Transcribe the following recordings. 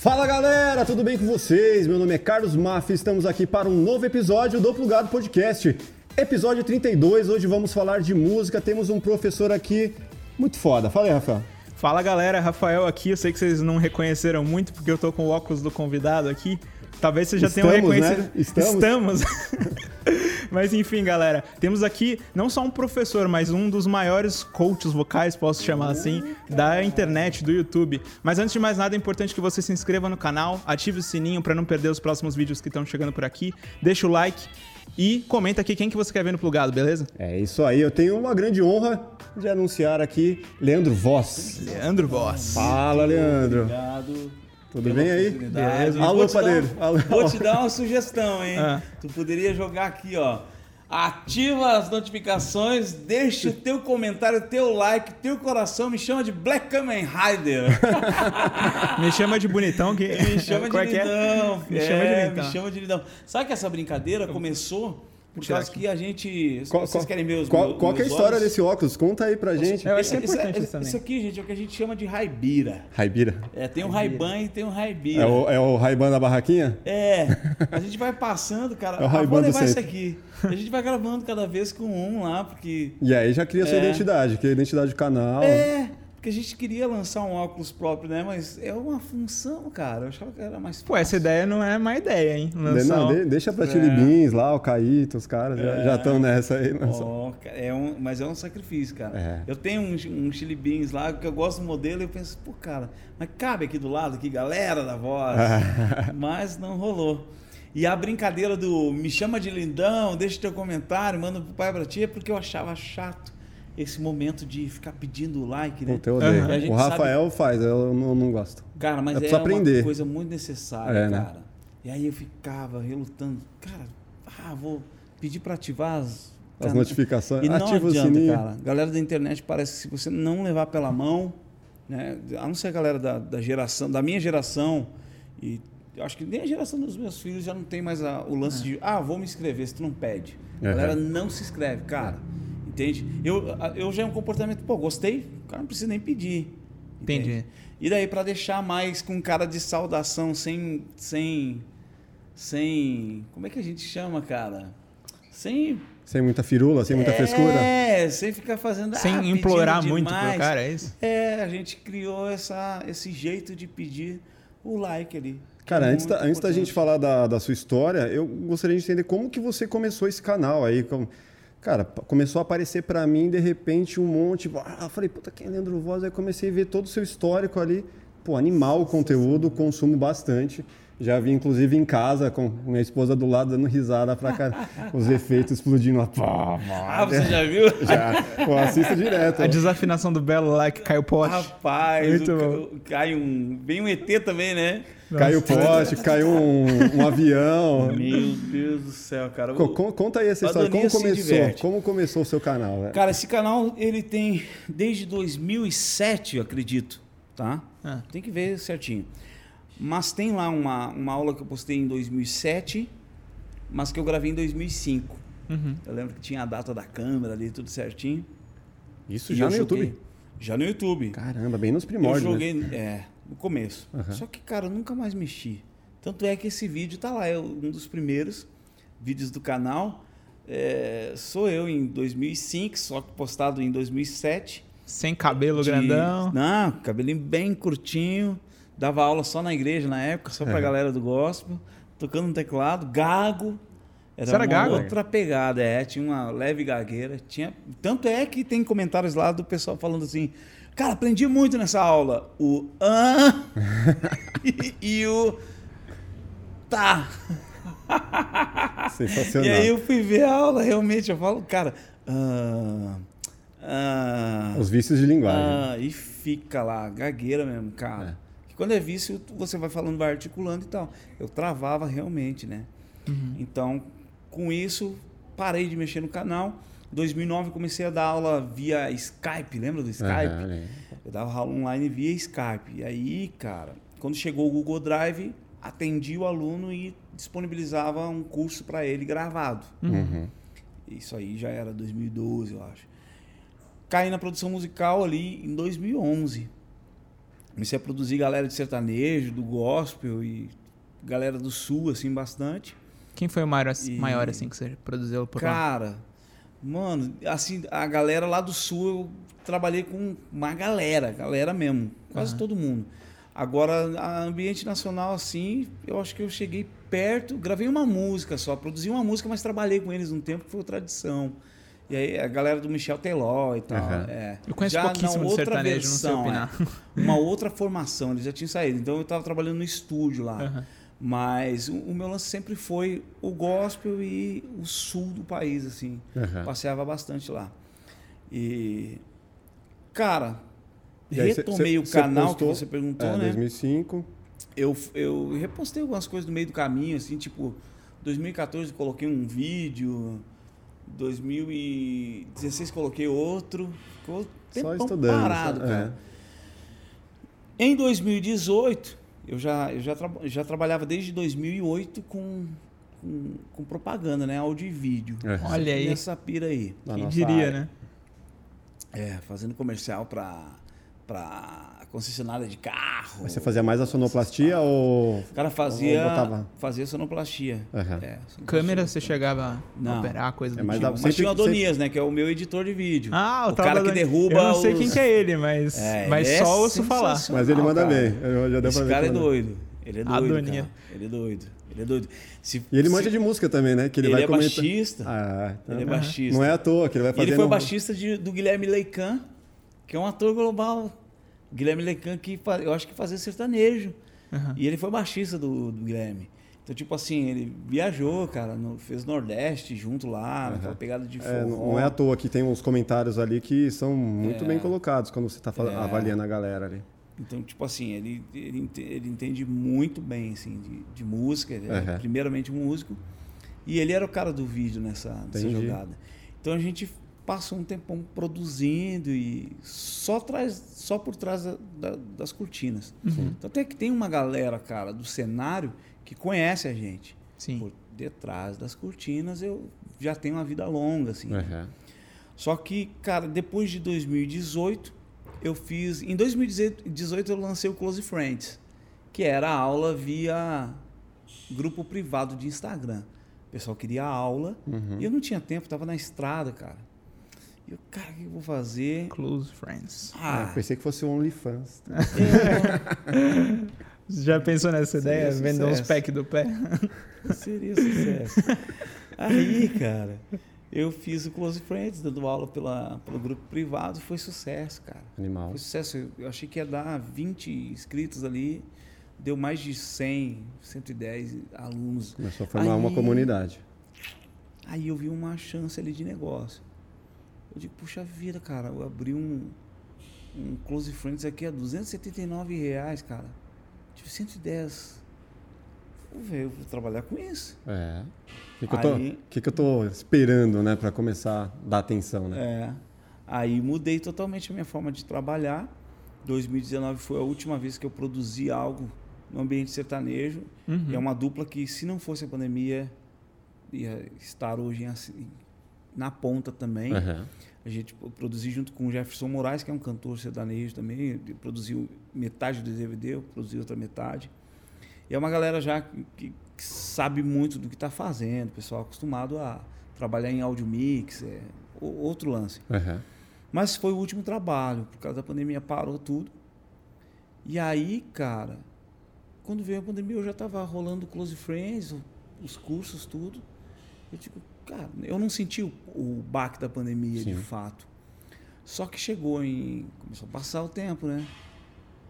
Fala galera, tudo bem com vocês? Meu nome é Carlos Maffi, estamos aqui para um novo episódio do Plugado Podcast. Episódio 32, hoje vamos falar de música, temos um professor aqui muito foda. Fala aí, Rafael. Fala galera, Rafael aqui. Eu sei que vocês não reconheceram muito porque eu tô com o óculos do convidado aqui. Talvez vocês já Estamos, tenham reconhecido. né? Estamos. Estamos. mas enfim, galera, temos aqui não só um professor, mas um dos maiores coaches vocais, posso chamar assim, da internet, do YouTube. Mas antes de mais nada, é importante que você se inscreva no canal, ative o sininho para não perder os próximos vídeos que estão chegando por aqui. Deixa o like e comenta aqui quem que você quer ver no plugado, beleza? É isso aí, eu tenho uma grande honra de anunciar aqui Leandro Voss. Leandro Boss. Fala, Leandro. Obrigado. Tudo bem aí? Beleza. E Alô, vou te dar- padeiro. Alô. Vou te dar uma sugestão, hein? Ah. Tu poderia jogar aqui, ó. Ativa as notificações, deixa o teu comentário, teu like, teu coração, me chama de Black Kamen Rider. Me chama de bonitão que Me chama de Qual é que é? Me É, chama de lindão. Me chama de lindão. Sabe que essa brincadeira começou por causa que a gente... Qual, vocês querem ver os qual, meus- qual que é a história olhos? desse óculos? Conta aí pra gente. Eu acho que é Esse- importante isso também. Isso aqui, gente, é o que a gente chama de raibira. Raibira. É, tem um Ray-Ban e tem um Raibira. É o, é o Raiban da barraquinha? É, a gente vai passando, cara. É o ah, Ray-Ban vou do levar centro. aqui. A gente vai gravando cada vez com um lá, porque. E aí já cria sua É. identidade, cria a identidade do canal. É, porque a gente queria lançar um óculos próprio, né? Mas é uma função, cara. Eu achava que era mais fácil. Pô, essa ideia não é má ideia, hein? Lançar Não, um- de- deixa pra É. Chili Beans lá, o Caíto, os caras já- já estão nessa aí. cara, é um, mas é um sacrifício, cara. É. Eu tenho um, um Chili Beans lá, que eu gosto do modelo, e eu penso, pô, cara, mas cabe aqui do lado, aqui, galera da voz. mas não rolou. E a brincadeira do me chama de lindão, deixa teu comentário, manda pro pai pra ti, é porque eu achava chato esse momento de ficar pedindo like, né? Puta, eu odeio. Gente O Rafael faz, eu não, não gosto. Cara, mas É é, uma aprender. coisa muito necessária, É, né? cara. E aí eu ficava relutando. Cara, ah, vou pedir pra ativar as, As notificações. E não Ativa o adianta, sininho. cara. Galera da internet parece que se você não levar pela mão, né? A não ser a galera da, da geração, da minha geração, e eu acho que nem a geração dos meus filhos já não tem mais a- o lance de, ah, vou me inscrever, se tu não pede. A Uhum. galera não se inscreve, cara. Entende? Eu, eu já é um comportamento, pô, gostei, o cara não precisa nem pedir. entende? Entendi. E daí, para deixar mais com cara de saudação, sem. sem. sem. Como é que a gente chama, cara? Sem. Sem muita firula, sem muita frescura. É, sem ficar fazendo. Sem ah, implorar muito pro cara, é isso? É, a gente criou essa, esse jeito de pedir o like ali. Cara, É antes da, antes da gente falar da, da sua história, eu gostaria de entender como que você começou esse canal aí. Como... Cara, começou a aparecer pra mim, de repente, um monte. Ah, falei, puta, quem é Leandro Voz? Aí comecei a ver todo o seu histórico ali. Pô, animal o conteúdo, consumo bastante. Já vi, inclusive, em casa, com minha esposa do lado, dando risada pra cara. os efeitos explodindo lá. Ah, você já viu? já. Pô, assisto direto. A desafinação do Belo lá que caiu o pote. Rapaz, Muito o- bom. cai um. Vem um ET também, né? Caiu o poste, caiu um, um avião. Meu Deus do céu, cara. Co- conta aí essa história. Como começou? Como começou o seu canal? velho? Cara, esse canal ele tem desde 2007, eu acredito, tá? Ah. Tem que ver certinho. Mas tem lá uma, uma aula que eu postei em 2007, mas que eu gravei em 2005. Uhum. Eu lembro que tinha a data da câmera ali, tudo certinho. Isso E já eu no joguei- YouTube? Já no YouTube. Caramba, bem nos eu primórdios. né? joguei, é, no começo. Aham. Só que, cara, eu nunca mais mexi. Tanto é que esse vídeo tá lá, é um dos primeiros vídeos do canal. É, sou eu em 2005, só que postado em 2007. Sem cabelo de- grandão. Não, cabelinho bem curtinho. Dava aula só na igreja na época, só pra É. galera do gospel. Tocando um teclado, gago. Era era uma gago? outra pegada, é. Tinha uma leve gagueira. Tinha... Tanto é que tem comentários lá do pessoal falando assim... Cara, aprendi muito nessa aula. O hã e, e o tá. Sensacional. E aí eu fui ver a aula, realmente, eu falo, cara... ah, ah, Os vícios de linguagem. ah, e fica lá, gagueira mesmo, cara. Que Quando é vício, você vai falando, vai articulando e tal. Eu travava realmente, né? Então, com isso, parei de mexer no canal. Em 2009, comecei a dar aula via Skype, lembra do Skype? Lembro. Eu dava aula online via Skype. E aí, cara, quando chegou o Google Drive, atendi o aluno e disponibilizava um curso para ele gravado. Uhum. Isso aí já era 2012, eu acho. Caí na produção musical ali em 2011. Comecei a produzir galera de sertanejo, do gospel e galera do sul, assim, bastante. Quem foi o maior, E- maior assim, que você produziu por lá? Cara, mano, assim, a galera lá do sul, eu trabalhei com uma galera, galera mesmo, quase Aham. todo mundo. Agora, a ambiente nacional, assim, eu acho que eu cheguei perto, gravei uma música só, produzi uma música, mas trabalhei com eles um tempo, que foi Tradição. E aí a galera do Michel Teló e tal. Aham. é. Eu conheço Já pouquíssimo de outra sertanejo, não sei versão, opinar. é. Uma outra formação, eles já tinham saído. Então eu estava trabalhando no estúdio lá. Aham. Mas o, o meu lance sempre foi o gospel e o sul do país, assim. Aham. Passeava bastante lá. E. Cara, E aí retomei cê- o cê canal postou- que você perguntou, É, né? 2005. Eu, eu repostei algumas coisas no meio do caminho, assim, tipo, 2014 coloquei um vídeo, 2016 coloquei outro, ficou Só tempão estudando. parado, só- cara. Em 2018, eu já, eu já, traba- já trabalhava desde 2008 com, com, com propaganda, né? Áudio e vídeo. É. Olha aí. Nessa pira aí. Na Quem diria, área. né? É, fazendo comercial pra concessionária de carro. Mas você fazia mais a sonoplastia ou. O cara fazia, Ou botava- fazia sonoplastia. Aham. É, sonoplastia. Câmera, você chegava a Não. operar, coisa É do mais tipo. da- Mas Sempre- tinha o Adonias, né? Que é o meu editor de vídeo. Ah, o tal cara que derruba Eu não sei os- quem que é ele, mas, É, mas ele é só ouço falar. Mas ele manda cara. bem. Eu já deu Esse cara é doido. Ele é doido, Adonia. cara. Ele é doido. Ele é doido. Se- E ele se- manja de música também, né? Que ele, Ele vai é comentar- baixista. Ah, então- Ele é baixista. Não é à toa que ele vai fazer. ele foi no- baixista de- do Guilherme Leican, que é um ator global. Guilherme Leican, que eu acho que fazia sertanejo. Aham. E ele foi baixista do, do Guilherme. Então, tipo assim, ele viajou, cara, no- fez Nordeste junto lá, naquela pegada de forró. É, não é à toa que tem uns comentários ali que são muito É. bem colocados quando você está É. avaliando a galera ali. Então, tipo assim, ele, ele, ele entende muito bem, assim, de, de música. Ele é primeiramente músico. E ele era o cara do vídeo nessa, nessa jogada. Então, a gente passou um tempão produzindo e só, traz, só por trás da- da- das cortinas. Uhum. Então, até que tem uma galera, cara, do cenário que conhece a gente. Sim. Por detrás das cortinas, eu já tenho uma vida longa, assim. Aham. Só que, cara, depois de 2018, eu fiz. Em 2018 eu lancei o Close Friends, que era a aula via grupo privado de Instagram. O pessoal queria aula Uhum. e eu não tinha tempo, tava na estrada, cara. E eu, cara, o que eu vou fazer? Close Friends. Ah, Ah, pensei que fosse o OnlyFans. Você já pensou nessa Seria ideia? Vender uns packs do pé? seria sucesso. Aí, cara, eu fiz o Close Friends, dando aula pela, pelo grupo privado, foi sucesso, cara. Animal. Foi sucesso. Eu- achei que ia dar 20 inscritos ali. Deu mais de 100, 110 alunos. Começou a formar uma Aí- comunidade. Aí eu vi uma chance ali de negócio. Eu digo, puxa vida, cara, eu abri um, um Close Friends aqui a 279 reais, cara. Tive 110. Vou ver, eu vou trabalhar com isso. É. O que, que, eu tô, Aí- que, que eu tô esperando, né, para começar a dar atenção, né? É. Aí mudei totalmente a minha forma de trabalhar. 2019 foi a última vez que eu produzi algo no ambiente sertanejo. Uhum. E é uma dupla que, se não fosse a pandemia, ia estar hoje em ass- na ponta também. Aham. A gente eu produzi junto com o Jefferson Moraes, que é um cantor sertanejo também. Produziu metade do DVD, eu produzi outra metade. E é uma galera já que, que- sabe muito do que está fazendo, pessoal acostumado a trabalhar em áudio mix, é outro lance. Aham. Mas foi o último trabalho, por causa da pandemia parou tudo. E aí, cara, quando veio a pandemia eu já estava rolando Close Friends, os cursos, tudo. Eu digo, cara, eu não senti o, o baque da pandemia de Sim. fato. Só que chegou em. Começou a passar o tempo, né?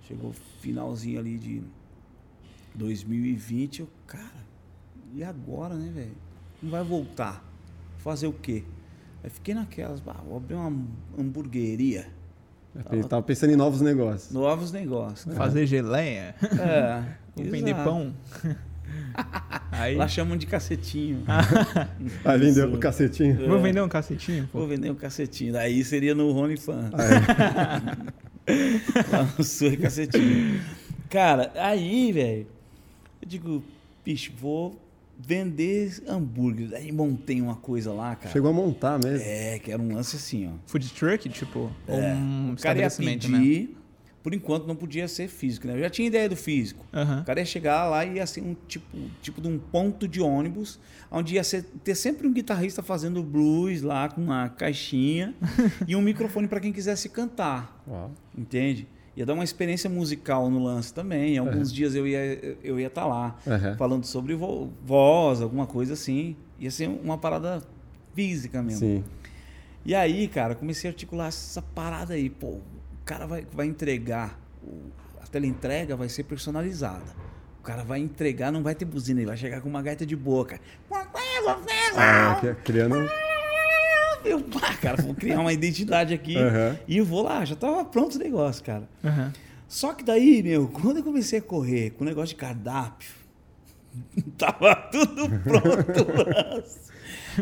Chegou finalzinho ali de 2020, eu, cara, e agora, né, velho? Não vai voltar. Fazer o quê? Aí fiquei naquelas, bah, vou abrir uma hamburgueria. Ele tava pensando em novos negócios. Novos negócios. cara. Fazer geleia. É. Vou vender pão. Aí, Lá chamam de cacetinho. Aí vendeu Isso. o cacetinho. vou vender um cacetinho, pô. Vou vender um cacetinho. Daí seria no Rony Fan. Ah, Lá no Sul é cacetinho. Cara, aí, velho, eu digo, bicho, vou vender hambúrguer. Aí montei uma coisa lá, cara. Chegou a montar mesmo. É, que era um lance assim, ó. Food truck, tipo? É, um o cara ia estabelecimento, né? Por enquanto não podia ser físico, né? Eu já tinha ideia do físico. Aham. O cara ia chegar lá e ia ser um tipo, tipo de um ponto de ônibus, onde ia ser- ter sempre um guitarrista fazendo blues lá com uma caixinha e um microfone para quem quisesse cantar, Uau. entende? Ia dar uma experiência musical no lance também. Alguns dias eu ia eu ia estar lá Aham. falando sobre vo- voz, alguma coisa assim. Ia ser uma parada física mesmo. Sim. E aí, cara, comecei a articular essa parada aí. Pô, cara vai, vai entregar, a teleentrega vai ser personalizada. O cara vai entregar, não vai ter buzina, ele vai chegar com uma gaita de boca. Ah, que- criando. Eu, pá, cara, vou criar uma identidade aqui Aham. e eu vou lá, já tava pronto o negócio, cara. Aham. Só que daí, meu, quando eu comecei a correr com o negócio de cardápio, tava tudo pronto.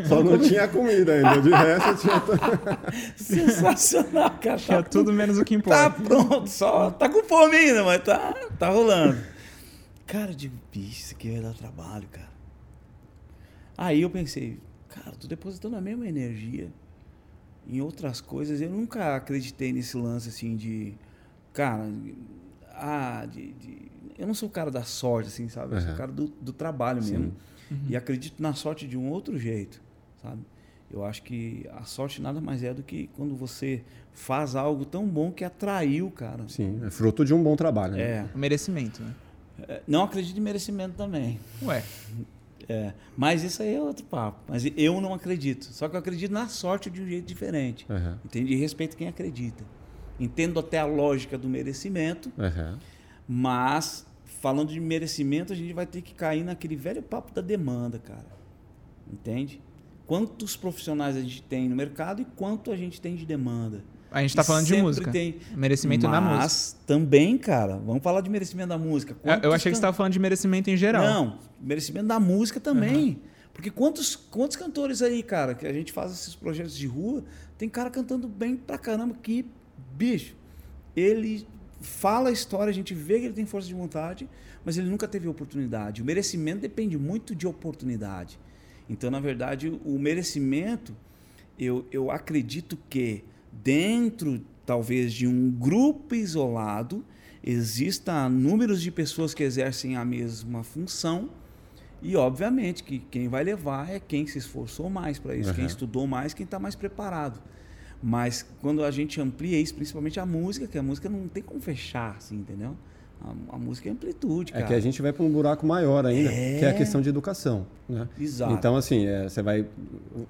Só não tinha comida ainda. De resto, tinha. Sensacional, cara. Tinha Tá tudo menos o que Tá importa. pronto, só tá com fome ainda, mas tá, tá rolando. Cara, eu digo, bicho, isso aqui vai dar trabalho, cara. Aí eu pensei, cara, tô depositando a mesma energia em outras coisas. Eu nunca acreditei nesse lance assim de, cara, ah, de, de- eu não sou o cara da sorte, assim, sabe? Eu sou o cara do, do trabalho Sim. Mesmo. E acredito na sorte de um outro jeito, sabe? Eu acho que a sorte nada mais é do que quando você faz algo tão bom que atraiu, cara. Sim, é fruto de um bom trabalho. né? É. O merecimento, né? É, Não acredito em merecimento também. Ué, É, mas isso aí é outro papo. Mas eu não acredito. Só que eu acredito na sorte de um jeito diferente. Aham. Entende? E respeito quem acredita. Entendo até a lógica do merecimento, Aham. mas falando de merecimento, a gente vai ter que cair naquele velho papo da demanda, cara. Entende? Quantos profissionais a gente tem no mercado e quanto a gente tem de demanda. a gente tá E falando de música. tem- Merecimento na música. Mas também, cara, vamos falar de merecimento da música. Eu- Eu Quantos achei que você can- estava falando de merecimento em geral. Não, merecimento da música também. Porque quantos, quantos cantores aí, cara, que a gente faz esses projetos de rua, tem cara cantando bem pra caramba que, bicho, ele fala a história, a gente vê que ele tem força de vontade, mas ele nunca teve oportunidade. O merecimento depende muito de oportunidade. Então, na verdade, o merecimento, eu, eu acredito que dentro, talvez, de um grupo isolado, exista números de pessoas que exercem a mesma função e, obviamente, que quem vai levar é quem se esforçou mais para isso, quem Uhum. estudou mais, quem está mais preparado. Mas quando a gente amplia isso, principalmente a música, que a música não tem como fechar, assim, entendeu? A, a música é amplitude, É cara. que a gente vai para um buraco maior ainda, É. que é a questão de educação. Né? Exato. Então, assim, é, você vai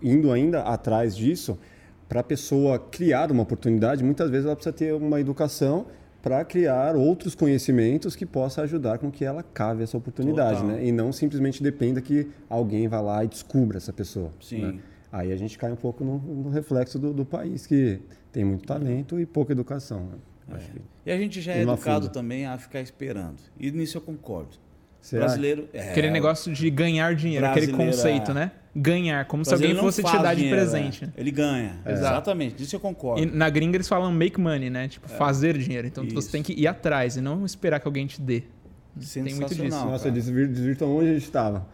indo ainda atrás disso, para a pessoa criar uma oportunidade, muitas vezes ela precisa ter uma educação para criar outros conhecimentos que possa ajudar com que ela cave essa oportunidade, Total. né? E não simplesmente dependa que alguém vá lá e descubra essa pessoa. Sim. né? Aí a gente cai um pouco no, no reflexo do, do país, que tem muito talento e pouca educação. né? Acho que- E a gente já é educado fuga. também a ficar esperando. E nisso eu concordo. Acha? brasileiro. É, Aquele negócio de ganhar dinheiro, aquele conceito, é. né? Ganhar, como se alguém fosse te dar de dinheiro, presente. é. Ele ganha. Exatamente. Disso eu concordo. E na gringa eles falam make money, né? Tipo, fazer dinheiro. Então É. Isso. você tem que ir atrás e não esperar que alguém te dê. Tem muito disso. Nossa, cara. desvir, desvirtuam onde a gente estava.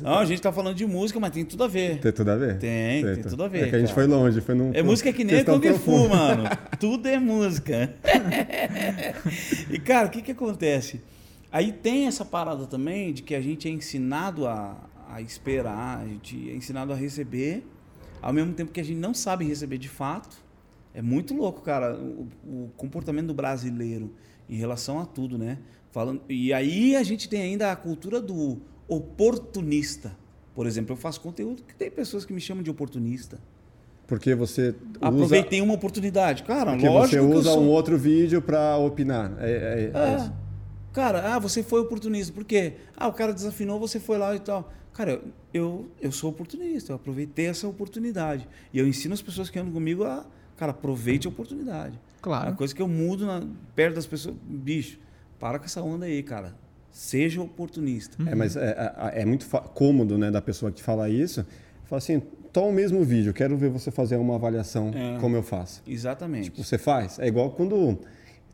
Não, a gente tá falando de música, mas tem tudo a ver. Tem tudo a ver? Tem, tem tudo a ver, É que a gente foi longe, foi num. É música que nem Kung Fu, mano. Tudo é música. e, cara, o que que acontece? Aí tem essa parada também de que a gente é ensinado a, a esperar, a gente é ensinado a receber, ao mesmo tempo que a gente não sabe receber de fato. É muito louco, cara, o, o comportamento do brasileiro em relação a tudo, né? Falando, e aí a gente tem ainda a cultura do oportunista. Por exemplo, eu faço conteúdo que tem pessoas que me chamam de oportunista. Porque você usa, Aproveitei uma oportunidade. Cara, porque lógico você que eu usa sou... um outro vídeo para opinar. É, é- é É. isso. Cara, ah, você foi oportunista. Por quê? Ah, o cara desafinou, você foi lá e tal. Cara, eu, eu sou oportunista. Eu aproveitei essa oportunidade. E eu ensino as pessoas que andam comigo a... Cara, aproveite a oportunidade. Claro. A coisa que eu mudo na- perto das pessoas... Bicho, para com essa onda aí, cara. Seja oportunista. É, mas é, é- é muito fa- cômodo né, da pessoa que fala isso. Fala assim, toma o mesmo vídeo, quero ver você fazer uma avaliação É. como eu faço. Exatamente. Você faz? É igual quando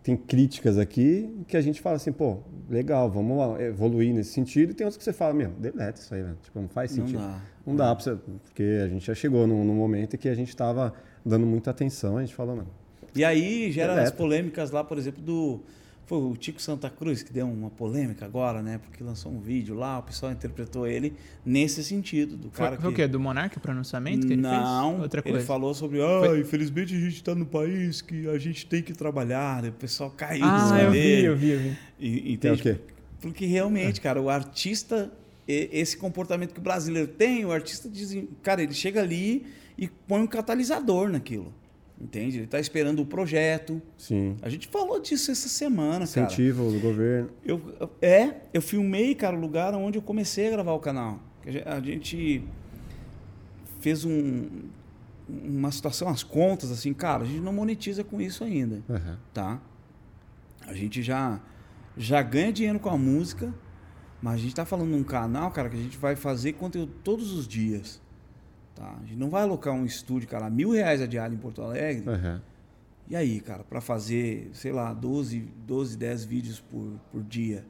tem críticas aqui que a gente fala assim, pô, legal, vamos evoluir nesse sentido. E tem outros que você fala, meu, deleta isso aí, velho. Tipo, não faz Não sentido. dá. Não dá pra você, porque a gente já chegou num, num momento em que a gente estava dando muita atenção, a gente falou, não, E aí gera as Deleta. polêmicas lá, por exemplo, do. Foi o Tico Santa Cruz que deu uma polêmica agora, né? Porque lançou um vídeo lá, o pessoal interpretou ele nesse sentido, do Foi, cara foi o que. quê? Do Monark, o pronunciamento que ele Não, fez? Outra ele falou sobre, ah, Foi- infelizmente a gente está no país que a gente tem que trabalhar, né? o pessoal caiu Ah, eu vi, eu vi, eu vi. E, Tem o entende? quê? Porque realmente, cara, o artista, esse comportamento que o brasileiro tem, o artista diz, cara, ele chega ali e põe um catalisador naquilo. Entende? Ele está esperando o projeto. Sim. A gente falou disso essa semana, cara. Incentivo do governo. Eu, eu- é, eu filmei, cara, o lugar onde eu comecei a gravar o canal. A gen- A gente fez um, uma situação, as contas, assim, cara, a gente não monetiza com isso ainda, Aham. tá? A gente já, já ganha dinheiro com a música, mas a gente tá falando num canal, cara, que a gente vai fazer conteúdo todos os dias. Tá? A gente não vai alocar um estúdio, cara, mil reais a diária em Porto Alegre. Aham. E aí, cara, para fazer, sei lá, 12, 12 10 vídeos por, por dia,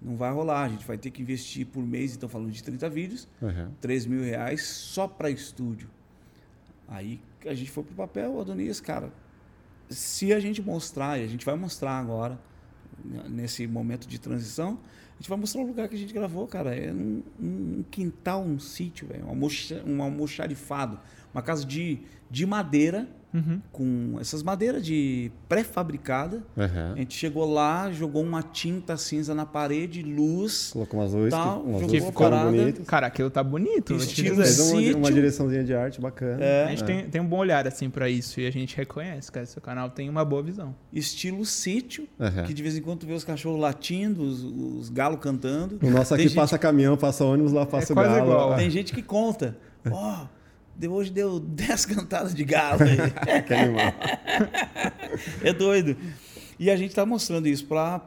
não vai rolar. A gente vai ter que investir por mês, então falando de 30 vídeos, Aham. 3 mil reais só para estúdio. Aí a gente foi pro papel, Adonias, cara, se a gente mostrar, e a gente vai mostrar agora, nesse momento de transição, a gente vai mostrar o lugar que a gente gravou, cara. É um, um quintal, um sítio, velho, um, um almoxarifado. Uma casa de, de madeira, Uhum. com essas madeiras de pré-fabricada. Aham. A gente chegou lá, jogou uma tinta cinza na parede, luz. Colocou umas luzes, Tal, que, umas jogou luzes parada. bonitas. Cara, aquilo tá bonito, Estilo. Fez uma, sítio. uma direçãozinha de arte bacana. É. A gente tem, tem um bom olhar assim pra isso e a gente reconhece, cara. Seu canal tem uma boa visão. Estilo sítio, Aham. que de vez em quando tu vê os cachorros latindo, os, os galos cantando. O nosso aqui Tem gente- passa caminhão, passa ônibus, lá passa o quase galo. igual. Tem gente que conta. Ó, de hoje deu 10 cantadas de galo aí. Que animal. É doido. E a gente está mostrando isso para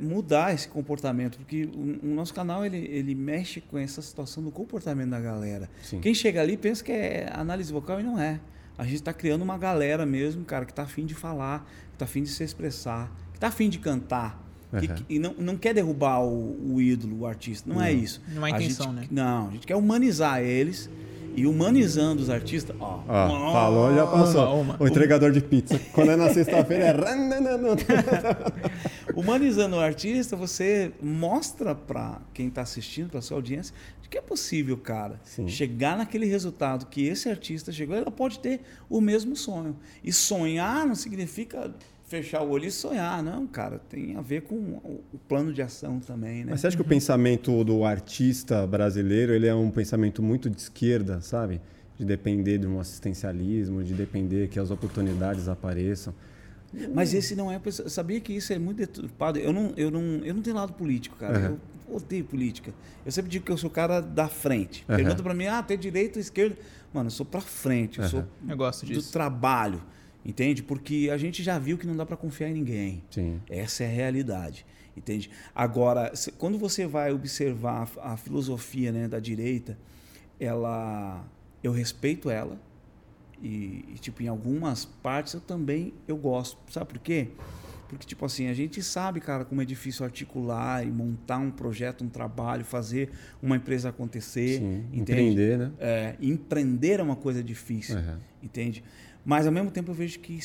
mudar esse comportamento, porque o, o nosso canal ele, ele mexe com essa situação do comportamento da galera. Sim. Quem chega ali pensa que é análise vocal e não é. A gente está criando uma galera mesmo, cara, que está afim de falar, que está afim de se expressar, que está afim de cantar. que- e não, não quer derrubar o, o ídolo, o artista. Não, é isso. Não é a A intenção, gente- né? Não, a gente quer humanizar eles. E humanizando os artistas, ó. Ó, falou, já passou. Uma, uma. O entregador de pizza. Quando é na sexta-feira é. Humanizando o artista, você mostra para quem está assistindo, para sua audiência, de que é possível, cara, Sim. chegar naquele resultado que esse artista chegou. Ela pode ter o mesmo sonho. E sonhar não significa fechar o olho e sonhar, não, cara. Tem a ver com o plano de ação também, né? Mas você acha que o pensamento do artista brasileiro ele é um pensamento muito de esquerda, sabe? De depender de um assistencialismo, de depender que as oportunidades apareçam. Mas esse não é. Sabia que isso é muito deturpado. Eu não, eu não, eu não tenho lado político, cara. Uhum. Eu odeio política. Eu sempre digo que eu sou o cara da frente. Uhum. Pergunta pra mim, ah, tem direita ou esquerda? Mano, eu sou pra frente. Eu Uhum. sou Eu gosto do disso. trabalho. Entende? Porque a gente já viu que não dá pra confiar em ninguém. Sim. Essa é a realidade. Entende? Agora, quando você vai observar a, a filosofia né, da direita, ela. Eu respeito ela. E, e, tipo, em algumas partes eu também eu gosto. Sabe por quê? Porque, tipo assim, a gente sabe, cara, como é difícil articular e montar um projeto, um trabalho, fazer uma empresa acontecer. Sim. entende? Empreender, né? É, empreender é uma coisa difícil, Uhum. entende? Mas ao mesmo tempo eu vejo que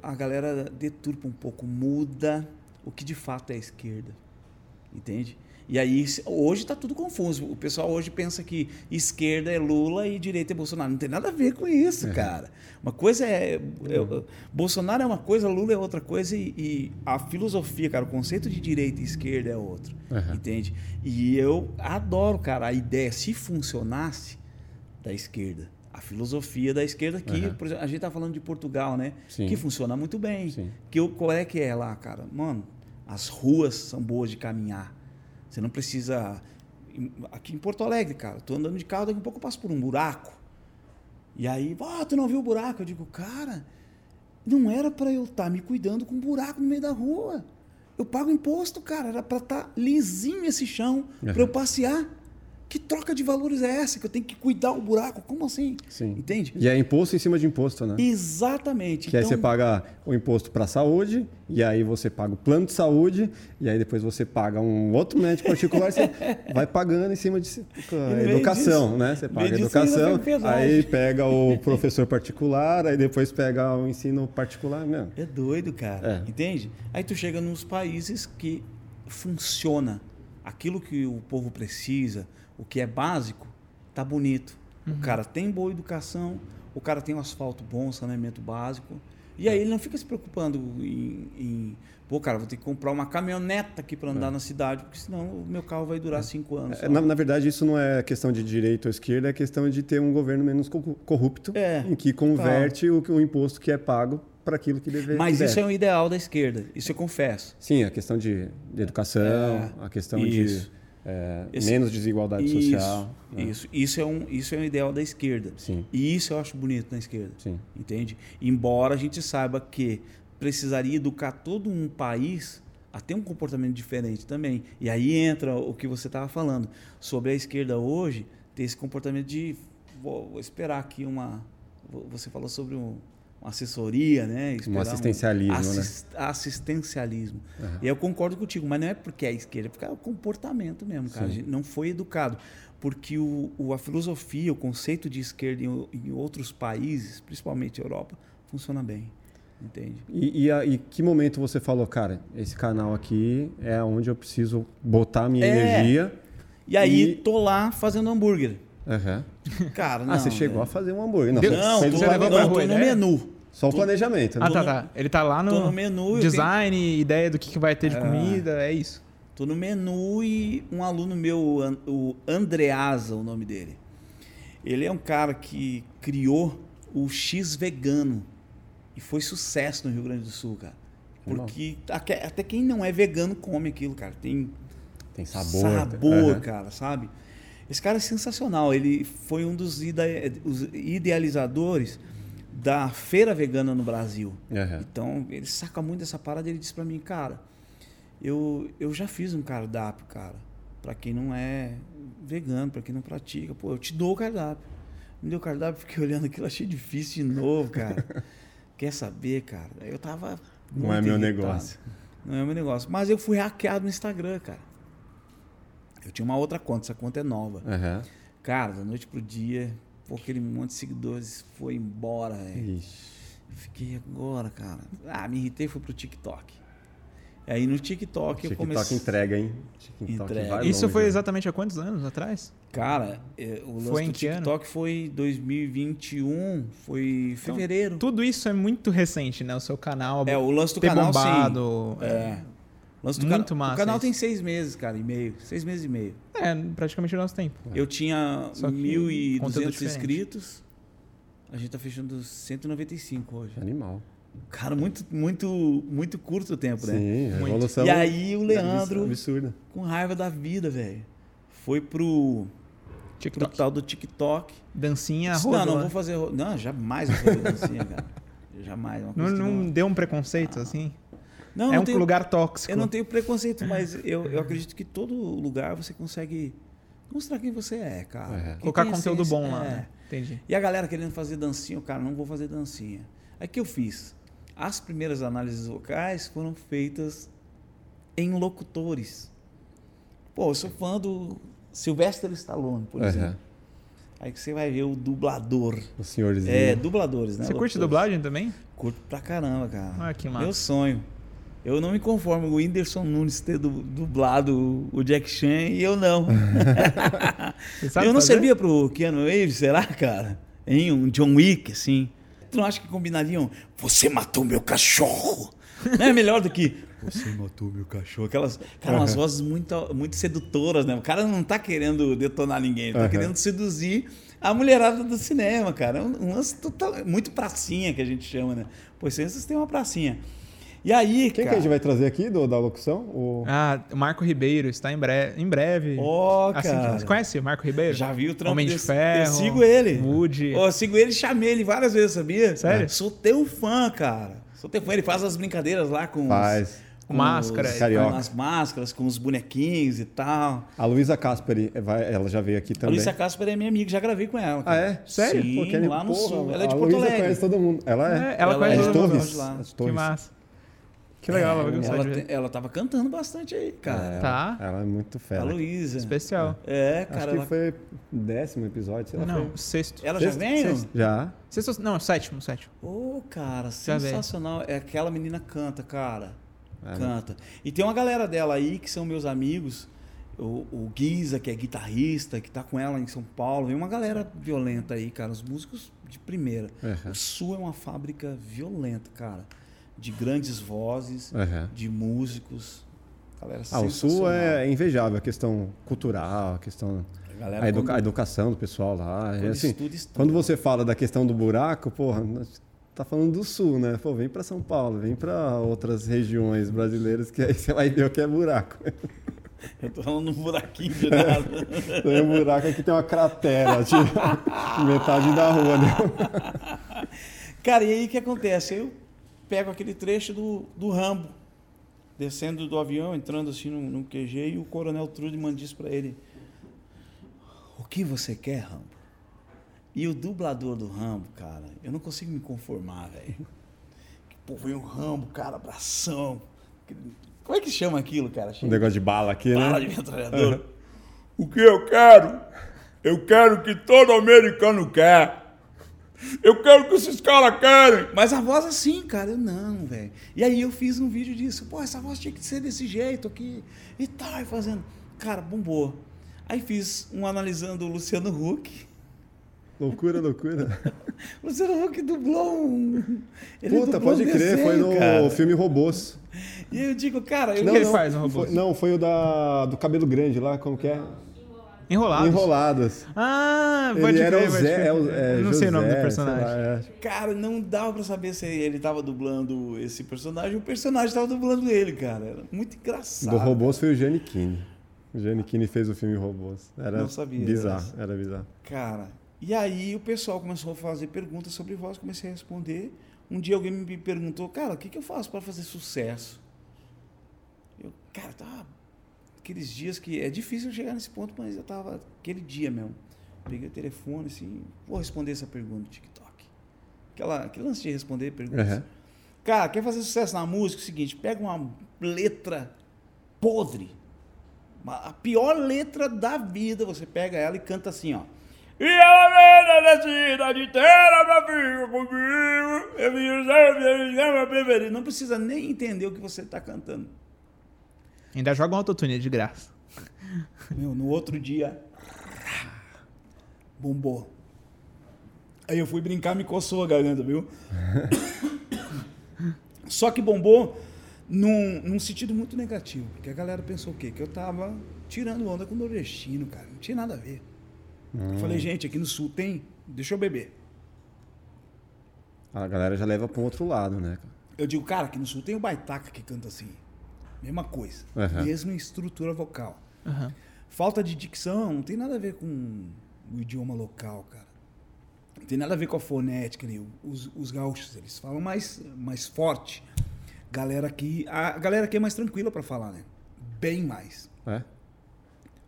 a galera deturpa um pouco, muda o que de fato é a esquerda, entende? E aí hoje está tudo confuso. O pessoal hoje pensa que esquerda é Lula e direita é Bolsonaro. Não tem nada a ver com isso, cara. Uma coisa é, é- Bolsonaro é uma coisa, Lula é outra coisa e, e a filosofia, cara, o conceito de direita e esquerda é outro, Uhum. entende? E eu adoro, cara, a ideia se funcionasse da esquerda. A filosofia da esquerda que, Uhum. por exemplo, a gente tá falando de Portugal, né? Sim. Que funciona muito bem. Sim. Que o- qual é que é lá, cara? Mano, as ruas são boas de caminhar. Você não precisa aqui em Porto Alegre, cara, tô andando de carro, daqui a pouco eu passo por um buraco. E aí, ah, tu não viu o buraco? Eu digo, cara, não era para eu estar me cuidando com um buraco no meio da rua. Eu pago imposto, cara, era para estar lisinho esse chão para eu passear. Que troca de valores é essa? Que eu tenho que cuidar o buraco? Como assim? Sim. Entende? E é imposto em cima de imposto, né? Exatamente. Que aí Então, você paga o imposto para a saúde, e aí você paga o plano de saúde, e aí depois você paga um outro médico particular, você vai pagando em cima de educação, disso- né? Você paga educação, aí pega o professor particular, aí depois pega o ensino particular mesmo. É doido, cara. É. Entende? Aí tu chega nos países que funciona. Aquilo que o povo precisa, o que é básico, tá bonito. O cara tem boa educação, o cara tem um asfalto bom, saneamento básico. E aí ele não fica se preocupando em, em pô, cara, vou ter que comprar uma caminhoneta aqui para andar na cidade, porque senão o meu carro vai durar cinco anos. É. Na, na verdade, isso não é questão de direita ou esquerda, é questão de ter um governo menos co- corrupto, É, em que converte o, o imposto que é pago para aquilo que deveria Mas isso é um ideal da esquerda, isso eu confesso. Sim, a questão de, de educação, É, a questão isso. de é, Esse- menos desigualdade isso, social. né? Isso, isso é um, isso é um ideal da esquerda. Sim, E isso eu acho bonito na esquerda. sim. Entende? Embora a gente saiba que precisaria educar todo um país a ter um comportamento diferente também. E aí entra o que você estava falando sobre a esquerda hoje ter esse comportamento de vou, vou esperar aqui uma vo- você falou sobre um, uma assessoria, né? Um assistencialismo, né? assis- Assistencialismo. E eu concordo contigo, mas não é porque é a esquerda, é porque é o comportamento mesmo, cara. A gente não foi educado. Porque o, o- a filosofia, o conceito de esquerda em, em outros países, principalmente Europa, funciona bem. Entende? E, e, a- e que momento você falou, cara, esse canal aqui é onde eu preciso botar a minha É. energia? E aí, E- tô lá fazendo hambúrguer. Aham. Cara, não. ah, você chegou né? a fazer um hambúrguer. Não, você Não, um você levou não, pra tô rua, no né? menu. Só o planejamento. né? Ah, tá, tá. Ele tá lá no, no menu. design, ideia do que, que vai ter de É. comida, é isso. Tô no menu e um aluno meu, o Andreasa, o nome dele. Ele é um cara que criou o X vegano e foi sucesso no Rio Grande do Sul, cara. Porque até quem não é vegano come aquilo, cara. Tem Tem sabor. sabor, Aham. cara, sabe? Esse cara é sensacional. Ele foi um dos ide- os idealizadores da feira vegana no Brasil. Aham. Então, ele saca muito dessa parada. Ele disse pra mim, cara, eu, eu já fiz um cardápio, cara, pra quem não é vegano, pra quem não pratica. Pô, eu te dou o cardápio. Me deu o cardápio, fiquei olhando aquilo, achei difícil de novo, cara. Quer saber, cara? Eu tava. Não é meu irritado. negócio. Não é meu negócio. Mas eu fui hackeado no Instagram, cara. Eu tinha uma outra conta, essa conta é nova. Aham. Cara, da noite pro dia, pô, aquele monte de seguidores foi embora, velho. Ixi. Eu fiquei agora, cara. Ah, me irritei, fui pro TikTok. Aí no TikTok eu TikTok comecei. entrega, hein? TikTok Entrega. vai Isso longe, foi né? exatamente há quantos anos atrás? Cara, é, o lance Foi em do que ano? TikTok foi 2021, foi fevereiro. Tudo isso é muito recente, né? O seu canal é, o lance do ter canal, bombado. sim. É. lance do Muito cana- massa O canal isso. tem seis meses, cara, e meio. Seis meses e meio. É, praticamente o nosso tempo. Eu tinha Só que 1.200 conteúdo diferente. inscritos. A gente tá fechando 195 hoje. Animal. Cara, muito, muito, muito curto o tempo, né? Sim, a Muito. evolução. E aí o Leandro, Absurda. com raiva da vida, velho, foi pro, pro TikTok. tal do TikTok. Dancinha, Disse, não, não lá. vou fazer. Não, jamais vou fazer dancinha, cara. Jamais. é uma Não, não deu um preconceito, assim? Não, é não um tenho- lugar tóxico. Eu não tenho preconceito, mas eu, eu acredito que todo lugar você consegue mostrar quem você é, cara. É. Colocar conteúdo bom lá, é. né? Entendi. E a galera querendo fazer dancinha, cara, não vou fazer dancinha. Aí o que eu fiz? As primeiras análises vocais foram feitas em locutores. Pô, eu sou fã do Sylvester Stallone, por exemplo. Aham. Aí que você vai ver o dublador. O senhorzinho. É, dubladores, né? Você curte Locutores. dublagem também? Curto pra caramba, cara. Ah, que massa. Meu sonho. Eu não me conformo com o Whindersson Nunes ter du- dublado o Jack Chan e eu não. Eu não fazer? servia pro Keanu Reeves, será, cara? Em um John Wick, assim. Tu não acha que combinariam? Você matou meu cachorro! Não é melhor do que você matou meu cachorro? Aquelas, cara, umas vozes muito, muito sedutoras, né? O cara não tá querendo detonar ninguém, ele tá Aham. querendo seduzir a mulherada do cinema, cara. É um lance total, muito pracinha que a gente chama, né? Pois vocês têm uma pracinha. E aí, Quem que a cara... gente vai trazer aqui do, da locução? O... Ah, o Marco Ribeiro está em breve. Em breve. Ó, Assim, cara. você conhece o Marco Ribeiro? Já vi o trampo Homem de desse- Ferro. Eu sigo ele. Woody. Ó, eu sigo ele e chamei ele várias vezes, sabia? Sério? Sou teu fã, cara. Sou teu fã. Ele faz as brincadeiras lá com, os- Faz. com Com máscara. os- Carioca. com as máscaras, com os bonequinhos e tal. A Luísa é, vai- ela já veio aqui A também. Luísa Casper é minha amiga, já gravei com ela. Ah, cara. é? Sério? Sim, que lá no porra, sul. Ela é de a Porto Luísa Alegre. conhece todo mundo. Ela é? É, ela Ela conhece é de todo mundo. Torres? de lá. É de Que Torres. massa. Que legal, ela vai gostar ela, ver. te- ela tava cantando bastante aí, cara. Tá. Ela é muito A fera. Luísa. Especial. É, Acho cara. que ela, foi décimo episódio, sei lá. Não, foi. sexto. ela já Sexto? veio? Sexto. Já. Sexto, não, sétimo, sétimo. Ô, cara, Já veio. sensacional. É aquela menina canta, cara. É, canta. E tem uma galera dela aí que são meus amigos. O, o Guiza, que é guitarrista, que tá com ela em São Paulo. Vem uma galera violenta aí, cara. Os músicos de primeira. Uhum. O Sul é uma fábrica violenta, cara. De grandes vozes, Uhum. de músicos. Galera Ah, o Sul é invejável, a questão cultural, a questão. A A, educa- quando- a educação do pessoal lá. quando É assim, estuda, estuda. quando você fala da questão do buraco, porra, tá falando do Sul, né? Pô, vem pra São Paulo, vem pra outras regiões brasileiras que aí você vai ver o que é buraco. Eu tô falando um buraquinho de nada. Tem um buraco aqui, tem uma cratera, tipo, metade da rua, né? Cara, e aí o que acontece? Eu pego aquele trecho do, do Rambo, descendo do avião, entrando assim no, no QG, e o coronel Trudman diz pra ele: O que você quer, Rambo? E o dublador do Rambo, cara, eu não consigo me conformar, velho. Pô, vem o Rambo, cara, abração. Como é que chama aquilo, cara? Um negócio de bala aqui, Bala né? de metralhadora. O que eu quero? Eu quero o que todo americano quer. Eu quero o que esses caras querem. Mas a voz assim, cara, eu não, velho. E aí eu fiz um vídeo disso. Pô, essa voz tinha que ser desse jeito aqui. E tal, e fazendo. Cara, bombou. Aí fiz um analisando o Luciano Huck. Loucura, loucura. O Luciano Huck dublou um. ele Puta, dublou pode um crer, foi desenho, no cara. filme Robôs. E eu digo, cara, eu que ele faz no Robôs? Foi, não, foi o da, do cabelo grande lá, como que é? Enrolados. Enroladas. Ah, pode Ele era crer, o pode Zé, crer. é o- é, Eu não sei o nome do José, personagem. lá, é. Cara, não dava pra saber se ele tava dublando esse personagem. O personagem tava dublando ele, cara. Era muito engraçado. Do Robôs foi o Giannichini. O Giannichini fez o filme Robôs. Era Não sabia bizarro, dessa. era bizarro. Cara, e aí o pessoal começou a fazer perguntas sobre voz, comecei a responder. Um dia alguém me perguntou, cara, o que, que eu faço para fazer sucesso? Eu, cara, tava aqueles dias que é difícil chegar nesse ponto, mas eu tava aquele dia mesmo. Peguei o telefone assim, vou responder essa pergunta no TikTok. Aquela, aquele lance de responder perguntas. Uhum. Cara, quer fazer sucesso na música? É o seguinte, pega uma letra podre. A pior letra da vida, você pega ela e canta assim, ó. E ela vem da cidade inteira pra ficar comigo. Eu me reservo, eu me preferido. Não precisa nem entender o que você tá cantando. Ainda joga um autotune de graça. Meu, no outro dia, bombou. Aí eu fui brincar, me coçou a garganta, viu? Só que bombou num, num sentido muito negativo. Porque a galera pensou o quê? Que eu tava tirando onda com o nordestino, cara. Não tinha nada a ver. Eu falei, gente, aqui no sul tem, deixa eu beber. A galera já leva para um outro lado, né? Eu digo, cara, aqui no sul tem o baitaca que canta assim. Mesma coisa. Aham. Mesma estrutura vocal. Aham. Falta de dicção não tem nada a ver com o idioma local, cara. Não tem nada a ver com a fonética ali. Os, os gaúchos, eles falam mais, mais forte. Galera aqui, a galera aqui é mais tranquila pra falar, né? Bem mais. É?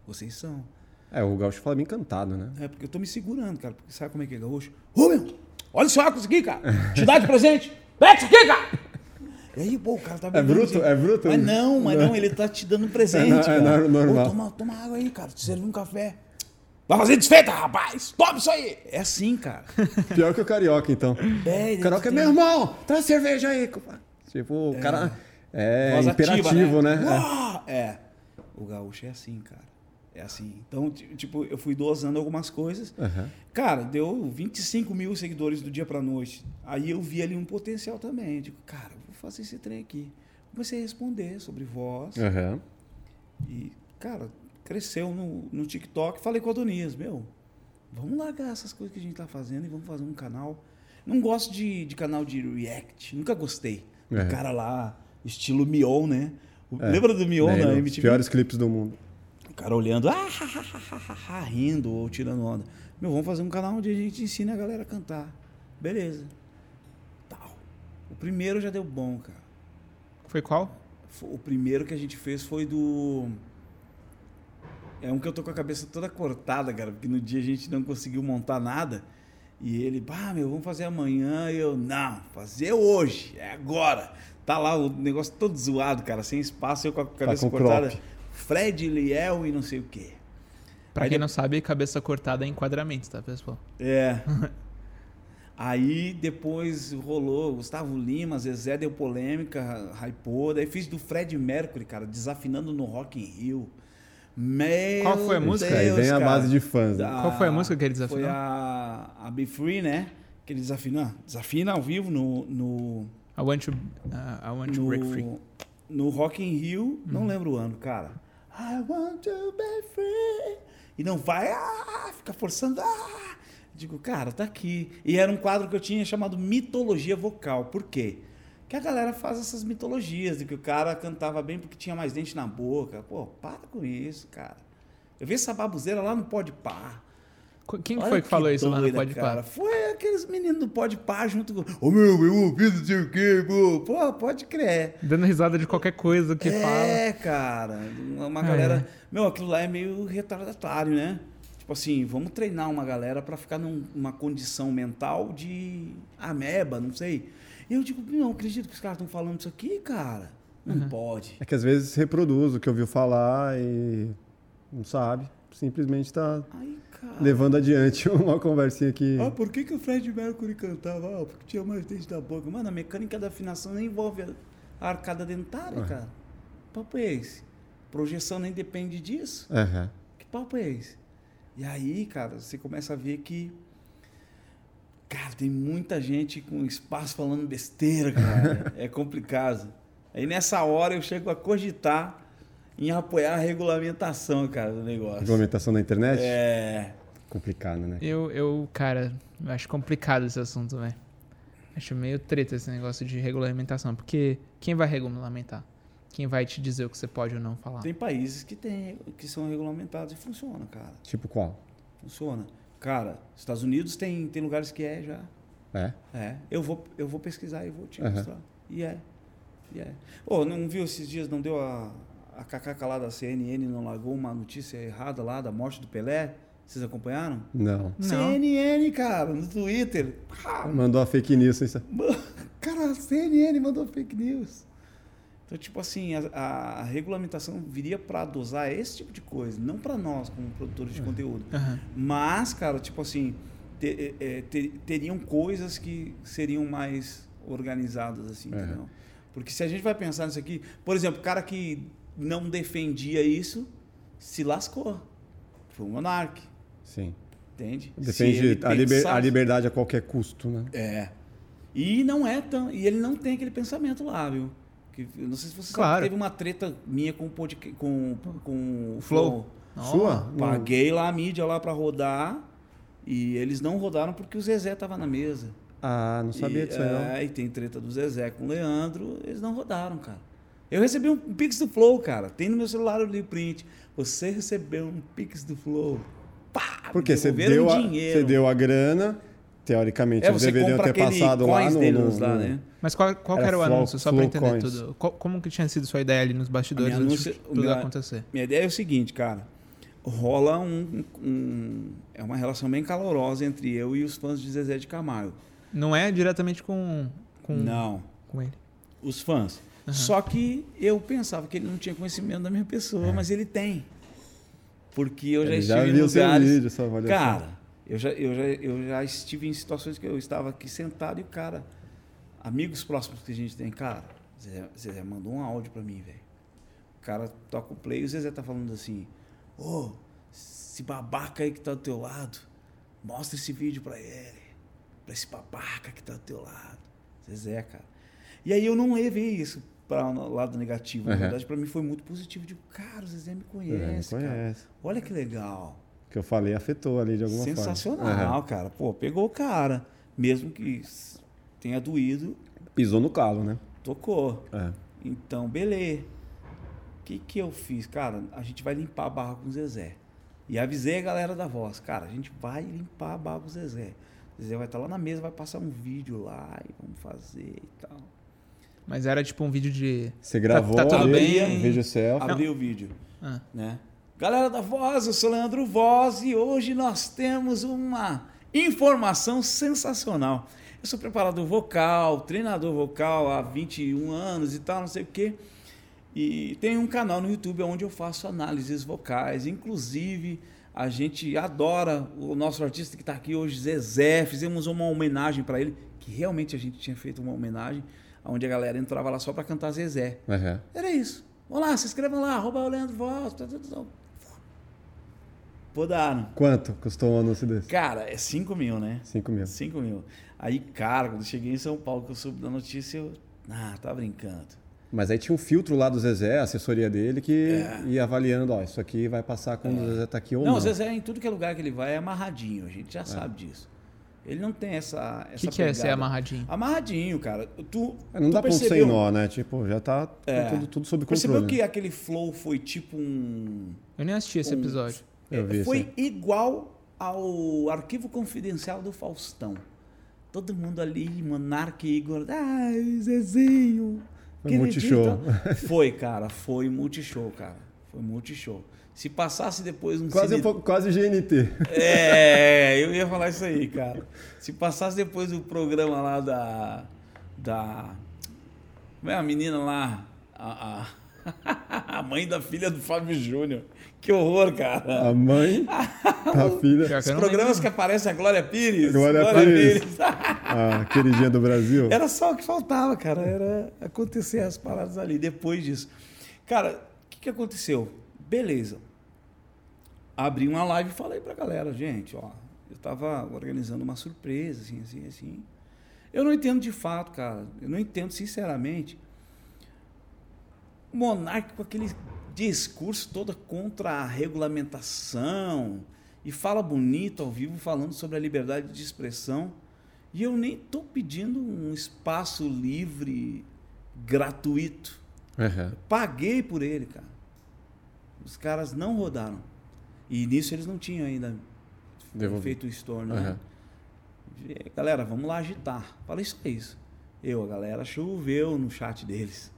Vocês são. É, o gaúcho fala bem cantado, né? É porque eu tô me segurando, cara. Porque sabe como é que é gaúcho? Meu, olha esse óculos aqui, cara. Te dá de presente. Pega isso aqui, cara. E aí, pô, o cara tá bebendo bruto? assim. É bruto? Mas não, mas não, ele tá te dando um presente, É, não, é cara. normal. Ô, toma, toma água aí, cara. Te serve um café. Vai fazer desfeita, rapaz. Toma isso aí. É assim, cara. Pior que o carioca, então. É, O carioca é tem- meu irmão, traz cerveja aí. compadre. Tipo, o cara é Voz ativa, imperativo, né? É. Uau! É. O gaúcho é assim, cara. É assim. Então, ti- tipo, eu fui dosando algumas coisas. Aham. Cara, deu 25 mil seguidores do dia pra noite. Aí eu vi ali um potencial também. Eu digo, cara, fazer esse trem aqui. Comecei a responder sobre voz. Aham. E, cara, cresceu no, no TikTok. Falei com o Adonias, meu, vamos largar essas coisas que a gente tá fazendo e vamos fazer um canal. Não gosto de, de canal de react. Nunca gostei. Do É. cara lá, estilo Mion, né? O- É. Lembra do Mion Lembro, na Os MTV? piores clipes do mundo. O cara olhando, ah, rindo ou tirando onda. Meu, vamos fazer um canal onde a gente ensina a galera a cantar. Beleza. O primeiro já deu bom, cara. Foi qual? O primeiro que a gente fez foi do. É um que eu tô com a cabeça toda cortada, cara, porque no dia a gente não conseguiu montar nada. E ele, bah, meu, vamos fazer amanhã. E eu, não, fazer hoje, é agora. Tá lá o negócio todo zoado, cara, sem espaço, eu com a cabeça com cortada. crop. Fred, Liel e não sei o quê. Pra Aí quem de- não sabe, cabeça cortada é enquadramento, tá, pessoal? É. Aí depois rolou Gustavo Lima, Zezé deu polêmica, hypou. Daí fiz do Fred Mercury, cara, desafinando no Rock in Rio. Meu Qual foi a música? Aí Deus, vem a cara. base de fãs. né? Da- Qual foi a música que ele desafinou? Foi a, a Be Free, né? Que ele desafina. Desafina ao vivo no, no, I want to, uh, I want to break free. no, no Rock in Rio. Uhum. Não lembro o ano, cara. I want to be free. E não vai, ah, fica forçando. Ah. Digo, cara, tá aqui. E era um quadro que eu tinha chamado Mitologia Vocal. Por quê? Que a galera faz essas mitologias, de que o cara cantava bem porque tinha mais dente na boca. Pô, para com isso, cara. Eu vi essa babuzeira lá no Pode Par. Qu- Quem Olha foi que falou isso lá no Pode. Par? Foi aqueles meninos do Pode Par junto com. Ô meu, meu ouvido não sei o quê, pô. Pô, pode crer. Dando risada de qualquer coisa que fala. É, cara. Uma É. galera. Meu, aquilo lá é meio retardatário, né? Tipo assim, vamos treinar uma galera pra ficar num- numa condição mental de ameba, não sei. E eu digo, não acredito que os caras estão falando isso aqui, cara. Não Uhum. pode. É que às vezes reproduz o que ouviu falar e não sabe. Simplesmente está levando adiante uma conversinha que. Ah, por que, que o Fred Mercury cantava? Ah, porque tinha mais dente da boca. Mano, a mecânica da afinação nem envolve a arcada dentária, Uhum. cara. Que papo é esse? Projeção nem depende disso. Aham. Que papo é esse? E aí, cara, você começa a ver que. Cara, tem muita gente com espaço falando besteira, cara. é complicado. Aí nessa hora eu chego a cogitar em apoiar a regulamentação, cara, do negócio. Regulamentação da internet? É. Complicado, né? Eu, eu, cara, eu acho complicado esse assunto, velho. Acho meio treta esse negócio de regulamentação. Porque quem vai regulamentar? Quem vai te dizer o que você pode ou não falar? Tem países que, tem, que são regulamentados e funciona, cara. Tipo qual? Funciona. Cara, Estados Unidos tem, tem lugares que é já. É? É. Eu vou, eu vou pesquisar e vou te Aham. mostrar. E é. E é. Ô, não viu esses dias, não deu a, a cacaca lá da CNN, não largou uma notícia errada lá da morte do Pelé? Vocês acompanharam? Não. CNN, cara, no Twitter. Ah, Mandou a fake news Mano, Cara, a CNN mandou fake news. Então, tipo assim, a, a regulamentação viria para dosar esse tipo de coisa, não para nós como produtores de conteúdo. Aham. Mas, cara, tipo assim, te- é, é, ter- teriam coisas que seriam mais organizadas, assim, É. entendeu? Porque se a gente vai pensar nisso aqui, por exemplo, o cara que não defendia isso se lascou. Foi o monarca, Sim. entende? Defende a, liber- a liberdade a qualquer custo, né? é. E não é tão. E ele não tem aquele pensamento lá, viu? Que, eu não sei se você sabe, Claro. teve uma treta minha com o podcast, com, com o Flow. Flow. Sua? Paguei lá a mídia lá pra rodar e eles não rodaram porque o Zezé tava na mesa. Ah, não sabia e, disso aí, não. é, e tem treta do Zezé com o Leandro, eles não rodaram, cara. Eu recebi um Pix do Flow, cara. Tem no meu celular o print. Você recebeu um Pix do Flow. Pá! Porque você deu, a, dinheiro. você deu a grana, teoricamente É, eles deveriam ter passado lá coins no, deles no- lá, no- né? Mas qual, qual que Era era o Flow- anúncio? Só pra Flow entender Coins. tudo. Co- como que tinha sido sua ideia ali nos bastidores antes de tudo minha- acontecer? Minha ideia é o seguinte, cara. Rola um, um- É uma relação bem calorosa entre eu e os fãs de Zezé de Camargo. Não é diretamente com, com, Não, com ele. os fãs. Só que eu pensava que ele não tinha conhecimento da minha pessoa, mas ele tem. Porque eu já Ele estive já em lugares. vídeo, sua avaliação. Cara, eu já, eu, já, eu já estive em situações que eu estava aqui sentado e o cara. Amigos próximos que a gente tem, cara, Zezé, Zezé mandou um áudio pra mim, velho. O cara toca o play e o Zezé tá falando assim: Ô, esse babaca aí que tá do teu lado, mostra esse vídeo pra ele. Pra esse babaca que tá do teu lado. Zezé, cara. E aí eu não levei isso para o lado negativo. Na Uhum. verdade, pra mim foi muito positivo. Digo, cara, o Zezé me É, conhece, cara. conhece. Olha que legal. Que eu falei afetou ali de alguma Sensacional, forma. Aham. cara. Pô, pegou o cara. Mesmo que tenha doído, Pisou no calo, né? tocou. É. Então, beleza. O que, que eu fiz? Cara, a gente vai limpar a barra com o Zezé. E avisei a galera da voz. Cara, a gente vai limpar a barra com o Zezé. O Zezé vai estar lá na mesa, vai passar um vídeo lá e vamos fazer e tal. Mas era tipo um vídeo de. Você gravou tá tudo ali, bem? um vídeo selfie. Abri o vídeo, Ah. né? Galera da Voz, eu sou Leandro Voz e hoje nós temos uma informação sensacional. Eu sou preparador vocal, treinador vocal há 21 anos e tal, não sei o quê. E tem um canal no YouTube onde eu faço análises vocais. Inclusive, a gente adora o nosso artista que está aqui hoje, Zezé. Fizemos uma homenagem para ele, que realmente a gente tinha feito uma homenagem, onde a galera entrava lá só para cantar Zezé. Uhum. Era isso. Vamos lá, se inscrevam lá, arroba o Leandro Voz. Podaram. Quanto custou um anúncio desse? Cara, é 5 mil, né? 5 mil. 5 mil. Aí, cara, quando eu cheguei em São Paulo, que eu soube da notícia, eu. Ah, tá brincando. Mas aí tinha um filtro lá do Zezé, a assessoria dele, que ia avaliando, ó, isso aqui vai passar quando o Zezé tá aqui ou Não, não. o Zezé, em tudo que é lugar que ele vai, é amarradinho. A gente já sabe disso. Ele não tem essa. O que, que é ser amarradinho? Amarradinho, cara. Tu, É, não tu dá ponto sem percebeu- nó, né? Tipo, já tá É. tudo, tudo sob Percebeu controle. que aquele flow foi tipo um. Eu nem assisti esse Um- episódio. É, vi, foi sim. igual ao arquivo confidencial do Faustão. Todo mundo ali, Monark e Igor. Ai, Zezinho. Foi multishow. Foi, cara. Foi multishow, cara. Foi multishow. Se passasse depois um Quase, cine- quase GNT. É, eu ia falar isso aí, cara. Se passasse depois o programa lá da. Da. Como é a menina lá? A, a, a mãe da filha do Fábio Júnior. Que horror, cara. A mãe, a filha, Os programas que aparecem a Glória Pires. Glória Pires. a queridinha do Brasil. Era só o que faltava, cara. Era acontecer as paradas ali. Depois disso. Cara, o que, que aconteceu? Beleza. Abri uma live e falei pra galera, gente, ó. Eu tava organizando uma surpresa, assim, assim, assim. Eu não entendo de fato, cara. Eu não entendo sinceramente. O Monark com aquele discurso todo contra a regulamentação e fala bonito ao vivo falando sobre a liberdade de expressão. E eu nem tô pedindo um espaço livre, gratuito. Uhum. Paguei por ele, cara. Os caras não rodaram. E nisso eles não tinham ainda Devolvi. feito o store, né? Uhum. Galera, vamos lá agitar. Falei só isso. Eu, a galera choveu no chat deles.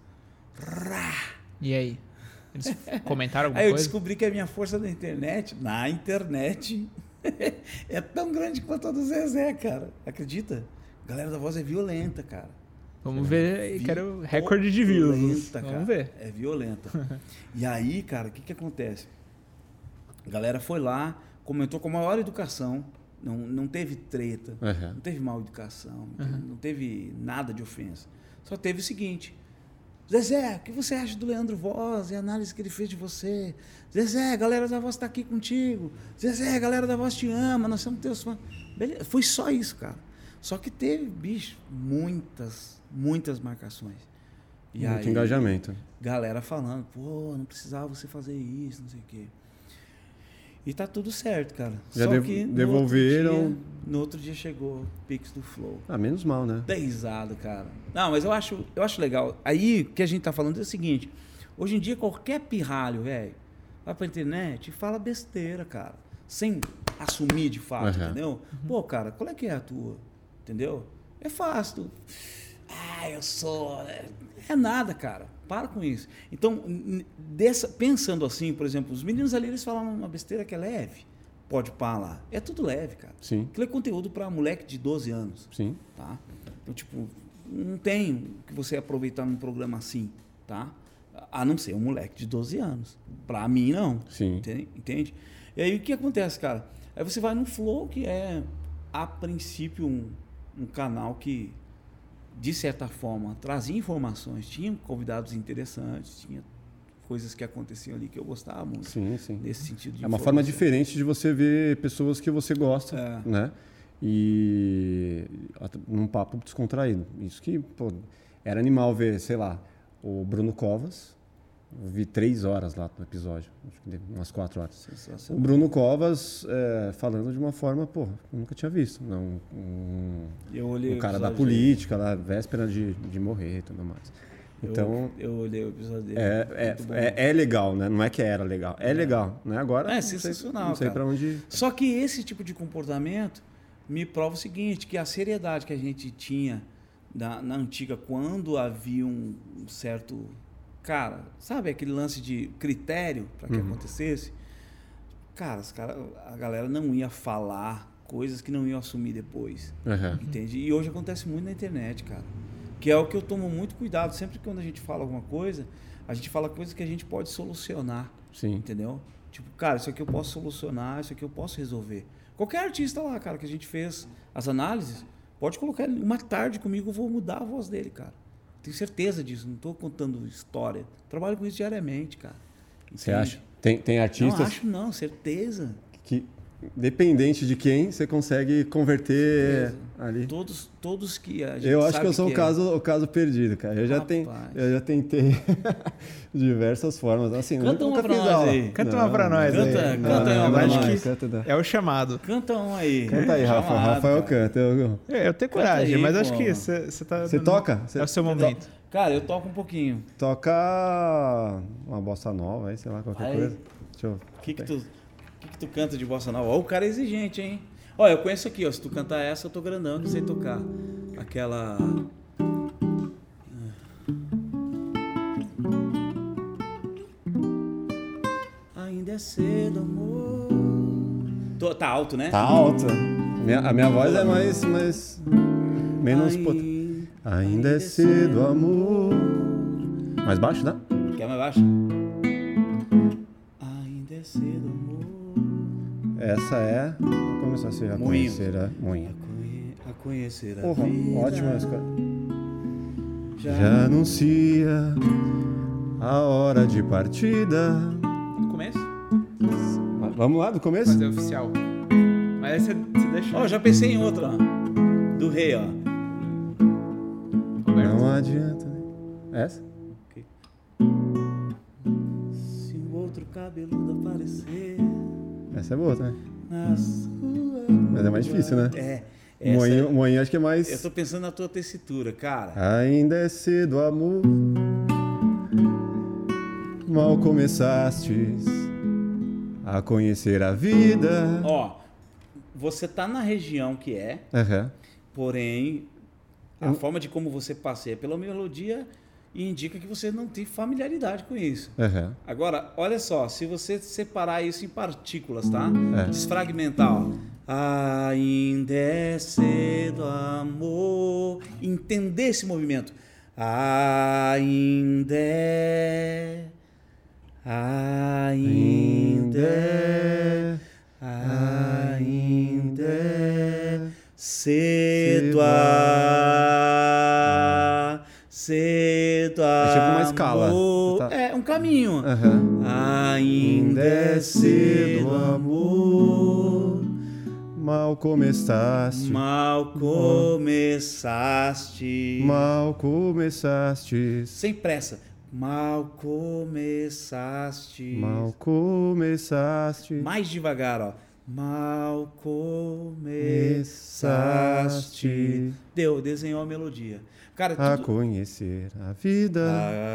Rá! E aí? Eles comentaram alguma Aí eu coisa? descobri que a minha força da internet, na internet, é tão grande quanto a do Zezé, cara. Acredita? A galera da voz é violenta, cara. Vamos ver. Vi- Quero recorde de views. Violenta, cara. Vamos ver. É violenta. e aí, cara, o que, que acontece? A galera foi lá, comentou com a maior educação, não, não teve treta, Uhum. não teve mal educação, não teve- não teve nada de ofensa. Só teve o seguinte: Zezé, o que você acha do Leandro Voz e a análise que ele fez de você? Zezé, a galera da voz está aqui contigo. Zezé, a galera da voz te ama, nós somos teus fãs. Beleza, foi só isso, cara. Só que teve, bicho, muitas, muitas marcações. E Muito aí, engajamento. galera falando, pô, não precisava você fazer isso, não sei o quê. E tá tudo certo, cara. Já Só que no devolveram- Outro dia, no outro dia chegou o Pix do Flow. Ah, menos mal, né? Deizado, cara. Não, mas eu acho, eu acho legal. Aí o que a gente tá falando é o seguinte: hoje em dia, qualquer pirralho, velho, vai pra internet e fala besteira, cara. Sem assumir de fato, Uhum. entendeu? Pô, cara, qual é que é a tua? Entendeu? É fácil. tu- Ah, eu sou. É, é nada, cara. Para com isso. Então, dessa, pensando assim, por exemplo, os meninos ali eles falam uma besteira que é leve. Pode pá lá. É tudo leve, cara. Sim, Aquilo é conteúdo para moleque de 12 anos sim. tá? Então, tipo, não tem que você aproveitar num programa assim, tá? A não ser um moleque de 12 anos. Pra mim, não. Sim. Entende? Entende? E aí, o que acontece, cara? Aí você vai no Flow, que é, a princípio, um, um canal que, de certa forma, trazia informações, tinha convidados interessantes, tinha coisas que aconteciam ali que eu gostava muito. Sim, sim. Nesse sentido de É uma forma diferente de você ver pessoas que você gosta, É. né? E num papo descontraído. Isso que, pô, era animal ver, sei lá, o Bruno Covas. Eu vi três horas lá no episódio, acho que deu umas quatro horas. O Sensacional. Bruno Covas é, falando de uma forma, pô, eu nunca tinha visto. Não, um, Eu olhei um o cara da dele. política, lá, véspera de, de morrer e tudo mais. Eu- Então, eu, olhei o episódio dele. é, é, é, é legal, né? Não é que era legal. É, legal, né? Agora, É não sei- sensacional, Não sei pra onde... Só que esse tipo de comportamento me prova o seguinte, que a seriedade que a gente tinha na, na antiga, quando havia um certo. Cara, sabe aquele lance de critério para que acontecesse? Cara, os cara, a galera não ia falar coisas que não iam assumir depois. Aham. Entende? E hoje acontece muito na internet, cara. Que é o que eu tomo muito cuidado. Sempre que quando a gente fala alguma coisa, a gente fala coisas que a gente pode solucionar. Sim. Entendeu? Tipo, cara, isso aqui eu posso solucionar, isso aqui eu posso resolver. Qualquer artista lá, cara, que a gente fez as análises, pode colocar uma tarde comigo, eu vou mudar a voz dele, cara. Tenho certeza disso, não estou contando história. Trabalho com isso diariamente, cara. Você acha? Tem, tem Não artistas acho não, certeza. que, dependente de quem, você consegue converter ali. Todos, todos que a gente Eu acho sabe que eu sou o é. caso, o caso perdido, cara. Eu já, tenho, eu já tentei diversas formas. Assim, Canta uma pra nós aula. aí. Canta uma pra nós Canta- aí. canta aí uma pra acho nós. que Canta, é o chamado. Canta um aí. Canta aí, Rafa. Chamado, Rafael cara. canta. Eu- É, Eu tenho Canta coragem, aí, mas acho pô. que você tá. Você toca? É o seu momento. Cara, eu toco um pouquinho. toca uma bossa nova aí, sei lá, qualquer coisa. Deixa eu... O que que tu, o que que tu canta de bossa nova? Ó, o cara é exigente, hein? Ó, eu conheço aqui, ó. Se tu cantar essa, eu tô grandão que sei tocar. Aquela. Ainda é cedo, amor. Tô- tá alto, né? Tá alta. Minha- a minha voz é mais... mais menos... Ai- pot- Ainda é cedo, amor. Mais baixo, né? Quer mais baixo? Ainda é cedo, amor. Essa é... Vou começar a ser a Moinho. conhecer a moinha. A, conhe- a conhecer a Porra, vida. ótima escolha. Já, Já anuncia a hora de partida. No começo? Vamos lá, do começo? Fazer oficial. Mas aí você, você deixa. Ó, já pensei em outra, ó. Do rei, ó. Roberto. Não adianta. né? Essa? Se um outro cabeludo aparecer Essa é boa, né? Mas é mais difícil, né? É. Essa Moinho, moinho acho que é mais. Eu tô pensando na tua tessitura, cara. Ainda é cedo, amor. Mal começastes a conhecer a vida. Ó, você tá na região que é, Aham. porém, a forma de como você passeia pela melodia indica que você não tem familiaridade com isso. Aham. Agora, olha só, se você separar isso em partículas, tá? É. Desfragmentar, ó. Ainda é cedo, amor. Entender esse movimento. Ainda é. Ainda é. Ainda é cedo a. Cedo a. É tipo uma escala. Tá. É, um caminho. Aham. Ainda é cedo, amor. Mal começaste. Mal começaste. Mal começastes. Sem pressa. Mal começaste. Mal começaste. Mais devagar, ó. Mal Começaste começaste. Deu, desenhou a melodia. Cara, a tudo... conhecer a vida.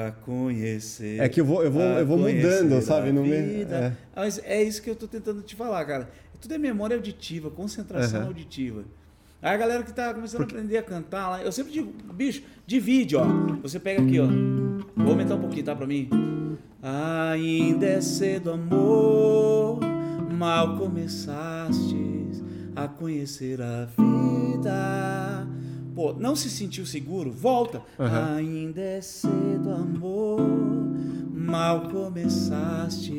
A conhecer. É que eu vou, eu vou, eu vou mudando, sabe? a No meio. É. Mas é isso que eu tô tentando te falar, cara. Tudo é memória auditiva, concentração Aham. auditiva. Aí a galera que tá começando a aprender a cantar lá, eu sempre digo, bicho, divide, ó. Você pega aqui, ó. Vou aumentar um pouquinho, tá? Pra mim. Ainda é cedo, amor. Mal começastes a conhecer a vida. Pô, não se sentiu seguro? Volta. Aham. Ainda é cedo, amor. Mal começastes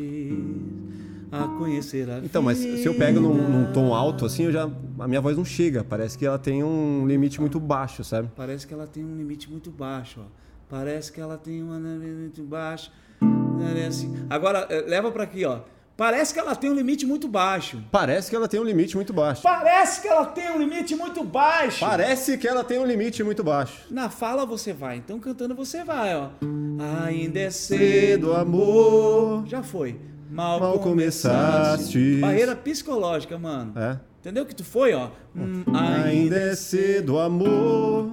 a conhecer a. Então, mas se eu pego num, num tom alto, assim, eu já, a minha voz não chega. Parece que ela tem um limite muito baixo, sabe? Parece que ela tem um limite muito baixo, ó. Parece que ela tem um limite muito baixo. Agora, eh, leva pra aqui, ó. Parece que ela tem um limite muito baixo. Parece que ela tem um limite muito baixo. Parece que ela tem um limite muito baixo. Parece que ela tem um limite muito baixo. Na fala você vai, então cantando você vai, ó. Ainda é Cedo, amor. Já foi. Mal, Mal começaste. Barreira psicológica, mano. É. Entendeu que tu foi, ó? Hum, Ainda é cedo, amor.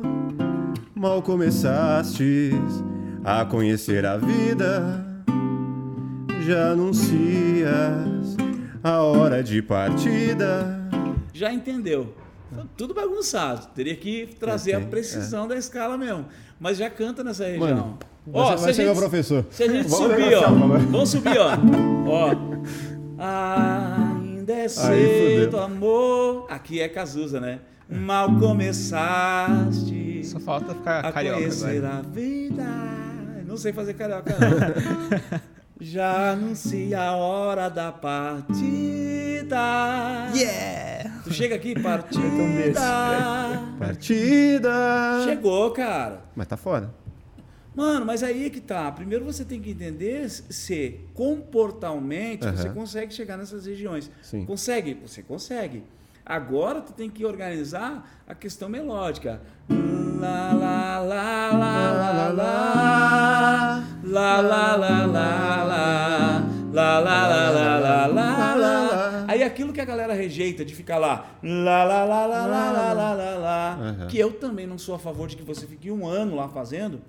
Mal começastes a conhecer a vida. Já anuncias a hora de partida. Já entendeu. Tudo bagunçado. Teria que trazer a Sim, precisão da escala mesmo. Mas já canta nessa região. Mano, Ó, vai, a chegar o gente- professor. Se a gente Vamos subir, ó. vamos. Vamos subir, ó. Ó. Ainda é cedo, amor. Aqui é Cazuza, né? Mal começaste Só falta ficar a carioca conhecer agora. a vida. Não sei fazer carioca, não. Já anuncia a hora da partida. Yeah! Tu chega aqui, partida. Partida! Chegou, cara. Mas tá fora. Mano, mas aí é que tá. Primeiro você tem que entender se comportalmente você consegue chegar nessas regiões. Sim. Consegue? Você consegue. Agora tu tem que organizar a questão melódica. Lá, lá, lá, lá, lá, lá. Lá, lá, lá, lá, lá. Lá, lá, lá, lá, lá, lá, lá. Aí aquilo que a galera rejeita de ficar lá, lá, lá, lá, lá, lá, lá, lá, lá, lá, que eu também não sou a favor de que você fique um ano lá fazendo,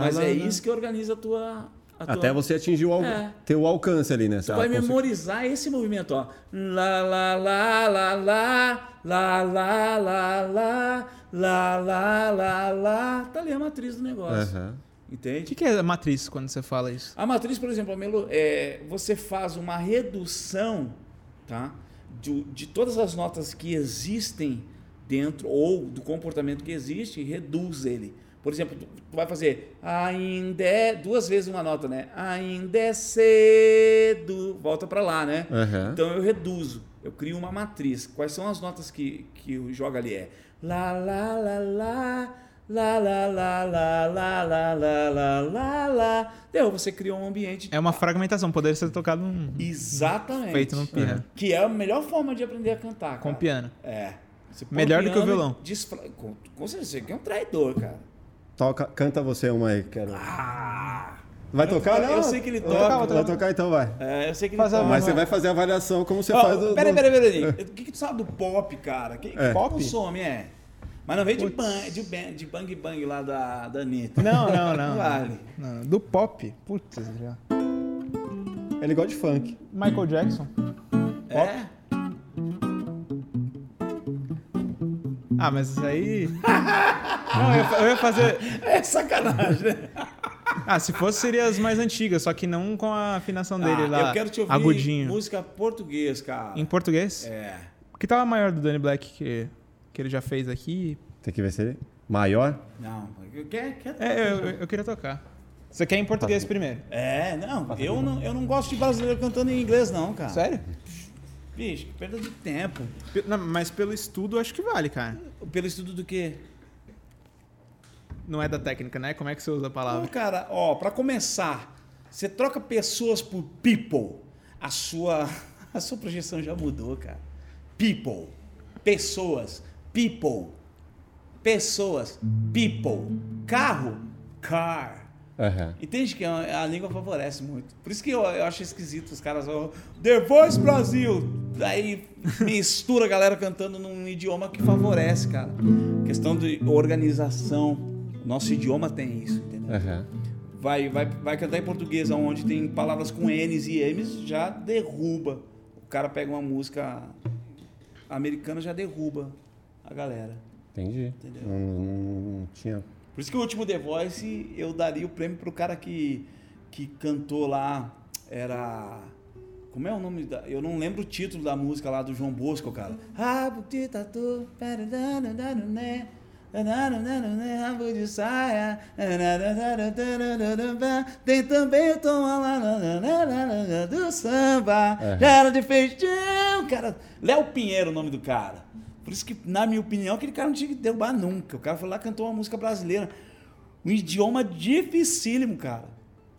mas é isso que organiza a tua. Até você atingir o al... É. ter o alcance ali, né? Tu vai memorizar esse movimento, ó. Lá, lá, lá, lá, lá, lá, lá, lá, lá, lá, lá, lá, lá. Tá ali a matriz do negócio. O Entende? que, que é a matriz quando você fala isso? A matriz, por exemplo, melo, é, você faz uma redução tá, de, de todas as notas que existem dentro, ou do comportamento que existe, e reduz ele. Por exemplo, tu tu vai fazer ainda é, duas vezes uma nota, né? Ainda é cedo, volta para lá, né? Aham. Então eu reduzo, eu crio uma matriz. Quais são as notas que, que joga ali? É lá, lá, lá, lá, lá, lá, lá, lá, lá, lá, lá, lá, lá, lá. Deu, você criou um ambiente. É uma fragmentação, poderia ser tocado num- Exatamente. feito no piano. Que é a melhor forma de aprender a cantar. Com cara. piano. É. Melhor do que o e violão. desfra- Com, com certeza, você aqui é um traidor, cara. Toca, canta você uma aí, quero. Ah! Vai tocar, eu não? sei que ele Vai toca. tocar, Vai tocar então, vai. É, eu sei que ele Faz toca. Mas você vai fazer a avaliação como você Ó, faz do. Peraí, peraí, peraí. O que, que tu sabe do pop, cara? Que, É. pop? consome, é. Mas não vem de, bang, de, bang, de bang bang lá da, da Anitta. Não, não, não. Vale. Não, Do pop. Putz, já. Ele gosta de funk. Michael Jackson. É? Ah, mas isso aí. Não, eu, eu ia fazer. É sacanagem, né? Ah, se fosse, seria as mais antigas, só que não com a afinação dele Ah, lá. eu quero te ouvir Agudinho. música português, cara. Em português? É. Que tava maior do Danny Black que, que ele já fez aqui. Tem que ver se ele. Maior? Não, quer, quer É, eu, eu queria tocar. Você quer em português primeiro? É, não, eu não, eu não gosto de brasileiro cantando em inglês, não, cara. Sério? Bicho, que perda de tempo. Pe- não, mas pelo estudo, acho que vale, cara. Pelo estudo do quê? Não é da técnica, né? Como é que você usa a Não, palavra? cara, ó, pra começar, você troca pessoas por people. A sua, a sua projeção já mudou, cara. People. Pessoas. People. Pessoas. People. Carro. Car. Aham. Entende que a, a língua favorece muito. Por isso que eu, eu acho esquisito os caras. ó, The Voice Brasil! Aí mistura a galera cantando num idioma que favorece, cara. Questão de organização. Nosso idioma tem isso, entendeu? Aham. Vai, vai, vai cantar em português, onde tem palavras com N's e M's, já derruba. O cara pega uma música americana, já derruba a galera. Entendi. Entendeu? Não, não- não tinha. Por isso que o último The Voice eu daria o prêmio pro cara que, que cantou lá. Era. Como é o nome da. Eu não lembro o título da música lá do João Bosco, cara. Rabo de tatu. paradadadadadadé, Rabo de saia. Tem também o tom do samba. Era de feijão, cara. Léo Pinheiro, o nome do cara. Por isso que, na minha opinião, aquele cara não tinha que derrubar nunca. O cara foi lá e cantou uma música brasileira. Um idioma dificílimo, cara.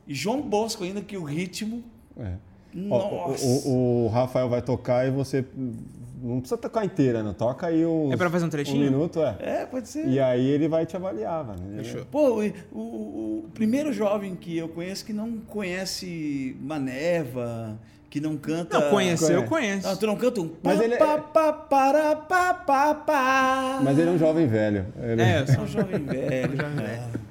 E João Bosco ainda, que o ritmo. É. Nossa! o, o- o Rafael vai tocar e você. Não precisa tocar inteira, não. Toca aí o. É pra fazer um trechinho? Um minuto, é. É, pode ser. E aí ele vai te avaliar, mano. Fechou. Pô, o, o- o primeiro jovem que eu conheço que não conhece Maneva, que não canta. Não, conhecer eu conheço. Não, tu não canta um. Mas pá, ele é-. Mas ele é um jovem velho. Ele- É, eu É sou um jovem velho. velho.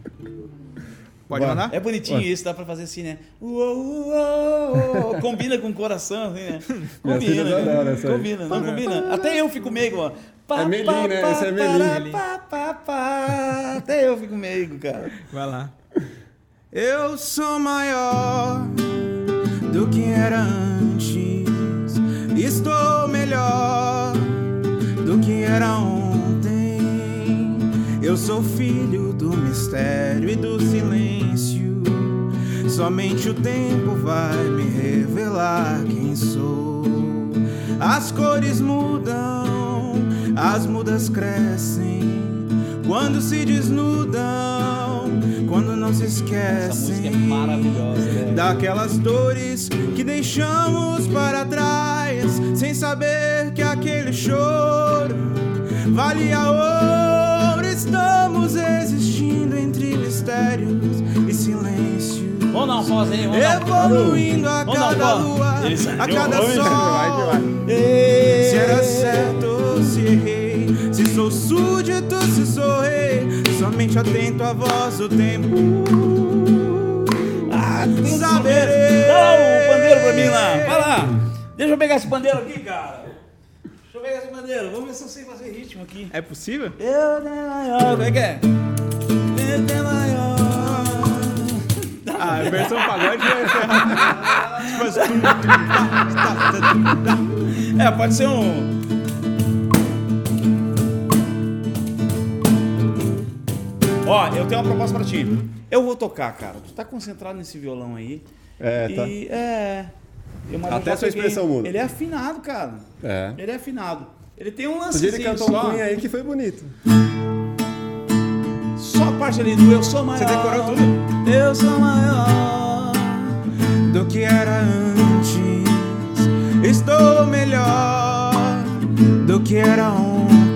Pode Vai. mandar? É bonitinho isso, dá pra fazer assim, né? Uou, uou, uou. Combina com o coração, assim, né? Minha filha Combina, adora né? essa aí. Combina, não combina? Até eu fico meio, ó. pá, É Melim, pá, né? Esse é Melim. pá. Até eu fico meigo, cara. Vai lá. Eu sou maior do que era antes. Estou melhor do que era ontem. Eu sou filho do mistério e do silêncio. Somente o tempo vai me revelar quem sou. As cores mudam, as mudas crescem. Quando se desnudam, quando não se esquecem Essa música é maravilhosa, velho. daquelas dores que deixamos para trás, sem saber que aquele choro valia ouro. Estamos existindo entre mistérios e silêncios. Vamos dar uma pausa aí, vamos dar uma Evoluindo a cada lua, a cada Vai, sol. vai. Se era certo ou se errei, se sou súdito, se sou rei, somente atento à voz do tempo. Ah, Saberei. Dá o pandeiro pra mim lá. Vai lá. Deixa eu pegar esse pandeiro aqui, cara. Deixa eu pegar esse pandeiro. Vamos ver se eu sei fazer ritmo aqui. É possível? Eu tenho maior. Como é que é? Eu tenho maior. Ah, a versão pagode vai ser. Tipo assim. É, pode ser um. Ó, eu tenho uma proposta pra ti. Eu vou tocar, cara. Tu tá concentrado nesse violão aí. É, tá. E é. eu- Até sua peguei. expressão muda. Ele é afinado, cara. É. Ele é afinado. Ele tem um lance ele cantou um só. cunha aí que foi bonito. Só a parte ali do eu sou maior. Você decorou tudo? Eu sou maior. do que era antes. Estou melhor do que era ontem.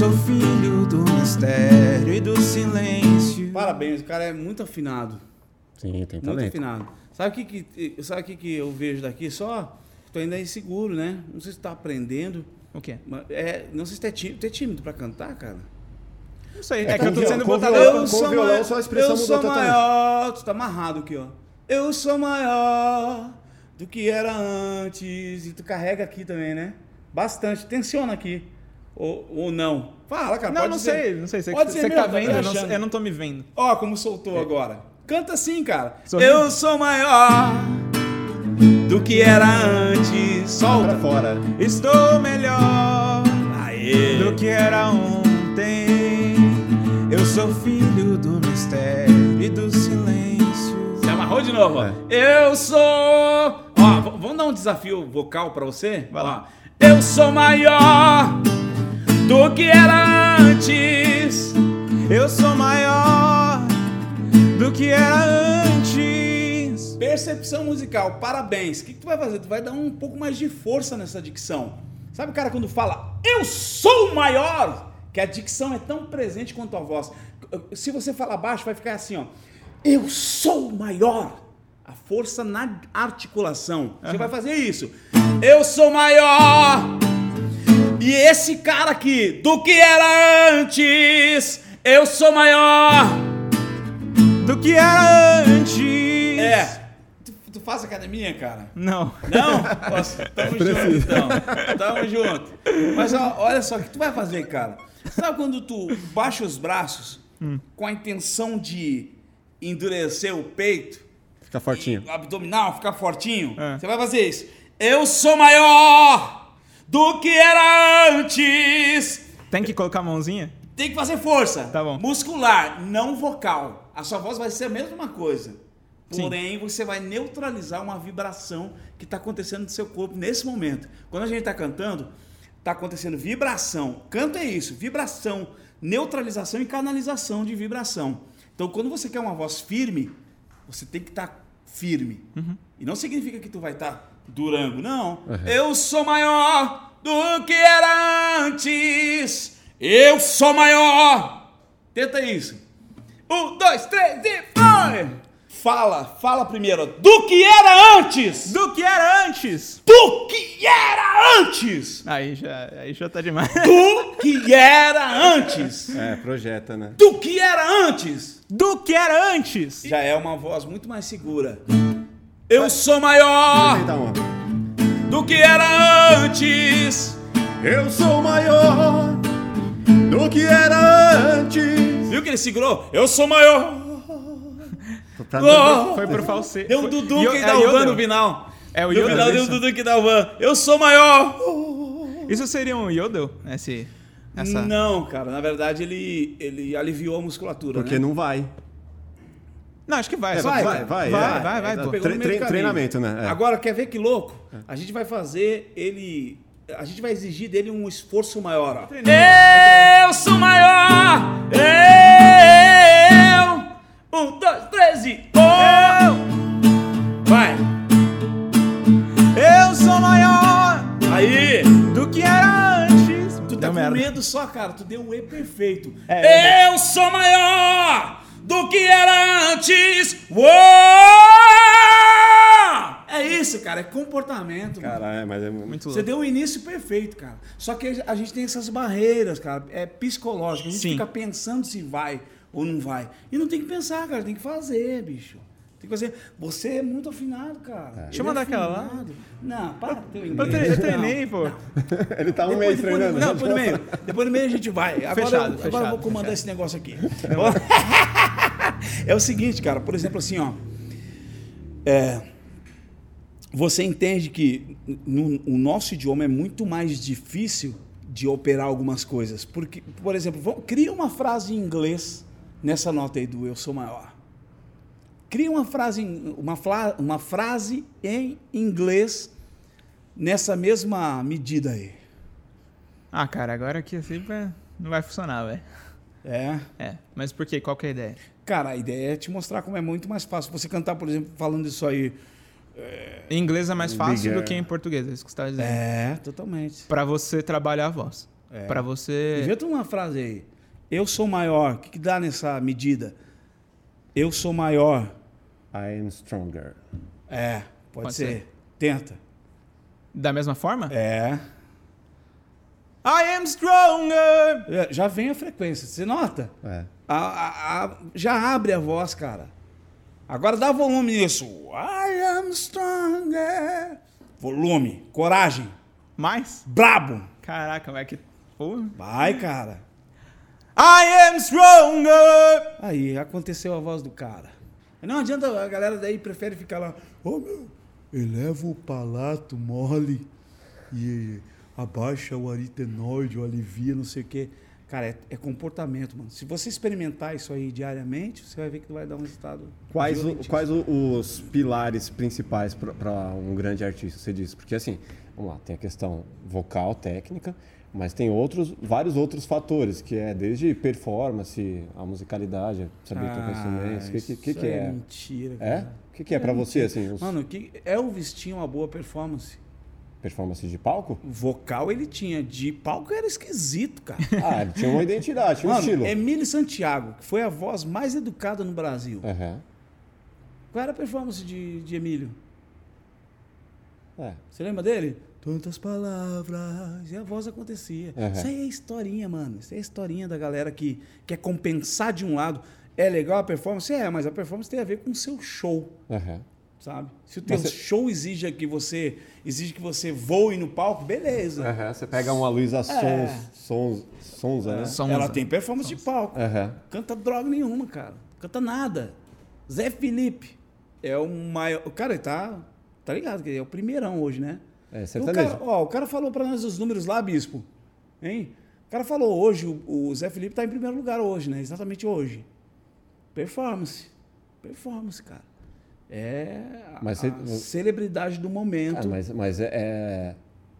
Sou filho do mistério e do silêncio. Parabéns, o cara é muito afinado. Sim, tem Muito talento. afinado. Sabe o que, que, sabe o que, que eu vejo daqui? Só tu ainda é inseguro, né? Não sei se tu tá aprendendo. O quê? mas É, não sei se tu é tímido. Tu é tímido pra cantar, cara? Não sei. É É, que eu tô sendo botado. Eu sou violão, maior. só a expressão eu mudou sou totalmente. maior. Tu tá amarrado aqui, ó. Eu sou maior do que era antes. E tu carrega aqui também, né? Bastante. Tensiona aqui. Ou, ou não. Fala, cara. Não, pode não ser. sei, não sei. Você, Pode você ser que tá vendo, eu não, eu não tô me vendo. Ó, como soltou agora. Canta assim, cara. Sorrindo. Eu sou maior do que era antes. Solta. Pra fora. Estou melhor Aê. do que era ontem. Eu sou filho do mistério e do silêncio. Se amarrou de novo, ó. É. Eu sou. Ó, vamos dar um desafio vocal pra você? Vai lá. Eu sou maior do que era antes. Eu sou maior do que era antes. Percepção musical, parabéns. O que, que tu vai fazer? Tu vai dar um pouco mais de força nessa dicção. Sabe o cara quando fala, eu sou maior? Que a dicção é tão presente quanto a voz. Se você falar baixo, vai ficar assim, ó. Eu sou maior. A força na articulação. Você vai fazer isso. Eu sou maior. E esse cara aqui, do que era antes, eu sou maior. Do que era antes. É. Tu, tu faz academia, cara? Não. Não? Nossa, tamo junto então. Tamo junto. Mas ó, olha só, o que tu vai fazer, cara? Sabe quando tu baixa os braços com a intenção de endurecer o peito, Fica fortinho. o abdominal, ficar fortinho? É. Você vai fazer isso. Eu sou maior do que era antes. Tem que colocar a mãozinha? Tem que fazer força. Tá bom. Muscular, não vocal. A sua voz vai ser a mesma coisa. Sim. Porém, você vai neutralizar uma vibração que está acontecendo no seu corpo nesse momento. Quando a gente está cantando, está acontecendo vibração. Canto é isso, vibração, neutralização e canalização de vibração. Então, quando você quer uma voz firme, você tem que estar firme. E não significa que tu vai estar durango, não. Eu sou maior do que era antes. Eu sou maior. Tenta isso. Um, dois, três e vai! Fala, fala primeiro. Do que era antes! Do que era antes. Do que era antes! Aí já, aí já tá demais. Do que era antes! É, projeta, né? Do que era antes! Do que era antes. Já é uma voz muito mais segura. Eu sou maior do que era antes. Eu sou maior do que era antes. Viu que ele segurou? Eu sou maior. Pra- Oh! Foi pro falsete. Deu um Dudu que dá o van no final. É o No Yodel, final deu um? Dudu que dá o van. Eu sou maior. Isso seria um Yodel? Esse, essa... Não, cara. Na verdade, ele, ele aliviou a musculatura, Porque né? não vai. Não, acho que vai. É, só- vai, cara. vai, vai, é. vai, vai. Pegou tre- treinamento, né? É. Agora, quer ver que louco? A gente vai fazer ele... A gente vai exigir dele um esforço maior, ó. Eu sou maior! Eu! Um, dois, três e... Oh! Vai! Eu sou maior Aí! do que era antes. Tu tá Deu com merda. medo só, cara. Tu deu um E perfeito. É, Eu sou maior do que era antes. Uou! É isso, cara. É comportamento. mano. Cara, é, mas é muito. Você louco. deu um início perfeito, cara. Só que a gente tem essas barreiras, cara. É psicológico. A gente Sim. fica pensando se vai ou não vai. E não tem que pensar, cara. Tem que fazer, bicho. Tem que fazer. Você é muito afinado, cara. Ele Deixa eu é mandar aquela lá. Não, para teu Eu, inglês. eu Não, treinei, pô. Ele tá um depois, mês depois, treinando. não, depois do meio. Depois do meio a gente vai. Agora, Fechado, eu, agora fechado, eu vou comandar fechado. esse negócio aqui. é o seguinte, cara. Por exemplo, assim, ó. É, você entende que no, o nosso idioma é muito mais difícil de operar algumas coisas. Porque, por exemplo, vamos- cria uma frase em inglês nessa nota aí do eu sou maior. Cria uma frase, em- uma, uma frase em inglês nessa mesma medida aí. Ah, cara, agora aqui assim não vai funcionar, velho. É. É, mas por quê? Qual que é a ideia? Cara, a ideia é te mostrar como é muito mais fácil. Você cantar, por exemplo, falando isso aí. Em inglês é mais fácil Bigger. do que em português, é isso que você tá dizendo. É, totalmente. Pra você trabalhar a voz. É. Pra você... Inventa uma frase aí. Eu sou maior. O que, que dá nessa medida? Eu sou maior. I am stronger. É, pode, Pode ser. ser. Tenta. Da mesma forma? É. I am stronger! É, Já vem a frequência. Você nota? É. A- a- a- já abre a voz, cara. Agora dá volume nisso. I am stronger. Volume, coragem, Mais? brabo. Caraca, vai que... Vai, cara. I am stronger! Aí aconteceu a voz do cara. Não adianta, a galera daí prefere ficar lá. Ô meu, eleva o palato mole e abaixa o aritenoide, o alivia, não sei o quê. Cara, é, é comportamento, mano. Se você experimentar isso aí diariamente, você vai ver que vai dar um resultado. Quais, o- quais o- os pilares principais para um grande artista, você disse? Porque assim, vamos lá, tem a questão vocal, técnica, mas tem outros, vários outros fatores, que é desde performance, a musicalidade, saber tocar instrumentos. O que, que, que, isso que é é? mentira, É? cara. O que, que é para você, assim, os Mano, que Elvis tinha uma boa performance. Performance de palco? Vocal ele tinha, de palco era esquisito, cara. Ah, ele tinha uma identidade, tinha um Mano, estilo. Emílio Santiago, que foi a voz mais educada no Brasil. Aham. Qual era a performance de, de Emílio? É. Você lembra dele? Tantas palavras e a voz acontecia. Uhum. Isso aí é historinha, mano. Isso é historinha da galera que quer compensar de um lado. É legal a performance? É, mas a performance tem a ver com o seu show, Aham. Sabe? Se o teu você- show exige que você exige que você voe no palco, beleza. Aham, Você pega uma Luísa Sons, É. Sons, Sonza, né? Sonza. Ela tem performance de palco. Aham. Canta droga nenhuma, cara. Canta nada. Zé Felipe é o maior. O cara ele tá. Tá ligado? Que ele é o primeirão hoje, né? É, o, sertanejo. cara, ó, o cara falou pra nós os números lá, bispo. Hein? O cara falou hoje, o, o Zé Felipe tá em primeiro lugar hoje, né? Exatamente hoje. Performance. Performance, cara. É a, Mas você- a celebridade do momento. Ah, mas mas é, é,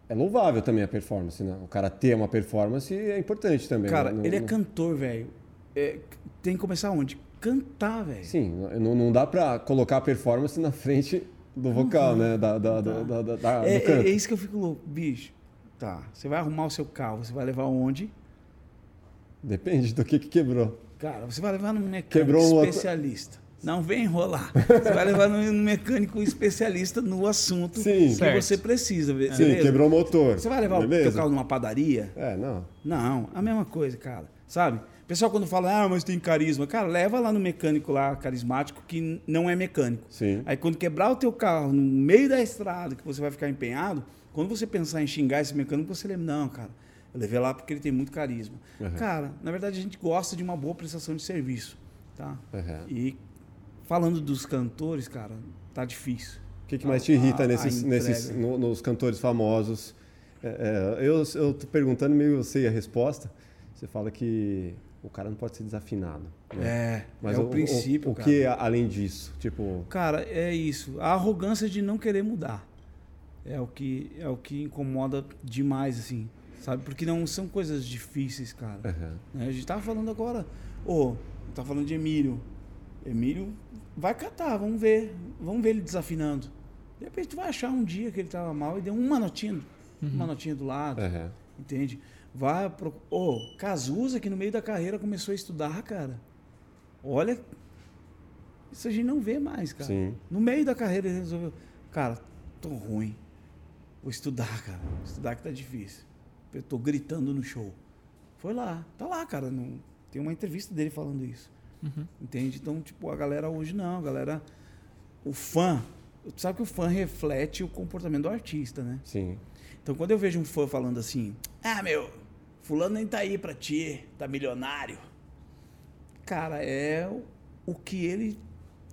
é louvável também a performance, né? O cara ter uma performance é importante também. Cara, né? Não- ele é não- cantor, velho. É, tem que começar onde? Cantar, velho. Sim, não, não dá pra colocar a performance na frente do vocal, né? Da, da, da, da, da- da- É, é, é isso que eu fico louco, bicho. Tá, você vai arrumar o seu carro, você vai levar onde? Depende do que, que quebrou. Cara, você vai levar num mecânico Quebrou um especialista. Não vem enrolar. Você vai levar num mecânico especialista no assunto Sim. que Certo. você precisa. be- Sim, beleza? quebrou o motor. Você vai levar o beleza? teu carro numa padaria? É, não. Não, a mesma coisa, cara. Sabe? O pessoal quando fala, ah, mas tem carisma. Cara, leva lá no mecânico lá, carismático, que não é mecânico. Sim. Aí quando quebrar o teu carro no meio da estrada, que você vai ficar empenhado, Quando você pensar em xingar esse mecânico, você lembra, não, cara, eu levei lá porque ele tem muito carisma. Uhum. Cara, na verdade a gente gosta de uma boa prestação de serviço, tá? Uhum. E falando dos cantores, cara, tá difícil. O que, que mais te irrita A- a nesses, entrega. nesses, no- nos cantores famosos? É, é, eu, eu tô perguntando, meio eu sei a resposta. Você fala que o cara não pode ser desafinado. né? É, Mas é o, princípio, O, o que a- além disso? Tipo, Cara, é isso. A arrogância de não querer mudar. É o que é o que incomoda demais, assim. Sabe? Porque não são coisas difíceis, cara. uhum. Né? A gente tava falando agora. Ô, tá falando de Emílio. Emílio vai catar, vamos ver. Vamos ver ele desafinando. De repente tu vai achar um dia que ele tava mal e deu uma notinha, uma notinha do lado. Uhum. Entende? Vai pro. Ô, Cazuza, que no meio da carreira começou a estudar, cara. Olha. Isso a gente não vê mais, cara. Sim. No meio da carreira ele resolveu. Cara, tô ruim. Vou estudar, cara. Estudar que tá difícil. Eu tô gritando no show. Foi lá. Tá lá, cara. Não... Tem uma entrevista dele falando isso. Entende? Então, tipo, a galera hoje não. A galera. O fã. Tu sabe que o fã reflete o comportamento do artista, né? Sim. Então, quando eu vejo um fã falando assim, ah, meu, fulano nem tá aí pra ti, tá milionário. Cara, é o, o que ele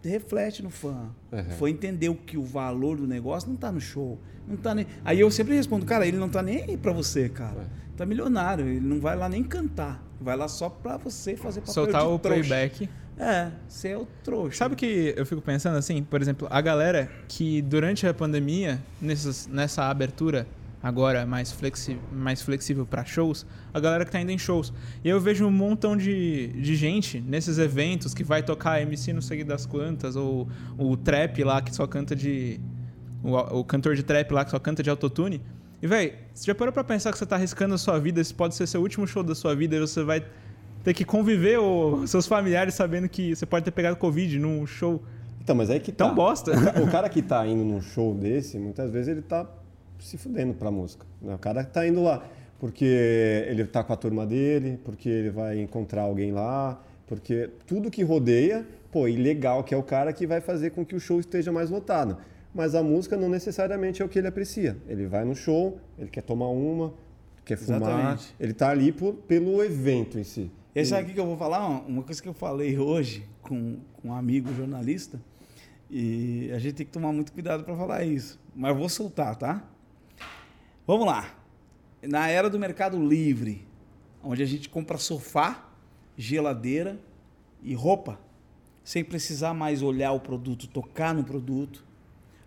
reflete no fã. Uhum. O fã entendeu que o valor do negócio não tá no show. Não tá nem... Aí eu sempre respondo, cara, ele não tá nem aí pra você, cara. É. Tá milionário, ele não vai lá nem cantar. Vai lá só pra você fazer papel Soltar de o trouxa. playback. É, você é o trouxa. Sabe o que eu fico pensando assim? Por exemplo, a galera que durante a pandemia, nessas, nessa abertura agora mais, flexi mais flexível para shows, a galera que tá indo em shows. E eu vejo um montão de, de gente nesses eventos que vai tocar MC não sei das quantas, ou o trap lá que só canta de. O, o cantor de trap lá que só canta de autotune. E, velho, você já parou pra pensar que você tá arriscando a sua vida? Esse pode ser seu último show da sua vida e você vai ter que conviver ou seus familiares sabendo que você pode ter pegado Covid num show Então, mas aí que tão tá. bosta. O ca- O cara que tá indo num show desse, muitas vezes ele tá se fudendo pra música. né? O cara tá indo lá porque ele tá com a turma dele, porque ele vai encontrar alguém lá, porque tudo que rodeia, pô, e legal que é o cara que vai fazer com que o show esteja mais lotado. Mas a música não necessariamente é o que ele aprecia. Ele vai no show, ele quer tomar uma, quer fumar, Exatamente. ele tá ali por- pelo evento em si. E o que que eu vou falar? Uma coisa que eu falei hoje com, com um amigo jornalista, e a gente tem que tomar muito cuidado para falar isso. Mas eu vou soltar, tá? Vamos lá. Na era do Mercado Livre, onde a gente compra sofá, geladeira e roupa, sem precisar mais olhar o produto, tocar no produto.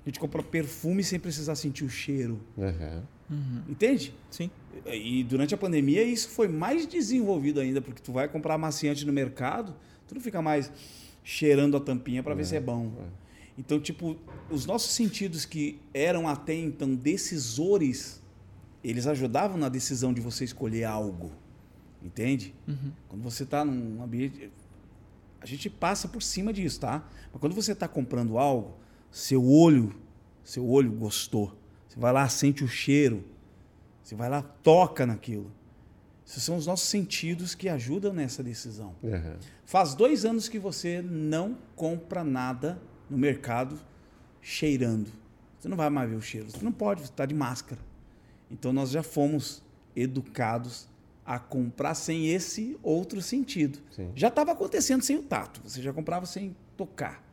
A gente compra perfume sem precisar sentir o cheiro. Uhum. Entende? Sim. E durante a pandemia isso foi mais desenvolvido ainda, porque tu vai comprar amaciante no mercado, tu não fica mais cheirando a tampinha para ver se é bom. Então, tipo, os nossos sentidos que eram até então decisores, eles ajudavam na decisão de você escolher algo. Entende? Quando você está num ambiente. A gente passa por cima disso, tá? Mas quando você está comprando algo, seu olho, seu olho gostou. Você vai lá, sente o cheiro. Você vai lá, toca naquilo. Esses são os nossos sentidos que ajudam nessa decisão. Uhum. Faz dois anos que você não compra nada no mercado cheirando. Você não vai mais ver o cheiro. Você não pode, você está de máscara. Então nós já fomos educados a comprar sem esse outro sentido. Sim. Já estava acontecendo sem o tato. Você já comprava sem tocar.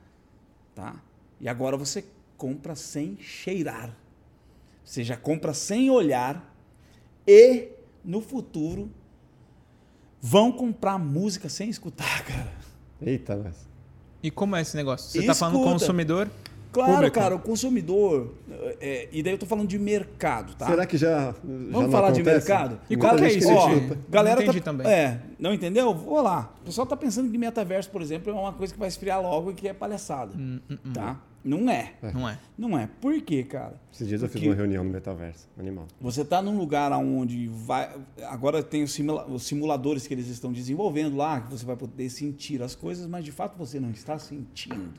Tá? E agora você compra sem cheirar. Você já compra sem olhar e no futuro vão comprar música sem escutar, cara. Eita, mas. E como é esse negócio? Você tá falando consumidor? Claro, Público. cara, o consumidor. é, e daí eu tô falando de mercado, tá? Será que já. já Vamos não falar de acontece? mercado? E qual que é isso, Ó, de- galera Não entendi tá, também. É, não entendeu? Vou lá. O pessoal tá pensando que metaverso, por exemplo, é uma coisa que vai esfriar logo e que é palhaçada. Hum, Tá? Não é. Não é. Não é. Por quê, cara? Esses dias eu fiz Porque- uma reunião no metaverso. Animal. Você está num lugar onde vai. Agora tem os, simula- os simuladores que eles estão desenvolvendo lá, que você vai poder sentir as coisas, mas de fato você não está sentindo.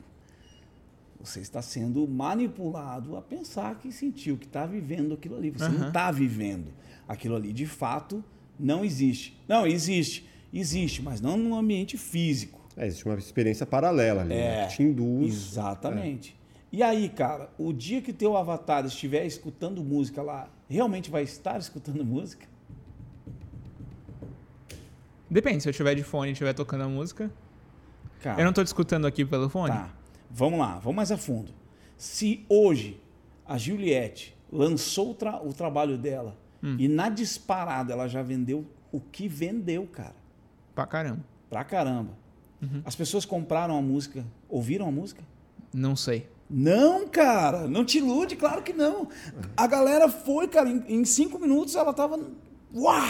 Você está sendo manipulado a pensar que sentiu, que está vivendo aquilo ali. Você não Aham. está vivendo aquilo ali. De fato, não existe. Não, existe. Existe, mas não num ambiente físico. É, existe uma experiência paralela ali, né? É, que te induz. Exatamente. E aí, cara, o dia que teu avatar estiver escutando música lá, realmente vai estar escutando música? Depende, se eu tiver de fone e estiver tocando a música. Cara, Eu não tô te escutando aqui pelo fone? Tá. Vamos lá, vamos mais a fundo. Se hoje a Juliette lançou o, tra- o trabalho dela Hum. e na disparada ela já vendeu o que vendeu, cara. Pra caramba. Pra caramba. Uhum. As pessoas compraram a música, ouviram a música? Não sei. Não, cara, não te ilude, claro que não. A galera foi, cara, em, em cinco minutos ela tava. Uau!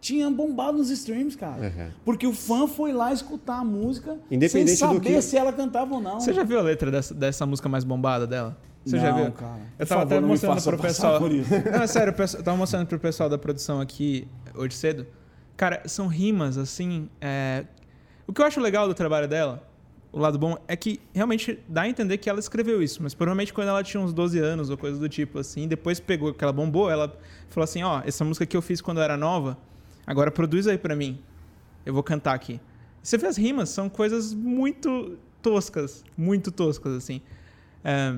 Tinha bombado nos streams, cara. Uhum. Porque o fã foi lá escutar a música Independente sem do saber que- se ela cantava ou não. Você já viu a letra dessa, dessa música mais bombada dela? Você já Não, viu? cara. Eu tava favor, até mostrando pro pessoal. Não, é sério, eu tava mostrando pro pessoal da produção aqui hoje cedo. Cara, são rimas assim. é, O que eu acho legal do trabalho dela, o lado bom, é que realmente dá a entender que ela escreveu isso, mas provavelmente quando ela tinha uns 12 anos ou coisa do tipo assim, depois pegou que ela bombou, ela falou assim: ó, essa música que eu fiz quando eu era nova, agora produz aí pra mim. Eu vou cantar aqui. Você vê as rimas, são coisas muito toscas, muito toscas assim. É,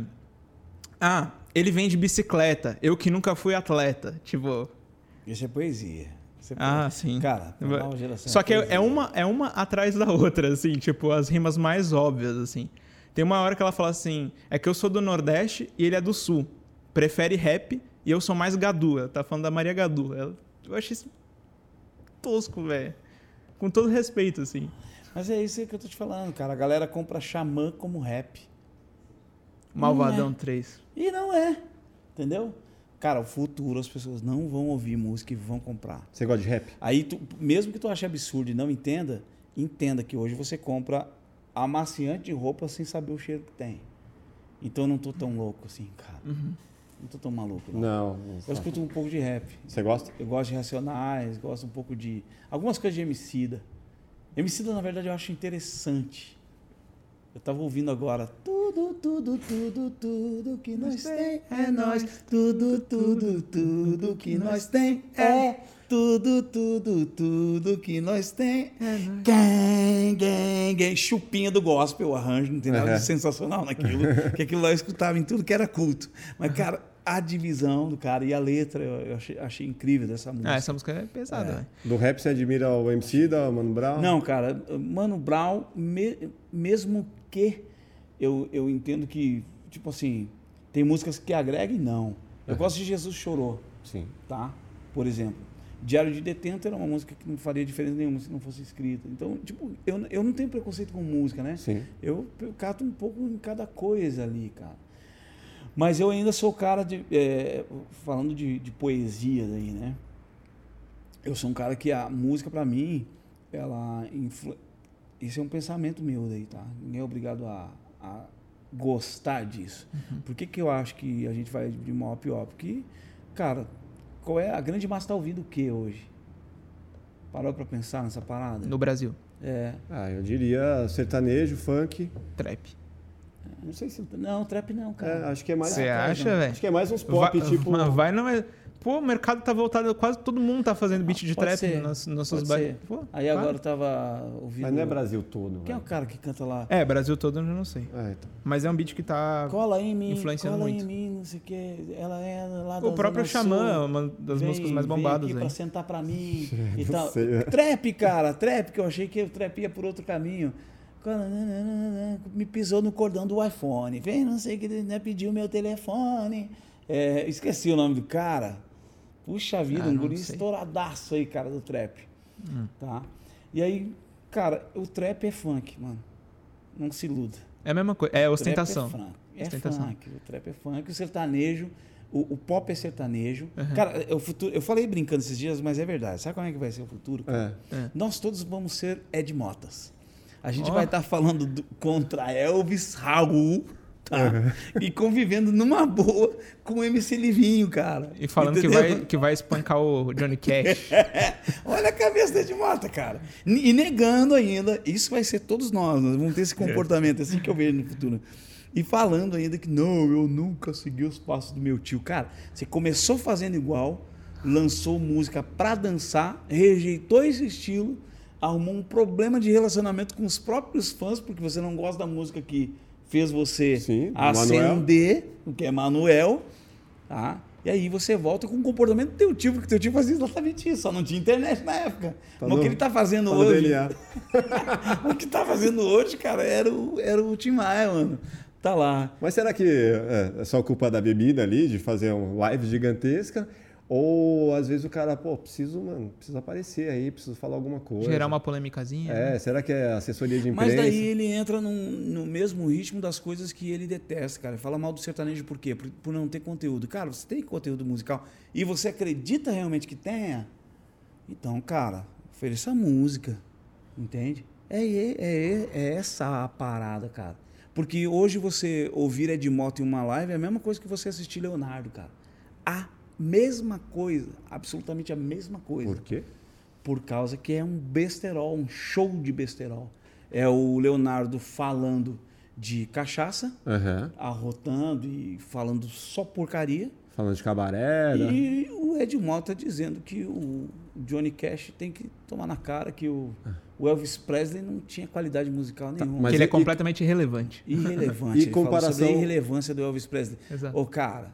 ah, ele vem de bicicleta. Eu que nunca fui atleta. Tipo. Isso é poesia. É Ah, poesia. sim. Cara, a nova geração Só que é, é uma, é uma atrás da outra, assim, tipo, as rimas mais óbvias, assim. Tem uma hora que ela fala assim: é que eu sou do Nordeste e ele é do Sul. Prefere rap e eu sou mais Gadu. Ela tá falando da Maria Gadu. Ela- eu achei isso tosco, velho. Com todo respeito, assim. Mas é isso que eu tô te falando, cara. A galera compra Xamã como rap. Malvadão Não 3. E não é. Entendeu? Cara, o futuro as pessoas não vão ouvir música e vão comprar. Você gosta de rap? Aí, tu- mesmo que tu ache absurdo e não entenda, entenda que hoje você compra amaciante de roupa sem saber o cheiro que tem. Então eu não tô tão louco assim, cara. Não tô tão maluco, não. Não. Eu escuto um pouco de rap. Você gosta? Eu gosto de Racionais, gosto um pouco de... Algumas coisas de Emicida. Emicida, na verdade, eu acho interessante. Eu tava ouvindo agora. Tudo, tudo, tudo, tudo que nós tem é nós. Tudo, tudo, tudo que nós tem é... Tudo, tudo, tudo que nós tem é Gang, gang, gang. Chupinha do gospel, o arranjo, não tem nada de sensacional naquilo. que aquilo lá eu escutava em tudo que era culto. Mas, cara, a divisão do cara e a letra eu, achei, achei incrível dessa música. Ah, essa música é pesada, É. velho. Do rap você admira o MC da Mano Brown? Não, cara, Mano Brown, me- mesmo que eu, eu entendo que, tipo assim, tem músicas que agregam, não. Eu gosto de Jesus Chorou, Sim. tá? Por exemplo. Diário de Detento era uma música que não faria diferença nenhuma se não fosse escrita. Então, tipo, eu, eu não tenho preconceito com música, né? Sim. Eu, eu cato um pouco em cada coisa ali, cara. Mas eu ainda sou cara de. é, falando de, de poesia daí, né? Eu sou um cara que a música, pra mim, ela. Influ... Isso é um pensamento meu daí, tá? Ninguém é obrigado a, a gostar disso. Por que, que eu acho que a gente vai de mal a pior? Porque, cara, qual é. A grande massa tá ouvindo o que hoje? Parou pra pensar nessa parada? No Brasil. É. Ah, eu diria sertanejo, funk. Trap. Não sei se. Não, trap não, É, cara. acho que é mais. Você acha, velho? Acho que é mais uns pop, vai, tipo. mas vai não é. Pô, o mercado tá voltado, quase todo mundo tá fazendo beat de Pode trap ser, nos nossos pode bairros. Aí claro. agora eu tava ouvindo. Mas não é Brasil todo. Quem é o cara que canta lá? É, Brasil todo eu não sei. É, então. Mas é um beat que tá. Cola em mim, influenciando cola muito. em mim, não sei o que. Ela é lá O próprio Xamã é uma das Vem- músicas mais vem bombadas aqui aí. pra sentar pra mim e tal. sei, é. Trap, cara, trap, que eu achei que o trap ia por outro caminho. Me pisou no cordão do iPhone. Vem, não sei o que, né, pediu meu telefone. É, esqueci o nome do cara. Puxa vida, Ah, um guri sei. estouradaço aí, cara, do trap. Hum. Tá? E aí, cara, o trap é funk, mano. Não se iluda. É a mesma coisa. É ostentação. O trap é funk. É Ostentação. funk. O trap é funk. O sertanejo, o, o pop é sertanejo. Uhum. Cara, é o futuro, eu falei brincando esses dias, mas é verdade. Sabe como é que vai ser o futuro? cara? É. Nós todos vamos ser Ed Motas. A gente Ó. vai estar falando do- contra Elvis Raul, tá? E convivendo numa boa com o MC Livinho, cara. E falando que vai, que vai espancar o Johnny Cash. Olha a cabeça do Ed Mota, cara. E negando ainda, isso vai ser todos nós, nós vamos ter esse comportamento, é assim que eu vejo no futuro. E falando ainda que não, eu nunca segui os passos do meu tio. Cara, você começou fazendo igual, lançou música pra dançar, rejeitou esse estilo, arrumou um problema de relacionamento com os próprios fãs, porque você não gosta da música que fez você Sim, o ascender, o que é Manuel, tá? E aí você volta com o comportamento do teu tio, porque teu tio fazia exatamente isso, só não tinha internet na época. Tá Mas no- o que ele tá fazendo Tá hoje, o que tá fazendo hoje, cara, era o, era o Tim Maia, mano. Tá lá. Mas será que é, é só culpa da bebida ali, de fazer uma live gigantesca? Ou às vezes o cara, pô, preciso, mano, preciso aparecer aí, preciso falar alguma coisa. Gerar uma polêmicazinha. né? É, será que é assessoria de imprensa? Mas daí ele entra num- no mesmo ritmo das coisas que ele detesta, cara. Fala mal do sertanejo por quê? Por, por não ter conteúdo. Cara, você tem conteúdo musical e você acredita realmente que tenha? Então, cara, ofereça música. Entende? É, é, é, é essa a parada, cara. Porque hoje você ouvir Ed Mota em uma live é a mesma coisa que você assistir Leonardo, cara. A mesma coisa. Absolutamente a mesma coisa. Por quê? Por causa que é um besterol, um show de besterol. É o Leonardo falando de cachaça, Aham. arrotando e falando só porcaria. Falando de cabaré. né? E o Ed Mota dizendo que o Johnny Cash tem que tomar na cara que o, o Elvis Presley não tinha qualidade musical nenhuma. mas que ele é e- completamente irrelevante. Irrelevante. E Ele falou comparação- sobre a irrelevância do Elvis Presley. Exato. Ô, cara,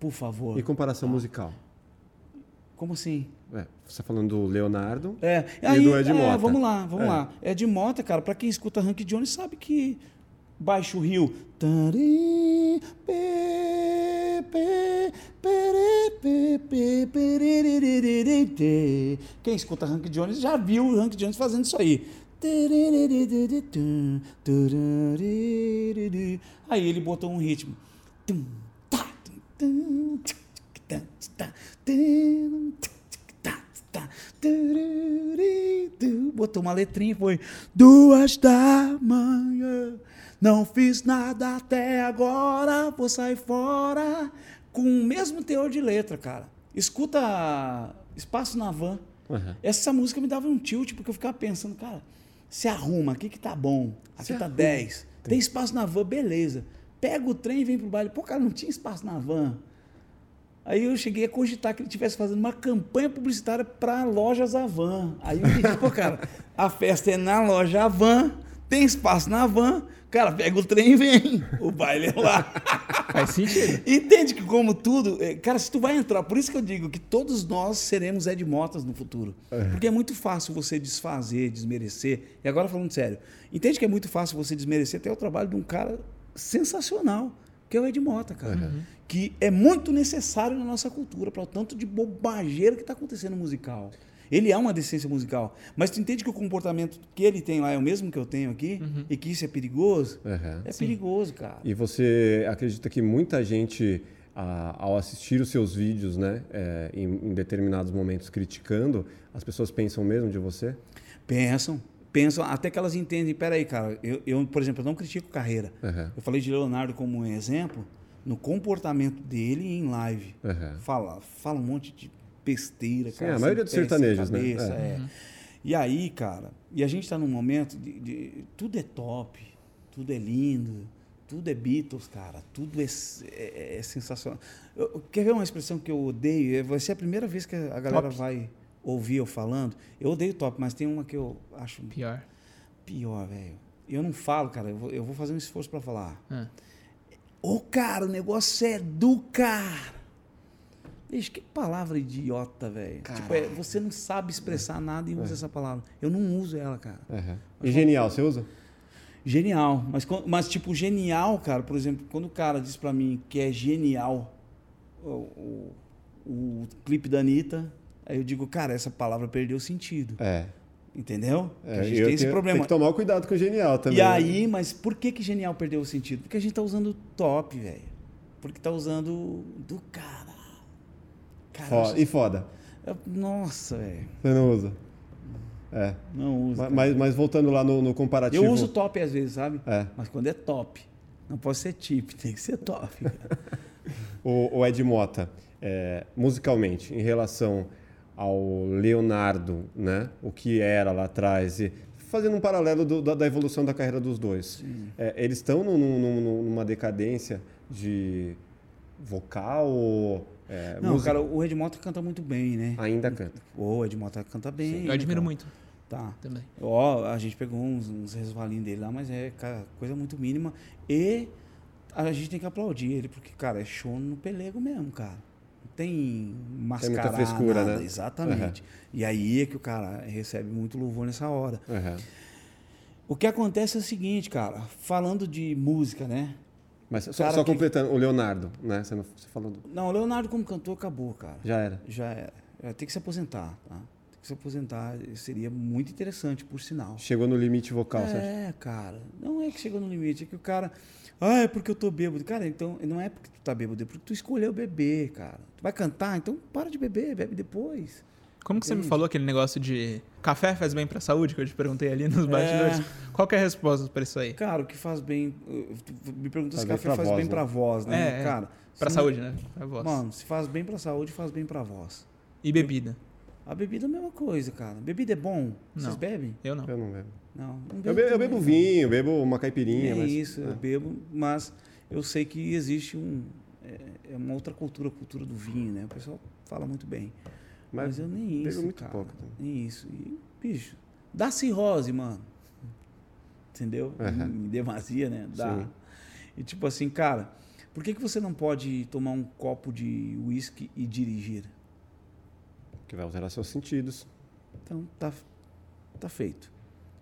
por favor. E comparação musical? Como assim? É, você tá falando do Leonardo. É, E do Ed é, Mota. vamos lá, vamos É. lá. Ed Mota, cara, pra quem escuta Hank Jones sabe que Baixo Rio. Quem escuta Hank Jones já viu o Hank Jones fazendo isso aí. Aí ele botou um ritmo. Botou uma letrinha e foi duas da manhã. Não fiz nada até agora, vou sair fora. Com o mesmo teor de letra, cara. Escuta Espaço na Van. Aham. Essa música me dava um tilt, porque eu ficava pensando, cara, se arruma, aqui que tá bom, aqui Se tá arruma. 10. Tem espaço na van, beleza. Pega o trem e vem pro baile. Pô, cara, não tinha espaço na van. Aí eu cheguei a cogitar que ele estivesse fazendo uma campanha publicitária para lojas Avan. Aí eu disse, pô, cara, a festa é na loja Avan, tem espaço na van, cara, pega o trem e vem. O baile é lá. Faz sentido. Entende que como tudo, é, cara, se tu vai entrar, por isso que eu digo que todos nós seremos Ed Motas no futuro. Porque é muito fácil você desfazer, desmerecer. E agora falando sério, entende que é muito fácil você desmerecer até o trabalho de um cara sensacional, que é o Ed Mota, cara. Que é muito necessário na nossa cultura, para o tanto de bobageira que está acontecendo no musical. Ele é uma decência musical. Mas tu entende que o comportamento que ele tem lá é o mesmo que eu tenho aqui? E que isso é perigoso? Aham. É perigoso, cara. E você acredita que muita gente, ao assistir os seus vídeos, né, é, em, em determinados momentos criticando, as pessoas pensam mesmo de você? Pensam, pensam, até que elas entendem, peraí, cara, eu, eu, por exemplo, eu não critico carreira. Aham. Eu falei de Leonardo como um exemplo no comportamento dele em live. Aham. Fala, fala um monte de besteira, Sim, cara. a maioria dos sertanejos, né? cabeça, É. é. E aí, cara, e a gente está num momento de, de- Tudo é top, tudo é lindo, tudo é Beatles, cara, tudo é, é- é sensacional. Eu- quer ver uma expressão que eu odeio? É, Vai ser a primeira vez que a galera Top. vai ouvir eu falando. Eu odeio top, mas tem uma que eu acho Pior. pior, velho. Eu não falo, cara, eu vou, eu vou fazer um esforço para falar. Ah. Ô, cara, o negócio é do cara. Bicho, que palavra idiota, velho. Tipo, é, você não sabe expressar nada e usa essa palavra. Eu não uso ela, cara. Aham. E genial, você usa? Genial. Mas, mas tipo, genial, cara, por exemplo, quando o cara diz pra mim que é genial o, o, o clipe da Anitta, aí eu digo, cara, essa palavra perdeu sentido. É. Entendeu? É, a gente tem esse tenho- problema. Tem que tomar cuidado com o genial também. E né? aí, mas por que que genial perdeu o sentido? Porque a gente tá usando top, velho. Porque tá usando do cara. Cara, Fo- eu- E foda. eu- nossa, velho. Você não usa. É. Não uso. Ma- cara. Mas, mas voltando lá no, no comparativo. eu uso top às vezes, sabe? É. Mas quando é top. Não pode ser tip, tem que ser top. O, o Ed Mota, é, musicalmente, em relação ao Leonardo, né? O que era lá atrás, e fazendo um paralelo do- da, da evolução da carreira dos dois. É, eles estão num- num- numa decadência de vocal ou é, Não, música- cara, o Ed Mota canta muito bem, né? ainda canta. O Ed Mota canta bem. Eu admiro cara. muito. Tá. também. Ó, a gente pegou uns, uns resvalinhos dele lá, mas é cara, coisa muito mínima. E a gente tem que aplaudir ele, porque, cara, é show no pelego mesmo, cara. Tem mascarada. frescura, nada. né? Exatamente. E aí é que o cara recebe muito louvor nessa hora. Aham. O que acontece é o seguinte, cara, falando de música, né? Mas só, só que- completando, o Leonardo, né? Você, não, você falou do... Não, o Leonardo como cantor acabou, cara. Já era. Já era. É, Tem que se aposentar, tá? Tem que se aposentar. Seria muito interessante, por sinal. Chegou no limite vocal, acha? É, cara. Não é que chegou no limite, é que o cara. Ah, é porque eu tô bêbado. Cara, então não é porque tu tá bêbado, é porque tu escolheu beber, cara. Tu vai cantar, então para de beber, bebe depois. Como que você me falou aquele negócio de café faz bem pra saúde, que eu te perguntei ali nos bastidores? Qual que é a resposta pra isso aí? Cara, o que faz bem. tu Me perguntou se Faz bem café faz voz, bem né? pra voz, né? É, é. Cara. Pra não- saúde, né? Pra voz. Mano, se faz bem pra saúde, faz bem pra voz. E bebida? A bebida é a mesma coisa, cara. Bebida é bom. Vocês Não. bebem? Eu não. Eu não bebo. Não. não Eu, be- eu bebo não. vinho, bebo uma caipirinha, É mas... isso, eu é. bebo, mas eu sei que existe um. É, é uma outra cultura, a cultura do vinho, né? O pessoal fala muito bem. Mas, Mas eu nem bebo isso. muito cara, pouco também. Nem isso. E, bicho, dá cirrose, mano. Entendeu? Aham. Em demasia, né? Dá. Sim. E tipo assim, cara, por que, que você não pode tomar um copo de uísque e dirigir? Que vai alterar seus sentidos. Então tá, tá feito.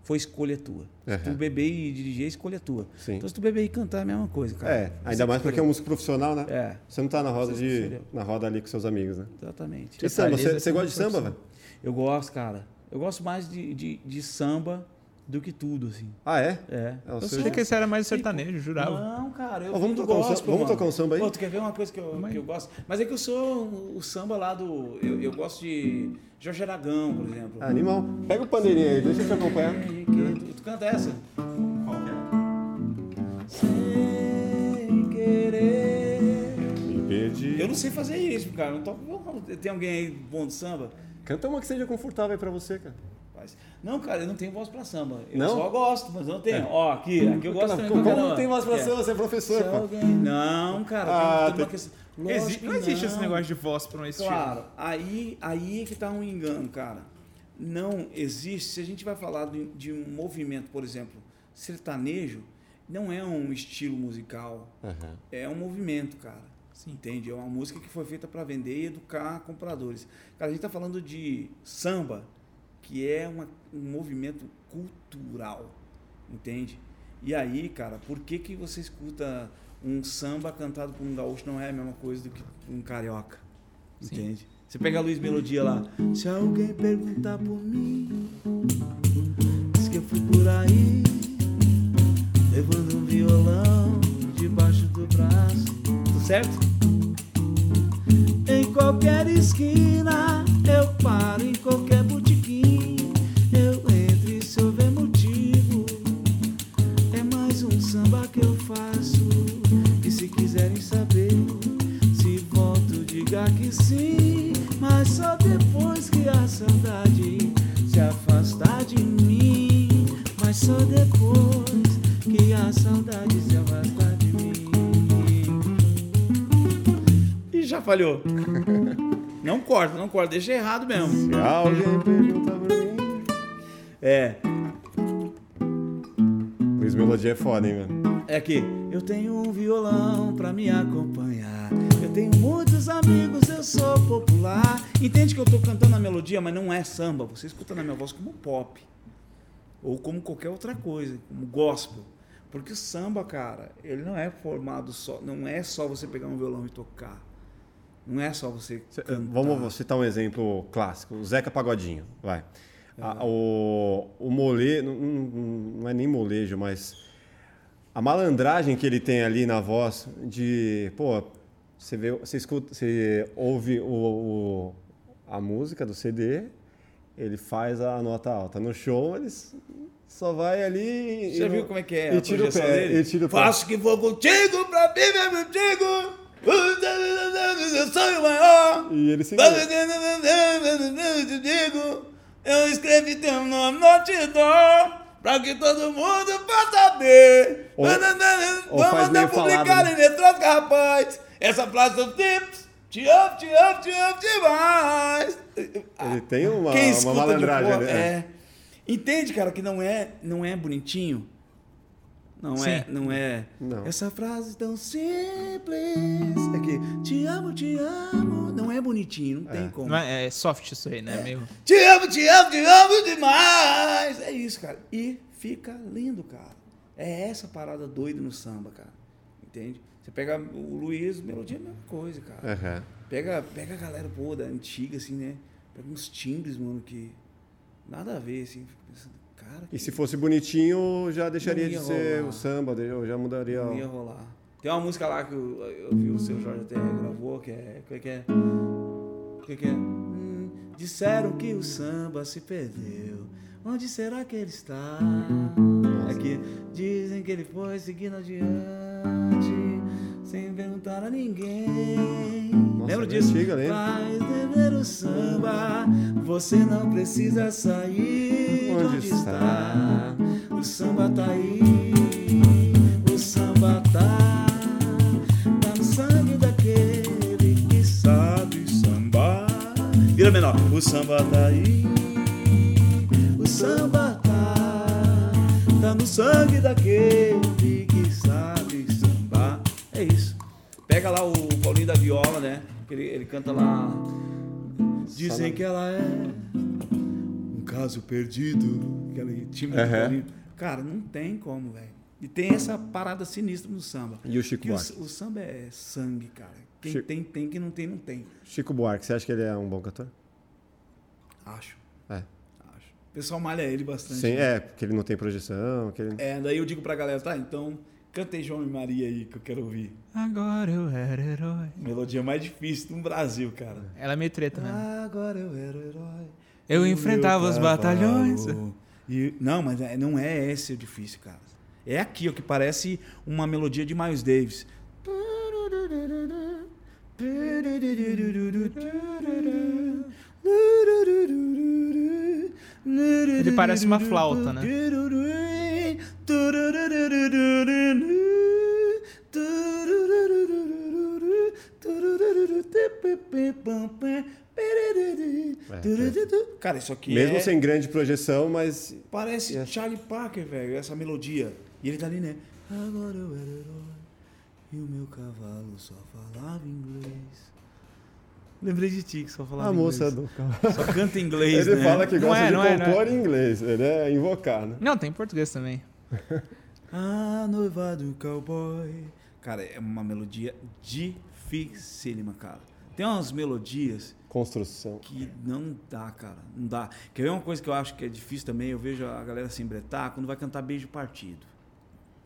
Foi escolha tua. Se tu Aham. beber e dirigir, é escolha tua. Sim. Então se tu beber e cantar é a mesma coisa, cara. É, ainda mais porque é um músico profissional, né? É, Você não tá na roda, Você de, escolheu. na roda ali com seus amigos, né? exatamente. E samba, você, você é uma gosta de samba, velho? Eu gosto, cara. Eu gosto mais de, de, de samba do que tudo, assim. Ah, é? É. É Eu Achei que esse era mais sertanejo, jurava. Não, cara, eu Ó, vamos tocar um gospel, samba- vamos tocar um samba aí? Pô, tu quer ver uma coisa que eu, que eu gosto? Mas é que eu sou o, samba lá do... Eu, eu gosto de Jorge Aragão, por exemplo. Ah, animal. Pega o pandeirinho aí, deixa eu te acompanhar. Que- Tu, tu canta essa? Sem querer... Me perdi. Eu não sei fazer isso, cara. Não toco. Tem alguém aí bom de samba? Canta uma que seja confortável aí pra você, cara. Faz. Não, cara, eu não tenho voz pra samba. Eu Não? só gosto, mas eu não tenho. Ó, aqui, aqui eu gosto como não tem voz pra É. samba? Você é professor, alguém... Não, cara, Ah, tem, tem uma questão. Lógico Exi- que não existe esse negócio de voz pra um estilo. Claro, aí, aí é que tá um engano, cara. Não existe. Se a gente vai falar de, de um movimento, por exemplo, sertanejo, não é um estilo musical, Aham. é um movimento, cara. Entende? É uma música que foi feita para vender e educar compradores. Cara, a gente tá falando de samba, que é uma- um movimento cultural, entende? E aí, cara, por que que você escuta um samba cantado por um gaúcho não é a mesma coisa do que um carioca? Entende? Você pega a Luiz Melodia lá. Se alguém perguntar por mim, diz que eu fui por aí, levando um violão debaixo do braço. Tudo certo? Em qualquer esquina, eu paro em qualquer diga que sim. Mas só depois que a saudade se afastar de mim. Mas só depois que a saudade se afastar de mim. E já falhou. Não corta, não corta, deixa errado mesmo. Se alguém pergunta por mim. É, Luiz Melodia é foda, hein, velho? é que eu tenho um violão pra me acompanhar. Tenho muitos amigos, eu sou popular. Entende que eu tô cantando a melodia, mas não é samba. Você escuta na minha voz como pop. Ou como qualquer outra coisa, como gospel. Porque o samba, cara, ele não é formado só, não é só você pegar um violão e tocar. Não é só você Cê- cantar. Vamos citar um exemplo clássico. O Zeca Pagodinho, vai. É. A- o, o mole... Não- não é nem molejo, mas... A malandragem que ele tem ali na voz de... Pô, você, vê, você, escuta, você ouve o, o- a música do CD, ele faz a nota alta. No show, ele s- só vai ali... e Você não- viu como é que é E tira o pé, dele? e tira o pé. Faço que vou contigo pra viver contigo. Eu sonho maior. E ele se... Eu digo, eu escrevi teu nome no te dou, pra que todo mundo possa ver. Ou- ou mandar meio publicar em eletrônica, rapaz. Essa frase do tips, te amo, te amo, te amo demais. Ele tem uma, Quem uma malandragem né? é. Entende, cara, que não é, não é bonitinho? Não Sim. é, não é. Não. Essa frase tão simples. Aqui, te amo, te amo. Não é bonitinho, não tem como. Não é, é soft isso aí, né? Meio... Te amo, te amo, te amo demais. É isso, cara. E fica lindo, cara. É essa parada doida no samba, cara. Entende? Você pega o Luiz, melodia é a mesma coisa, cara. Aham. Pega, pega a galera, pô, da antiga, assim, né? Pega uns timbres, mano, que nada a ver, assim. Fico pensando, cara, E se fosse bonitinho, já deixaria de ser rolar. o samba, já mudaria. não ia rolar. Tem uma música lá que eu, eu vi o seu Jorge até gravou, que é. Que é que é? Que que é? Hum, disseram que o samba se perdeu. Onde será que ele está? Aqui dizem que ele foi seguindo adiante, sem perguntar a ninguém. Nossa, Lembra disso? antiga, lembro. Faz beber o samba, você não precisa sair. de Onde onde está? está? O samba tá aí, o samba tá, tá no sangue daquele que sabe sambar. Vira menor, o samba tá aí, o samba tá, tá no sangue daquele que. É isso. Pega lá o Paulinho da Viola, né? Ele, ele canta lá. Dizem que ela é um caso perdido. Aquele time do Aham. Paulinho. Cara, não tem como, velho. E tem essa parada sinistra no samba. E o Chico Que o, Buarque? o samba é sangue, cara. Quem Chico- tem, tem. Quem não tem, não tem. Chico Buarque, você acha que ele é um bom cantor? Acho. É. Acho. O pessoal malha ele bastante. Sim, né? é, porque ele não tem projeção. Ele... É, daí eu digo pra galera, tá, então cantei João e Maria aí que eu quero ouvir. Agora eu era herói. Melodia mais difícil do Brasil, cara. Ela é meio treta mesmo. Agora eu era o herói. Eu enfrentava os batalhões. E- não, mas é- não é esse o difícil, cara. É aqui, ó, que parece uma melodia de Miles Davis. Ele parece uma flauta, né? Cara, isso aqui Mesmo é... sem grande projeção, mas. Parece Yes. Charlie Parker, velho, essa melodia. E ele tá ali, né? Agora eu era herói e o meu cavalo só falava inglês. Lembrei de ti que só falava A moça inglês. do. Só canta inglês, Ele né? fala que Não gosta é, de não é, não é. compor em inglês. Ele é invocar, né? Não, tem em português também. A noiva do cowboy. Cara, é uma melodia dificílima, cara. Tem umas melodias Construção. que não dá, cara. Não dá. Quer ver uma coisa que eu acho que é difícil também? Eu vejo a galera se embretar quando vai cantar beijo partido.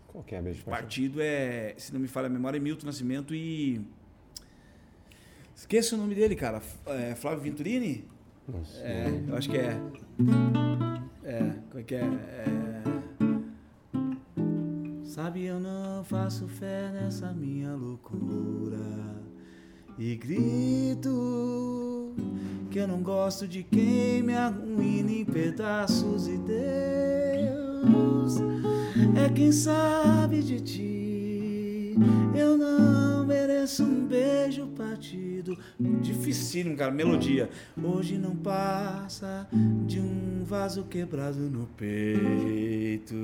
Qual que é beijo de Partido é, se não me falha a memória, é Milton Nascimento e. Esqueça o nome dele, cara. É, Flávio Venturini? Nossa. É, eu acho que é. É, como é que é? É. Sabe, eu não faço fé nessa minha loucura. E grito que eu não gosto de quem me arruína em pedaços. E Deus é quem sabe de ti. Eu não mereço um beijo partido. Dificílimo, cara, melodia. Hoje não passa de um vaso quebrado no peito.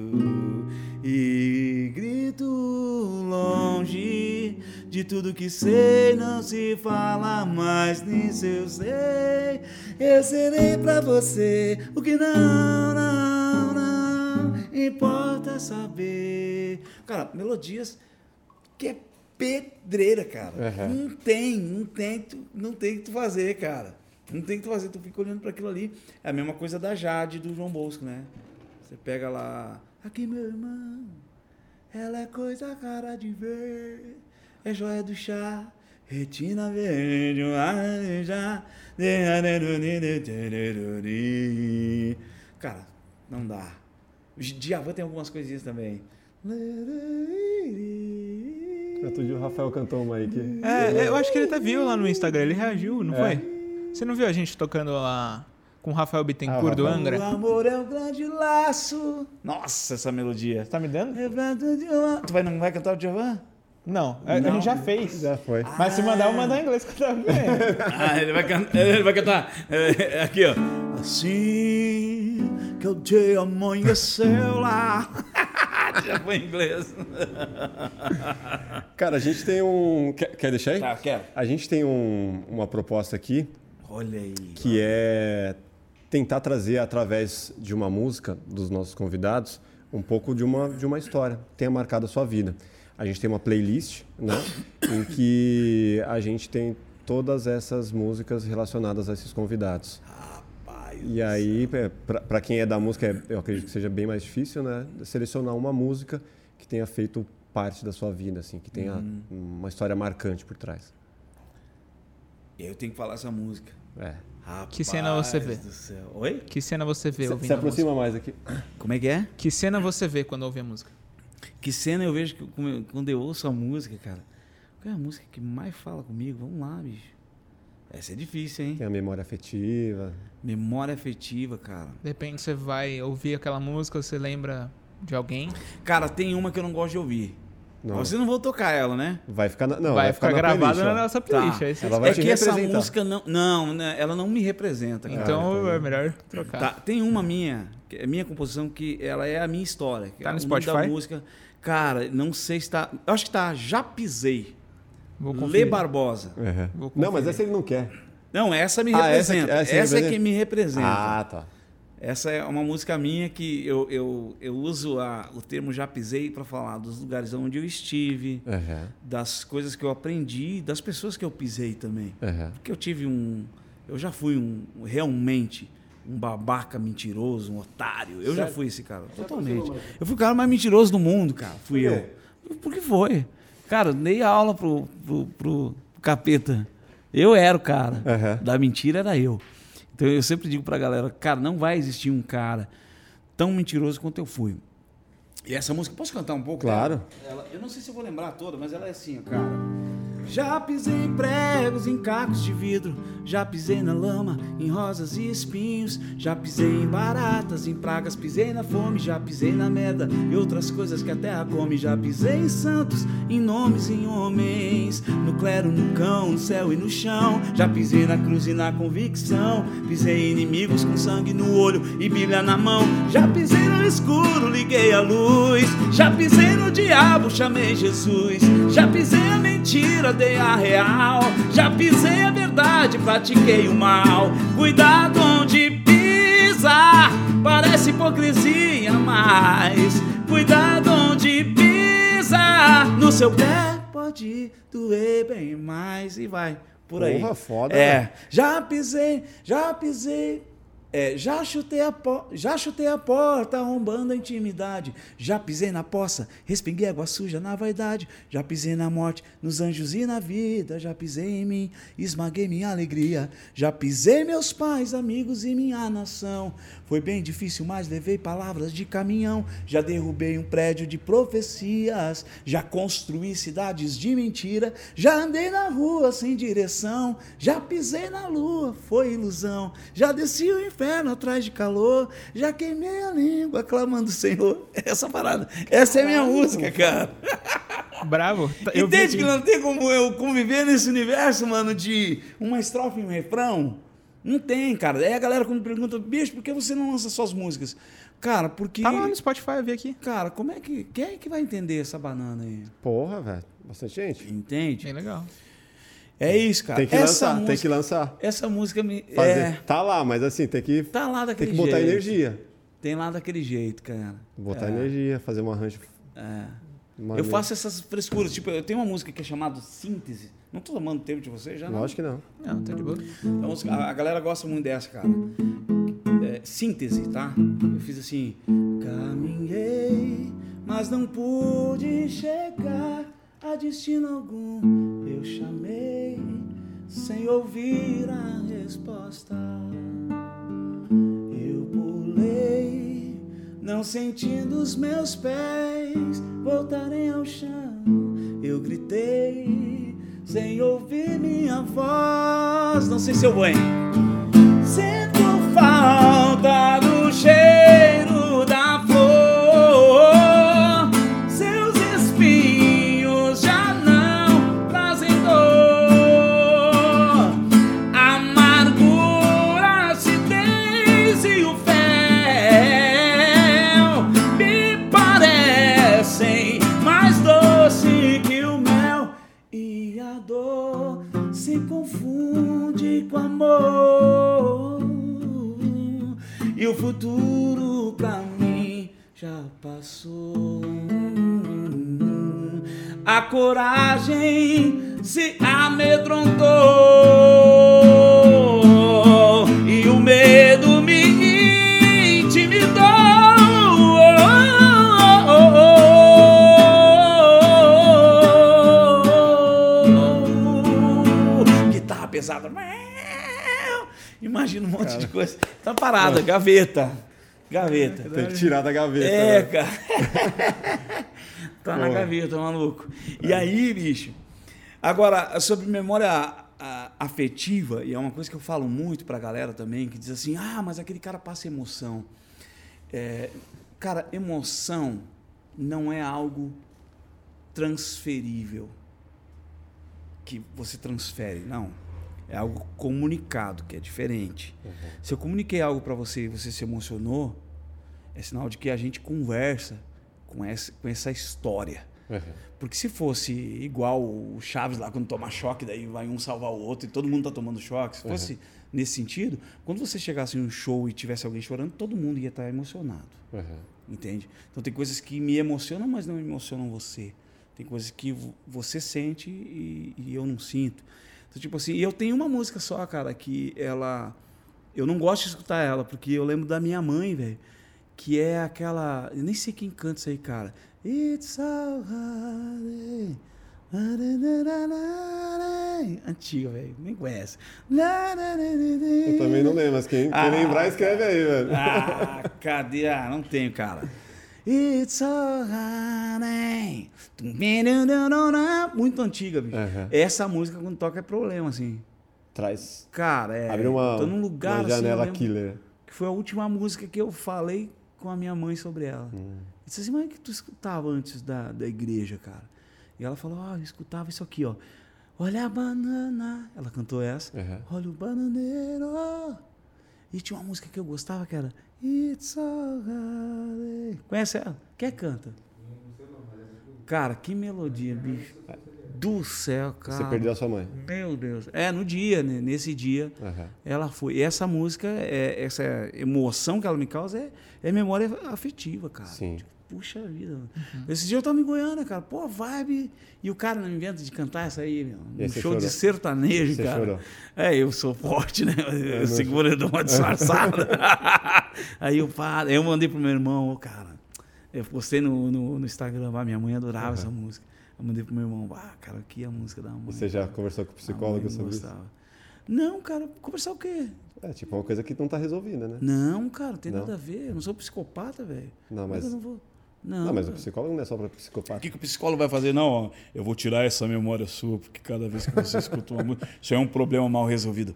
E grito longe de tudo que sei, não se fala mais nisso eu sei. Eu serei pra você o que não, não, não importa saber. Cara, melodias que é pedreira, cara. Aham. Não tem, não tem, tu- não tem o que tu fazer, cara. Não tem o que tu fazer, tu fica olhando para aquilo ali. É a mesma coisa da Jade do João Bosco, né? Você pega lá, aqui meu irmão, ela é coisa cara de ver, é joia do chá, retina verde, um laranja. Cara, não dá. O Djavan tem algumas coisinhas também. Outro dia o Rafael cantou uma aí que. É, eu acho que ele até viu lá no Instagram, ele reagiu, não É. foi? Você não viu a gente tocando lá com o Rafael Bittencourt Ah, do. Angra? O amor é um grande laço. Nossa, essa melodia. Tá me dando? Lembrando de uma- Tu vai, não vai cantar o Djavan? Não, a, a Não. gente já fez. Já foi. Mas se mandar, eu mandar em inglês tava vendo. Ah, ele vai, can... ele vai cantar. É, Aqui, ó. Assim que o dia amanheceu lá. Já foi em inglês. Cara, a gente tem um. Quer, quer deixar aí? Tá, quero. A gente tem um- uma proposta aqui Olha aí. que é tentar trazer através de uma música dos nossos convidados um pouco de uma, de uma história que tenha marcado a sua vida. A gente tem uma playlist, né, em que a gente tem todas essas músicas relacionadas a esses convidados. E aí, para quem é da música, é- eu acredito que seja bem mais difícil, né, selecionar uma música que tenha feito parte da sua vida, assim, que tenha uma história marcante por trás. Eu tenho que falar essa música. É. Rapaz Que cena você vê? do céu. Oi? Que cena você vê Se, ouvindo se a música? aproxima mais aqui. Como é que é? Que cena você vê quando ouve a música? Que cena eu vejo que, quando eu ouço a música, cara. Qual é a música que mais fala comigo? Vamos lá, bicho. Essa é difícil, hein? Tem a memória afetiva. Memória afetiva, cara. De repente você vai ouvir aquela música, você lembra de alguém, Cara, tem uma que eu não gosto de ouvir. Não, Você não vou tocar ela, né? vai ficar na, não, vai, ficar, na gravada playlist, na nossa playlist. Tá. aí você Ela vai é te que essa música não. Não, né, ela não me representa, cara. Então então- é melhor trocar. Tá, tem uma minha, que é minha composição, que ela é a minha história. que Tá é no nome da Spotify? música. Cara, não sei se tá. Eu acho que tá Já Pisei. Vou Lê. Barbosa. Uhum. Vou Não, mas essa ele não quer. Não, essa me Ah, essa representa. que- Essa, essa é que me representa. Ah, tá. Essa é uma música minha que eu, eu, eu uso a- o termo já pisei para falar dos lugares onde eu estive, Uhum. das coisas que eu aprendi, das pessoas que eu pisei também. Uhum. Porque eu tive um. Eu já fui um realmente um babaca mentiroso, um otário. Eu já fui esse cara, totalmente. Eu fui o cara mais mentiroso do mundo, cara. Fui Por eu. Por que foi? Cara, dei aula pro, pro, pro capeta. Eu era o cara. Uhum. Da mentira era eu. Então eu sempre digo pra galera, cara, não vai existir um cara tão mentiroso quanto eu fui. E essa música, posso cantar um pouco? Claro. Ela, eu não sei se eu vou lembrar toda, mas ela é assim, ó, cara. Já pisei em pregos, em cacos de vidro, já pisei na lama, em rosas e espinhos, já pisei em baratas, em pragas, pisei na fome, já pisei na merda e outras coisas que a terra come, já pisei em santos, em nomes em homens, no clero, no cão, no céu e no chão, já pisei na cruz e na convicção, pisei em inimigos com sangue no olho e bíblia na mão, já pisei no escuro, liguei a luz, já pisei no diabo, chamei Jesus, já pisei a mentira, dei a real, já pisei a verdade, pratiquei o mal, cuidado onde pisa, parece hipocrisia, mas cuidado onde pisa, no seu pé pode doer bem mais e vai por aí. Porra, foda, É, né? já pisei, já pisei. É, já, chutei a já chutei a porta, arrombando a intimidade. Já pisei na poça, respinguei água suja na vaidade. Já pisei na morte, nos anjos e na vida. Já pisei em mim, esmaguei minha alegria. Já pisei meus pais, amigos e minha nação. Foi bem difícil, mas levei palavras de caminhão. Já derrubei um prédio de profecias. Já construí cidades de mentira. Já andei na rua sem direção. Já pisei na lua, foi ilusão. Já desci o inferno atrás de calor. Já queimei a língua clamando Senhor. Essa parada. Essa é a minha música, cara. Bravo. Eu vi Entende que aqui. não tem como eu conviver nesse universo, mano, de uma estrofe e um refrão? Não tem, cara. Aí a galera quando pergunta, bicho, por que você não lança suas músicas? Cara, porque. Tá lá no Spotify, eu vi aqui. Cara, como é que. Quem é que vai entender essa banana aí? Porra, velho. Bastante gente. Entende? Bem legal. É isso, cara. Tem que essa lançar, música, tem que lançar. Essa música me. Fazer. É, Tá lá, mas assim, tem que, tá lá tem daquele que botar jeito. energia. Tem lá daquele jeito, cara. Botar É. energia, fazer um arranjo. É. Eu maneiro. faço essas frescuras. Tipo, eu tenho uma música que é chamada Síntese. Não tô tomando tempo de vocês já, não. Lógico que não. Não, tá de boa. Então, a, a galera gosta muito dessa, cara. É, síntese, tá? Eu fiz assim. Caminhei, mas não pude chegar a destino algum. Eu chamei sem ouvir a resposta. Eu pulei, não sentindo os meus pés voltarem ao chão. Eu gritei sem ouvir minha voz. Não sei se eu vou? Sinto falta do cheiro o futuro pra mim já passou. A coragem se amedrontou e o medo me intimidou. Guitarra pesada. Imagina um monte de coisa. Tá parada, gaveta. Gaveta. Tem que tirar da gaveta. É, né? cara. tá na gaveta, maluco. E aí, bicho. Agora, sobre memória a- afetiva, e é uma coisa que eu falo muito pra galera também, que diz assim: ah, mas aquele cara passa emoção. É, cara, emoção não é algo transferível que você transfere, não. É algo comunicado, que é diferente. Se eu comuniquei algo pra você e você se emocionou, é sinal de que a gente conversa com essa, com essa história. Uhum. Porque se fosse igual o Chaves lá, quando toma choque, daí vai um salvar o outro e todo mundo tá tomando choque. Se fosse nesse sentido, quando você chegasse em um show e tivesse alguém chorando, todo mundo ia estar emocionado. Uhum. Entende? Então tem coisas que me emocionam, mas não emocionam você. Tem coisas que vo- você sente e, e eu não sinto. Então, tipo assim, eu tenho uma música só, cara, que ela. Eu não gosto de escutar ela, porque eu lembro da minha mãe, velho. Que é aquela. Eu nem sei quem canta isso aí, cara. It's so hard. Antiga, velho. Nem conhece. Eu também não lembro, mas quem, quem Ah, lembrar, escreve aí, velho. Ah, cadê? Ah, não tenho, cara. It's so honey. Muito antiga, bicho. Aham. Essa música, quando toca, é problema, assim. Traz. Cara, é. Abre uma, tô num lugar uma assim, janela lembro killer. Que foi a última música que eu falei com a minha mãe sobre ela. Hum. Eu disse assim, mas o que tu escutava antes da, da igreja, cara? E ela falou, ah, eu escutava isso aqui, ó. Olha a banana. Ela cantou essa. Aham. Olha o bananeiro. E tinha uma música que eu gostava que era It's hard. Conhece ela? Quem canta? Cara, que melodia, bicho. Do céu, cara. Você perdeu a sua mãe. Meu Deus. É, no dia, né? Nesse dia, Aham. ela foi. E essa música, é, essa emoção que ela me causa é, é memória afetiva, cara. Sim. Tipo, Puxa vida. Esse dia eu tava em Goiânia, cara. Pô, vibe. E o cara não inventa de cantar essa aí, meu. Aí Um show de chorou? sertanejo, Você cara. chorou? É, eu sou forte, né? Eu não- seguro e dou uma disfarçada. aí eu paro. Eu mandei pro meu irmão, ô, cara. Eu postei no, no, no Instagram, ah, minha mãe adorava essa música. Eu mandei pro meu irmão, ah, cara, aqui é a música da mãe. Você já conversou com o psicólogo sobre isso? gostava. Não, cara, conversar o quê? É, tipo, uma coisa que não tá resolvida, né? Não, cara, tem Não? nada a ver. Eu não sou psicopata, velho. Não, é que mas- Eu não vou. Não, Não, mas o psicólogo não é só pra O psicopata. que, que o psicólogo vai fazer? Não, ó, eu vou tirar essa memória sua, porque cada vez que você escuta uma música, isso é um problema mal resolvido.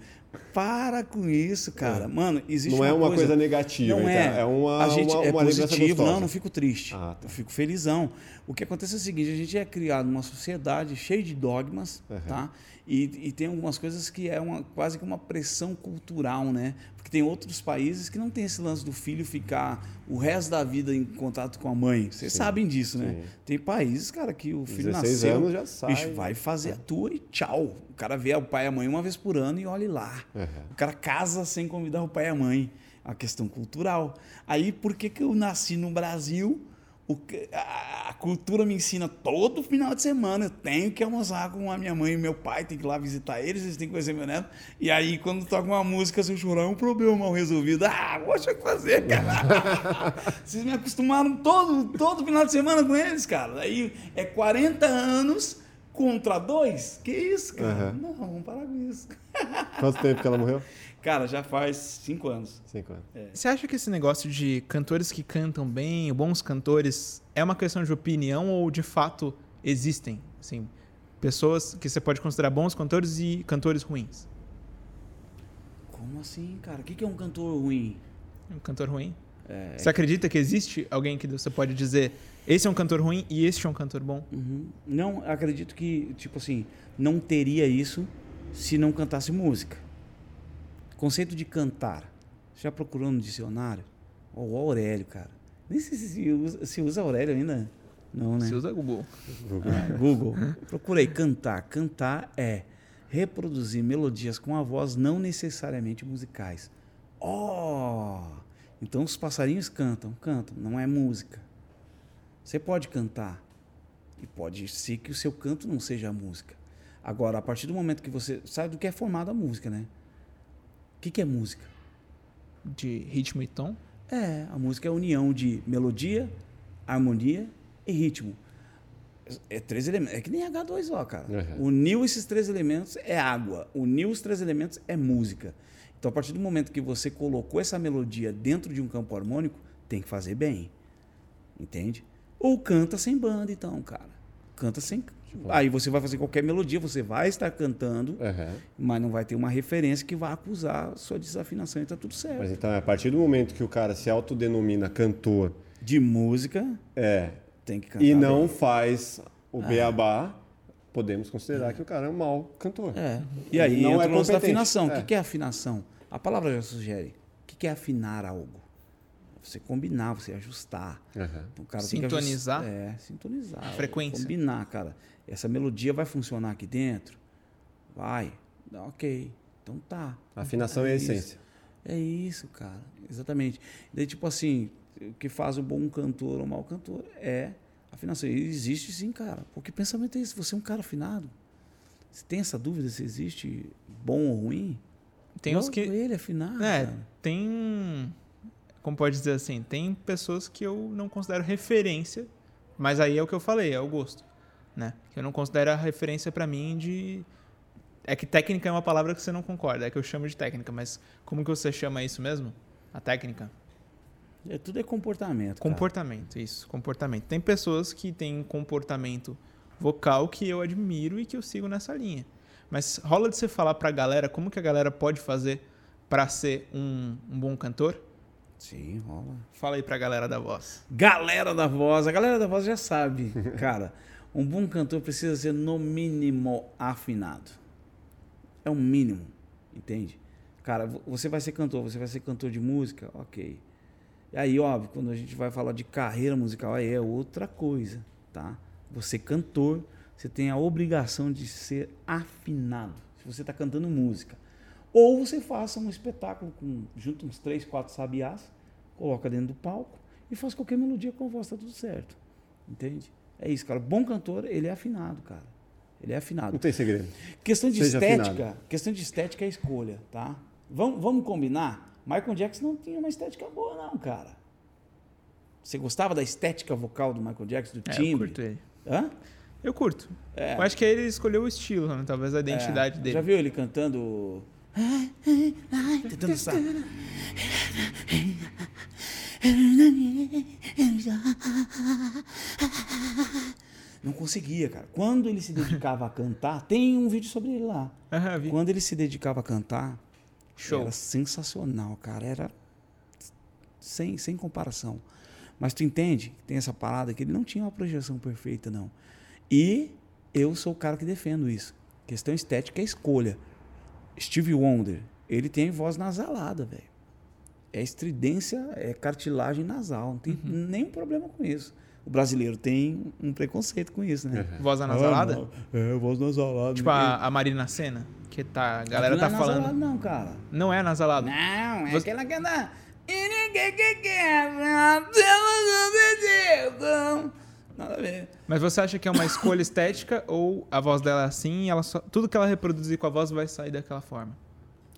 Para com isso, cara. Mano, existe Não é uma coisa, coisa negativa, Não então, é. é uma- a gente uma- é uma positivo, não, não fico triste. Ah, tá. Eu fico felizão. O que acontece é o seguinte, a gente é criado numa sociedade cheia de dogmas, Uhum. tá? E, e tem algumas coisas que é uma, quase que uma pressão cultural, né? Porque tem outros países que não tem esse lance do filho ficar o resto da vida em contato com a mãe. Vocês sabem disso, né? sim. Tem países, cara, que o filho 16 nasceu, anos já sai. bicho, vai fazer a tua e tchau. O cara vê o pai e a mãe uma vez por ano e olhe lá. Uhum. O cara casa sem convidar o pai e a mãe. A questão cultural. Aí, por que, que eu nasci no Brasil? O a, a cultura me ensina todo final de semana. Eu tenho que almoçar com a minha mãe e meu pai, tem que ir lá visitar eles, eles têm que conhecer meu neto. E aí, quando toca uma música, se eu chorar, é um problema mal resolvido. Ah, poxa, o que fazer, cara? Vocês me acostumaram todo, todo final de semana com eles, cara. Aí é 40 anos contra dois? Que isso, cara? Aham. Não, vamos parar com isso. Quanto tempo que ela morreu? Cara, já faz cinco anos. Cinco anos. Você acha que esse negócio de cantores que cantam bem, bons cantores, é uma questão de opinião ou de fato existem? Assim, pessoas que você pode considerar bons cantores e cantores ruins. Como assim, cara? O que que é um cantor ruim? Um cantor ruim? É, Você acredita que existe alguém que você pode dizer esse é um cantor ruim e este é um cantor bom? Uhum. Não, acredito que, tipo assim, não teria isso se não cantasse música. Conceito de cantar. Você já procurou no dicionário? O Aurélio, cara. Nem sei se se usa, se usa Aurélio ainda. Não, né? Você usa Google. Ah, Google. Procurei cantar. Cantar é reproduzir melodias com a voz não necessariamente musicais. Oh! Então os passarinhos cantam, cantam, não é música. Você pode cantar e pode ser que o seu canto não seja música. Agora, a partir do momento que você sabe do que é formada a música, né? O que, que é música? De ritmo e tom? É, a música é a união de melodia, harmonia e ritmo. É três elementos. É que nem H2O, cara. Uhum. Uniu esses três elementos é água. Uniu os três elementos é música. Então, a partir do momento que você colocou essa melodia dentro de um campo harmônico, tem que fazer bem. Entende? Ou canta sem banda, então, cara. Canta sem. Tipo, Aí você vai fazer qualquer melodia, você vai estar cantando, Uhum. mas não vai ter uma referência que vai acusar a sua desafinação e tá tudo certo. Mas então, a partir do momento que o cara se autodenomina cantor De música, é, tem que cantar. e não bem. faz o beabá, podemos considerar que o cara é um mau cantor. É. E aí Não entra é o lance da afinação. O É. que que é afinação? A palavra já sugere. O que é afinar algo? Você combinar, você ajustar. Uhum. Então, o cara Sintonizar? Ajustar, é, sintonizar. A frequência. Combinar, cara. Essa melodia vai funcionar aqui dentro? Vai. Ok. Então tá. A afinação é, a isso. essência. É isso, cara. Exatamente. Daí, tipo assim, o que faz um bom cantor ou um mau cantor é afinação. E existe sim, cara. Porque pensamento é esse. Você é um cara afinado. Você tem essa dúvida se existe bom ou ruim? Tem os que. Ele é afinado. É, cara. tem. Como pode dizer assim? Tem pessoas que eu não considero referência, mas aí é o que eu falei, é o gosto. Né? Que eu não considero a referência pra mim de. É que técnica é uma palavra que você não concorda, é que eu chamo de técnica, mas como que você chama isso mesmo? A técnica? É, tudo é comportamento. cara. Comportamento, isso, comportamento. Tem pessoas que têm comportamento vocal que eu admiro e que eu sigo nessa linha. Mas rola de você falar pra galera como que a galera pode fazer pra ser um, um bom cantor? Sim, rola. Fala aí pra galera da voz. Galera da voz. A galera da voz já sabe, cara. Um bom cantor precisa ser, no mínimo, afinado. É o mínimo, entende? Cara, vo- você vai ser cantor, você vai ser cantor de música, ok. E aí, óbvio, quando a gente vai falar de carreira musical, aí é outra coisa, tá? Você cantor, você tem a obrigação de ser afinado. Se você está cantando música. Ou você faça um espetáculo com junta uns três, quatro sabiás, coloca dentro do palco e faz qualquer melodia com a voz, tá tudo certo. Entende? É isso, cara. Bom cantor, ele é afinado, cara. Ele é afinado. Não tem segredo. Questão de Seja estética, afinado. questão de estética é escolha, tá? Vamos, vamos combinar? Michael Jackson não tinha uma estética boa, não, cara. Você gostava da estética vocal do Michael Jackson, do É, eu curto ele. Hã? Eu curto. É. Eu acho que ele escolheu o estilo, né? talvez a identidade É. dele. Já viu ele cantando. Tentando. Não conseguia, cara. Quando ele se dedicava a cantar, tem um vídeo sobre ele lá. Vi. Quando ele se dedicava a cantar, Show. era sensacional, cara. Era sem, sem comparação. Mas tu entende tem essa parada que ele não tinha uma projeção perfeita, não. E eu sou o cara que defendo isso. Questão estética é escolha. Steve Wonder, ele tem voz nasalada, velho. É estridência, é cartilagem nasal. Não tem nenhum problema com isso. O brasileiro tem um preconceito com isso, né? Voz anasalada? É, voz nasalada. Tipo a, a Marina Senna, que tá, a galera tá não é falando. nasalado, não, cara. Não é nasalado. Não, é Você- aquela que anda. E ninguém que quer. Nada a ver. Mas você acha que é uma escolha estética ou a voz dela é assim e ela só- tudo que ela reproduzir com a voz vai sair daquela forma?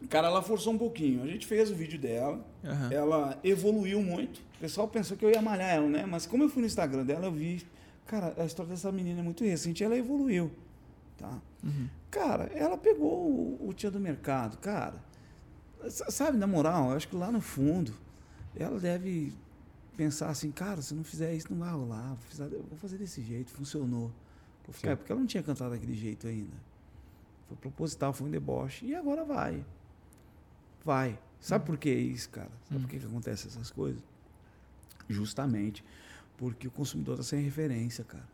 Cara, ela forçou um pouquinho. A gente fez o vídeo dela. Aham. Ela evoluiu muito. O pessoal pensou que eu ia malhar ela, né? Mas como eu fui no Instagram dela, eu vi. Cara, a história dessa menina é muito recente. Ela evoluiu. Tá? Cara, ela pegou o, o tia do mercado. Cara, sabe, na moral, eu acho que lá no fundo, ela deve pensar assim: cara, se não fizer isso, não vai rolar. Vou fazer, eu vou fazer desse jeito. Funcionou. Vou ficar- Sim. porque ela não tinha cantado daquele jeito ainda. Foi proposital, foi um deboche. E agora vai. Vai. Sabe por que isso, cara? Sabe por que, que acontece essas coisas? Justamente porque o consumidor está sem referência, cara.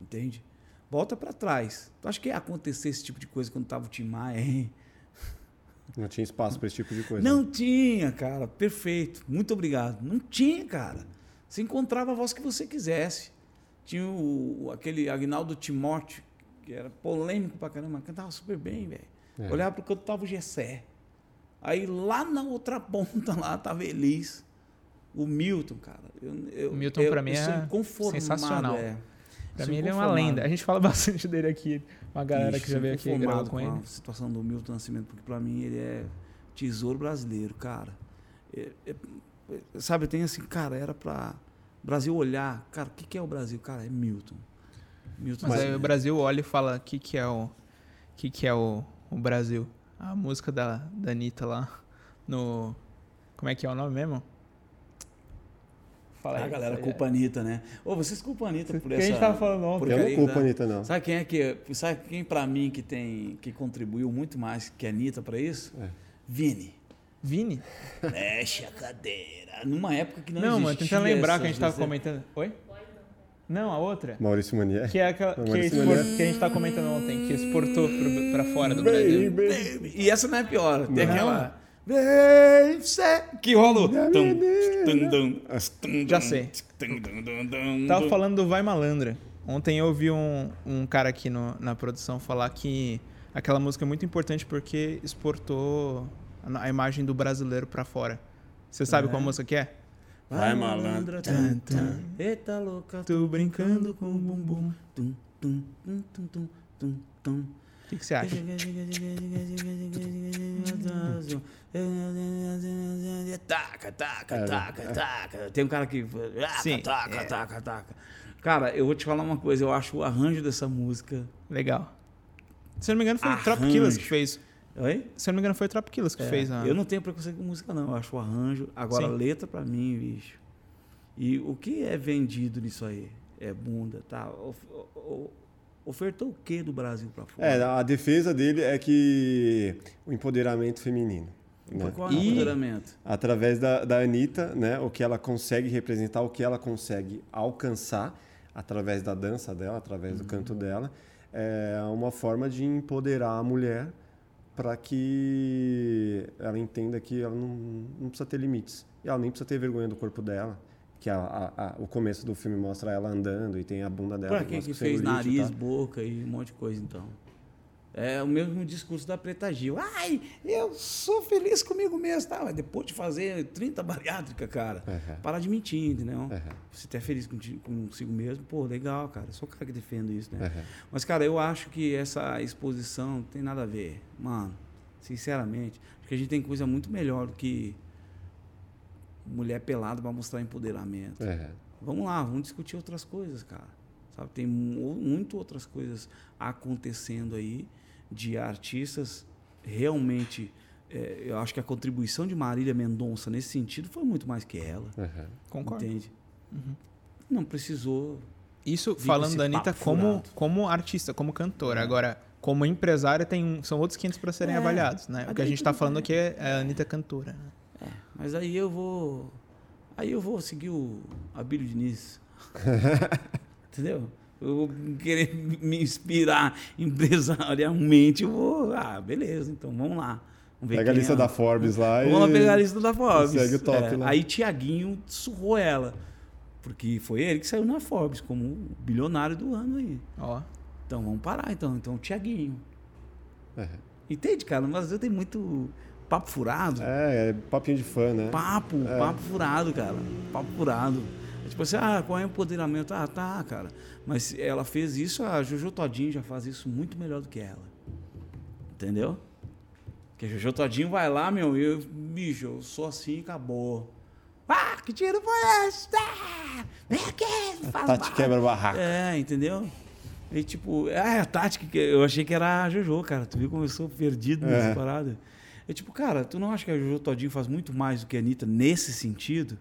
Entende? Volta para trás. Tu acha que ia acontecer esse tipo de coisa quando tava o Tim Maia, hein? Não tinha espaço para esse tipo de coisa. Não tinha, cara. Perfeito. Muito obrigado. Não tinha, cara. Você encontrava a voz que você quisesse. Tinha o, aquele Agnaldo Timóteo, que era polêmico pra caramba, cantava super bem, velho. É. Olhava pro canto tava o Gessé. Aí lá na outra ponta lá tava Elis. O Milton, cara. Eu, eu, O Milton, pra mim, é inconformado, sensacional. É. Pra Sou mim ele é uma lenda. A gente fala bastante dele aqui. Uma galera Ixi, que já veio aqui gravou inconformado com ele. a situação do Milton Nascimento, porque pra mim ele é tesouro brasileiro, cara. É- é- é- sabe, tem assim, cara, era pra Brasil olhar. Cara, o que, que é o Brasil? Cara, é Milton. Milton Mas aí o. Brasil olha e fala o que, que é o. que, que é o, o Brasil? A música da, da Anitta lá no. Como é que é o nome mesmo? Fala A aí. galera Isso aí, culpa a Anitta, né? Ô, vocês culpam a Anitta por Que essa... a gente tava falando ontem. por- Eu não culpo a né? Anitta, não. Sabe quem é que... Sabe quem pra mim que tem... Que contribuiu muito mais que a Anitta pra isso? É. Vini. Vini? Mexe a cadeira. Numa época que não, Não, mano, existia tentando lembrar que a gente tava vezes- comentando. Oi? Não, a outra. Maurício Manier. Que é aquela que, que a gente tava comentando ontem, que exportou pro- pra fora do Brasil. E essa não é pior. Tem Não. aquela... Que rola Já sei. Tava falando do Vai Malandra. Ontem eu ouvi um, um cara aqui no- na produção falar que aquela música é muito importante porque exportou a, a imagem do brasileiro pra fora. Você sabe É. qual música que é? Vai malandra, tan, tan. Eita louca, Tô brincando com o bumbum. tum, tum, tum, tum, tum, tum, tum. O que, que você acha? Taca, taca, É, taca, taca. Tem um cara que. ah, Sim, Taca, é. taca, taca. Cara, eu vou te falar uma coisa. Eu acho o arranjo dessa música. Legal. Se eu não me engano, foi o Arranjo. Trop Killers que fez. Oi? Se eu não me engano, foi o Trop Killers que É, fez. A... Eu não tenho preconceito com música, não. Eu acho o arranjo. Agora, Sim. letra, pra mim, bicho. E o que é vendido nisso aí? É bunda, tá? Of- o- o- Ofertou o que do Brasil pra fora? É, a defesa dele é que o empoderamento feminino. Né? Qual é o E- empoderamento? Através da, da Anitta, né? O que ela consegue representar, o que ela consegue alcançar através da dança dela, através do canto dela, é uma forma de empoderar a mulher para que ela entenda que ela não, não precisa ter limites. E ela nem precisa ter vergonha do corpo dela. Que a, a- a- o começo do filme mostra ela andando e tem a bunda dela. Pra mostra que o fez nariz, boca e um monte de coisa, então? É o mesmo discurso da Preta Gil. Ai, eu sou feliz comigo mesmo, tá? Mas depois de fazer 30 bariátrica, cara, Uhum. para de mentir, entendeu? Uhum. Você tá feliz consigo mesmo, pô, legal, cara. Eu sou o cara que defendo isso, né? Uhum. Mas, cara, eu acho que essa exposição não tem nada a ver. Mano, sinceramente, acho que a gente tem coisa muito melhor do que mulher pelada para mostrar empoderamento. Uhum. Vamos lá, vamos discutir outras coisas, cara. Sabe, tem mu- muito outras coisas acontecendo aí de artistas realmente. é, eu acho que a contribuição de Marília Mendonça nesse sentido foi muito mais que ela. Uhum. Concordo. Entende? Não precisou. Isso falando da Anitta como, furado. como artista, como cantora. Agora, como empresária, tem, um- são outros 500 para serem É, avaliados, né? O que a gente tá tudo falando aqui é a Anitta cantora. né? É, mas aí eu vou. Aí eu vou seguir o Abílio Diniz. Entendeu? Eu vou querer me inspirar empresarialmente. Eu vou. Ah, beleza, então vamos lá. Vamos ver Pega a lista é. da Forbes lá Vamos lá e... pegar a lista da Forbes. segue o top É, lá. Aí Tiaguinho surrou ela. Porque foi ele que saiu na Forbes como o bilionário do ano aí. Ó. Então vamos parar, então. Então, Tiaguinho. Uhum. Entende, cara? No Brasil tem muito papo furado. É, é papinho de fã, né? Papo, É. papo furado, cara. Papo furado. É tipo assim, ah, qual é o empoderamento? Ah, tá, cara. Mas ela fez isso, a Jojo Todinho já faz isso muito melhor do que ela. Entendeu? Porque a Jojo Todinho vai lá, meu, e eu, bicho, eu sou assim e acabou. Ah, que tiro foi esse? Ah, vem aqui, faz Tati barulho. quebra barraco. É, entendeu? E tipo, é a tática que eu achei que era a Jojo, cara. Tu viu como eu sou perdido nessa É. parada? É tipo, cara, tu não acha que a Jojo Todinho faz muito mais do que a Anitta nesse sentido?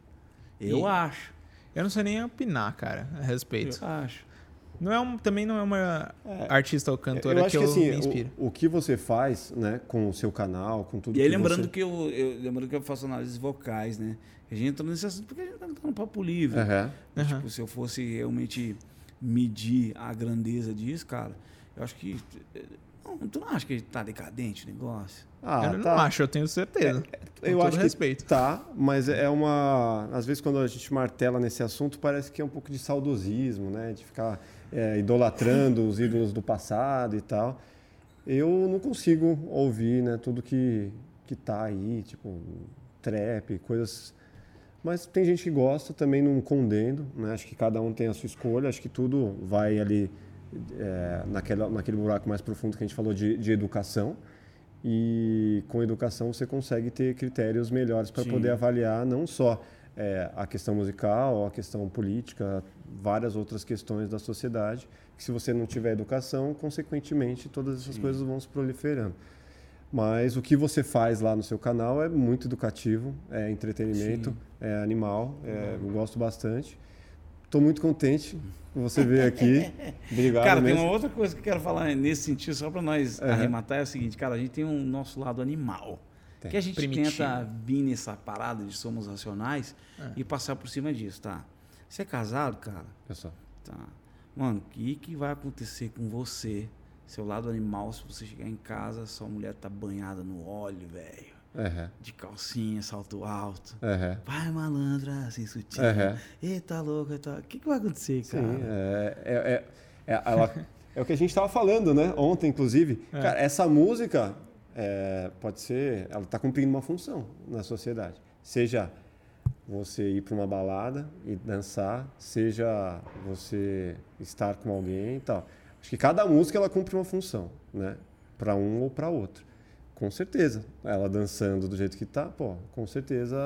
Eu E- acho. Eu não sei nem opinar, cara, a respeito. Eu acho. Não é um, também não é uma artista ou cantora eu acho que que, eu assim, me inspiro. o, o que você faz, né, com o seu canal, com tudo E aí, que lembrando você... que eu, eu- lembrando que eu faço análises vocais, né? A gente entra nesse assunto porque a gente tá no papo livre. Aham. Aham. Tipo, se eu fosse realmente medir a grandeza disso, cara, eu acho que. Não, tu não acha que tá decadente o negócio? Ah, eu tá. não acho, eu tenho certeza. Com Eu todo acho que respeito. tá, mas é uma... Às vezes quando a gente martela nesse assunto, parece que é um pouco de saudosismo, né? De ficar é, idolatrando os ídolos do passado e tal. Eu não consigo ouvir, né? Tudo que, que tá aí, tipo, trap, coisas Mas tem gente que gosta, também não condeno, né? Acho que cada um tem a sua escolha, acho que tudo vai ali é, naquela, naquele buraco mais profundo que a gente falou de, de educação. E com educação você consegue ter critérios melhores para poder avaliar não só é, a questão musical, a questão política, várias outras questões da sociedade. Que se você não tiver educação, consequentemente todas essas Sim. coisas vão se proliferando. Mas o que você faz lá no seu canal é muito educativo, é entretenimento, Sim. é animal, é, eu gosto bastante. Estou muito contente que você veio aqui. Obrigado. Cara, mesmo. tem uma outra coisa que eu quero falar nesse sentido, só para nós uhum. arrematar, é o seguinte, cara, a gente tem um nosso lado animal. Tem. Que a gente Primitivo. tenta vir nessa parada de somos racionais é. e passar por cima disso, tá? Você é casado, cara? Pessoal. Tá. Mano, o que, que vai acontecer com você seu lado animal, se você chegar em casa, sua mulher tá banhada no óleo, velho. Uhum. De calcinha, salto alto. Uhum. Vai malandra, assim, sutil. Uhum. Eita louco, eita... o que, que vai acontecer, cara? Sim, é, é, é, é, ela, é o que a gente estava falando, né? Ontem, inclusive. É. Cara, essa música é, pode ser. Ela está cumprindo uma função na sociedade. Seja você ir para uma balada e dançar, seja você estar com alguém e tal. Acho que cada música ela cumpre uma função, né? Para um ou para outro. Com certeza. Ela dançando do jeito que tá, pô, com certeza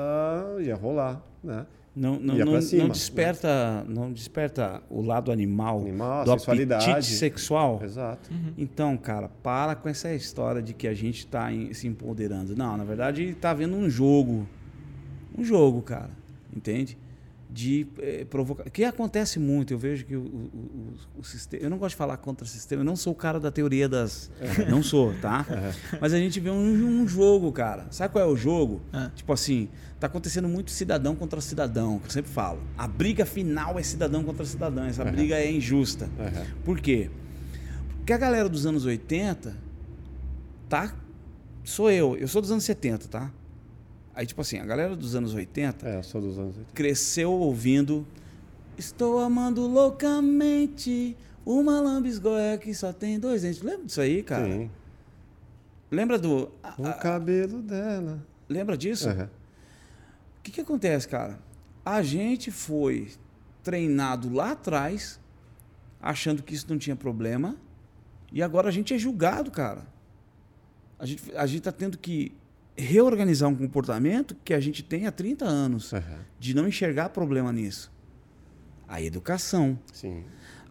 ia rolar, né? Não, não, não, cima, não, desperta, né? não desperta o lado animal, animal do sexualidade. apetite sexual. Exato. Uhum. Então, cara, para com essa história de que a gente está se empoderando. Não, na verdade, está vendo um jogo. Um jogo, cara. Entende? De eh, provocar. Que acontece muito, eu vejo que o, o, o, sistema. Eu não gosto de falar contra o sistema, eu não sou o cara da teoria das. não sou, tá? Mas a gente vê um, um, jogo, cara. Sabe qual é o jogo? É. Tipo assim, tá acontecendo muito cidadão contra cidadão, que eu sempre falo. A briga final é cidadão contra cidadão, essa briga é injusta. Por quê? Porque a galera dos anos 80 tá. Sou eu, eu sou dos anos 70, tá? Aí, tipo assim, a galera dos anos 80. É, sou dos anos 80. Cresceu ouvindo. Estou amando loucamente uma lambisgoia que só tem dois dentes. Lembra disso aí, cara? Sim. Lembra do. O a, cabelo dela. Lembra disso? Uhum. O que, que acontece, cara? A gente foi treinado lá atrás, achando que isso não tinha problema, e agora a gente é julgado, cara. A gente, a gente tá tendo que reorganizar um comportamento que a gente tem há 30 anos, uhum. de não enxergar problema nisso. A educação. Sim.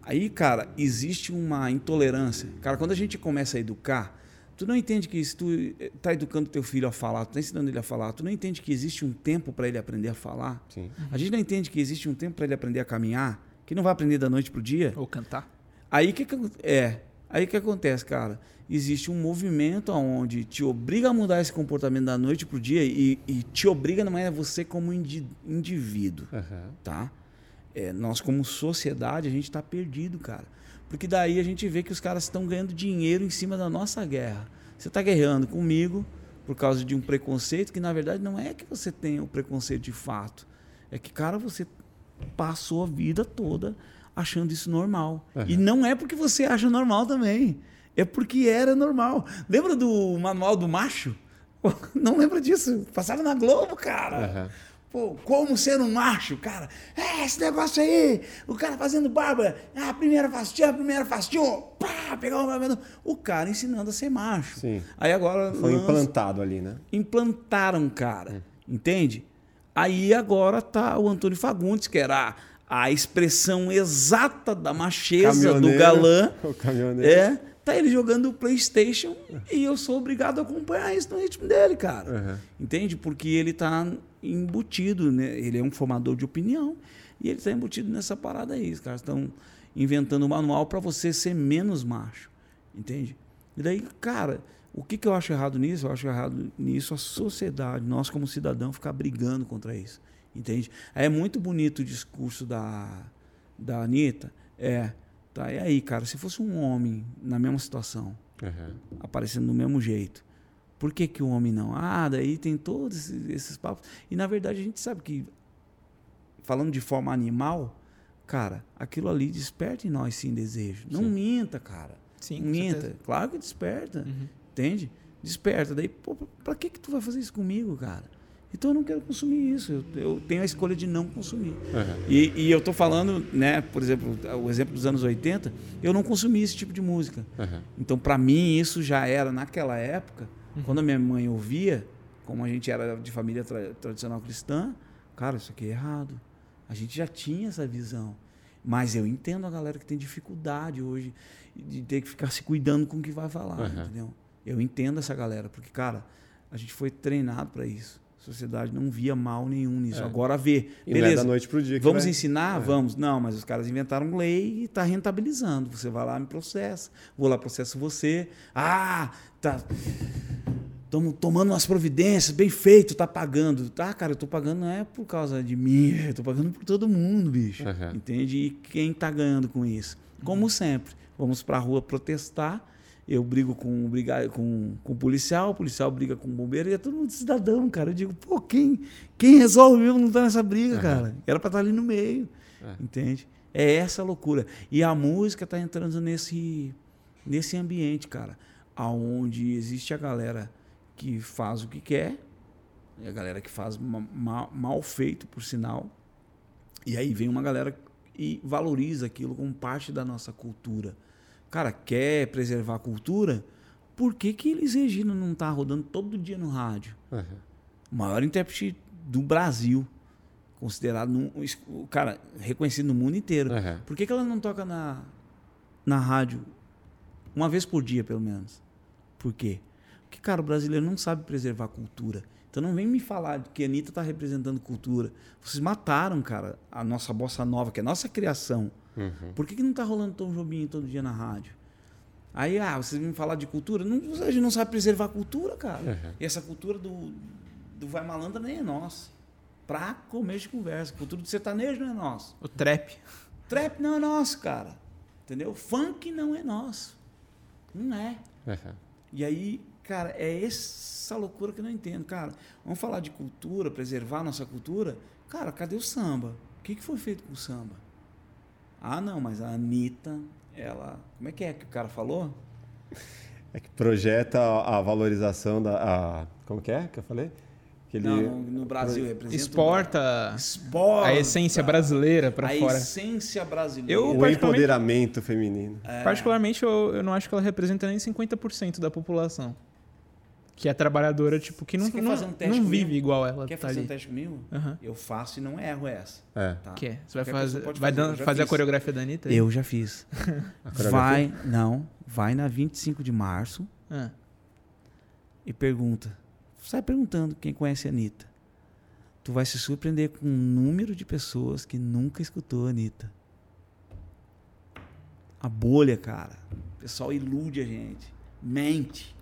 Aí, cara, existe uma intolerância. Cara, quando a gente começa a educar, tu não entende que se tu está educando teu filho a falar, tu está ensinando ele a falar, tu não entende que existe um tempo para ele aprender a falar. Sim. A gente não entende que existe um tempo para ele aprender a caminhar, que não vai aprender da noite pro dia. Ou cantar. Aí que, que é, aí que acontece, cara? existe um movimento onde te obriga a mudar esse comportamento da noite pro dia e, e te obriga não é você como indi, indivíduo, uhum. tá? É, nós como sociedade a gente está perdido, cara, porque daí a gente vê que os caras estão ganhando dinheiro em cima da nossa guerra. Você está guerreando comigo por causa de um preconceito que na verdade não é que você tenha o preconceito de fato, é que cara você passou a vida toda achando isso normal uhum. e não é porque você acha normal também. É porque era normal. Lembra do Manual do Macho? Não lembra disso? Passava na Globo, cara. Uhum. Pô, como ser um macho, cara? É, esse negócio aí, o cara fazendo barba, ah, primeira fastinha, primeira fastinha, pá, pegar uma... O cara ensinando a ser macho. Sim. Aí agora... Foi lança... implantado ali, né? Implantaram, cara, hum. entende? Aí agora tá o Antônio Fagundes, que era a expressão exata da macheza do galã. O caminhoneiro. É, Tá ele jogando PlayStation e eu sou obrigado a acompanhar isso no ritmo dele, cara. Uhum. Entende? Porque ele tá embutido, né? Ele é um formador de opinião e ele tá embutido nessa parada aí. Os caras estão inventando um manual para você ser menos macho. Entende? E daí, cara, o que, que eu acho errado nisso? Eu acho errado nisso a sociedade, nós como cidadão, ficar brigando contra isso. Entende? É muito bonito o discurso da, da Anitta. É Tá, e aí, cara, se fosse um homem na mesma situação, uhum. aparecendo do mesmo jeito, por que, que o homem não? Ah, daí tem todos esses, esses papos. E na verdade a gente sabe que, falando de forma animal, cara, aquilo ali desperta em nós sim desejo. Não sim. minta, cara. Sim, não minta. Certeza. Claro que desperta. Uhum. Entende? Desperta. Daí, pô, pra que, que tu vai fazer isso comigo, cara? Então eu não quero consumir isso. Eu, eu tenho a escolha de não consumir. Uhum. E, e eu estou falando, né, por exemplo, o exemplo dos anos 80, eu não consumi esse tipo de música. Uhum. Então, para mim, isso já era naquela época, quando a minha mãe ouvia, como a gente era de família tra tradicional cristã, cara, isso aqui é errado. A gente já tinha essa visão. Mas eu entendo a galera que tem dificuldade hoje de ter que ficar se cuidando com o que vai falar, Uhum. entendeu? Eu entendo essa galera, porque, cara, a gente foi treinado para isso. Sociedade não via mal nenhum nisso. É. Agora vê. E é Beleza. da noite pro dia Vamos vai- ensinar? É. Vamos. Não, mas os caras inventaram lei e está rentabilizando. Você vai lá me processa. Vou lá, processo você. Ah, tá. Estamos tomando umas providências, bem feito, tá pagando. Tá, cara, eu tô pagando não é por causa de mim, eu tô pagando por todo mundo, bicho. Uhum. Entende? E quem tá ganhando com isso? Como sempre, vamos pra rua protestar. Eu brigo com o, briga- com, com policial, o policial briga com o bombeiro e é todo mundo cidadão, cara. Eu digo, pô, quem, quem resolve mesmo não tá nessa briga, cara? Era pra estar ali no meio. É. Entende? É essa loucura. E a música tá entrando nesse, nesse ambiente, cara, aonde existe a galera que faz o que quer, e a galera que faz ma- ma- mal feito, por sinal. E aí vem uma galera e valoriza aquilo como parte da nossa cultura. Cara, quer preservar a cultura? Por que, que Elis Regina não tá rodando todo dia no rádio? Uhum. o maior intérprete do Brasil, considerado, num, o cara, reconhecido no mundo inteiro. Uhum. Por que, que ela não toca na, na rádio uma vez por dia, pelo menos? Por quê? Porque, cara, o brasileiro não sabe preservar a cultura. Então não vem me falar que a Anitta está representando cultura. Vocês mataram, cara, a nossa bossa nova, que é a nossa criação. Uhum. Por que, que não tá rolando Tom Jobim todo dia na rádio? Aí, ah, vocês vêm falar de cultura? Não, a gente não sabe preservar a cultura, cara. Uhum. E essa cultura do, do vai malandra nem é nossa. Pra comer de conversa. Cultura do sertanejo não é nossa. O trap. Trap não é nosso, cara. Entendeu? Funk não é nosso. Não é. Uhum. E aí, cara, é essa loucura que eu não entendo. Cara, vamos falar de cultura, preservar a nossa cultura. Cara, cadê o samba? O que, que foi feito com o samba? Ah, não, mas a Anitta, ela. Como é que é que o cara falou? É que projeta a a valorização da. A, como que é que eu falei? Que ele, Não, no, Brasil representa. Exporta Exporta a essência brasileira pra a fora. essência brasileira. Eu- o empoderamento feminino. É. Particularmente, eu, eu não acho que ela representa nem 50% da população. Que é trabalhadora, tipo, que não, Você quer não, fazer um teste não comigo? vive igual ela. Quer tá fazer ali. um teste comigo? Aham. Eu faço e não erro essa. É. Tá? Quer? Você vai, fazer, vai fazer, dan- fazer a coreografia da Anitta? aí? Eu já fiz. Vai, não, vai na 25 de março Ah. e pergunta. Sai perguntando quem conhece a Anitta. Tu vai se surpreender com um número de pessoas que nunca escutou a Anitta. A bolha, cara. O pessoal ilude a gente. Mente.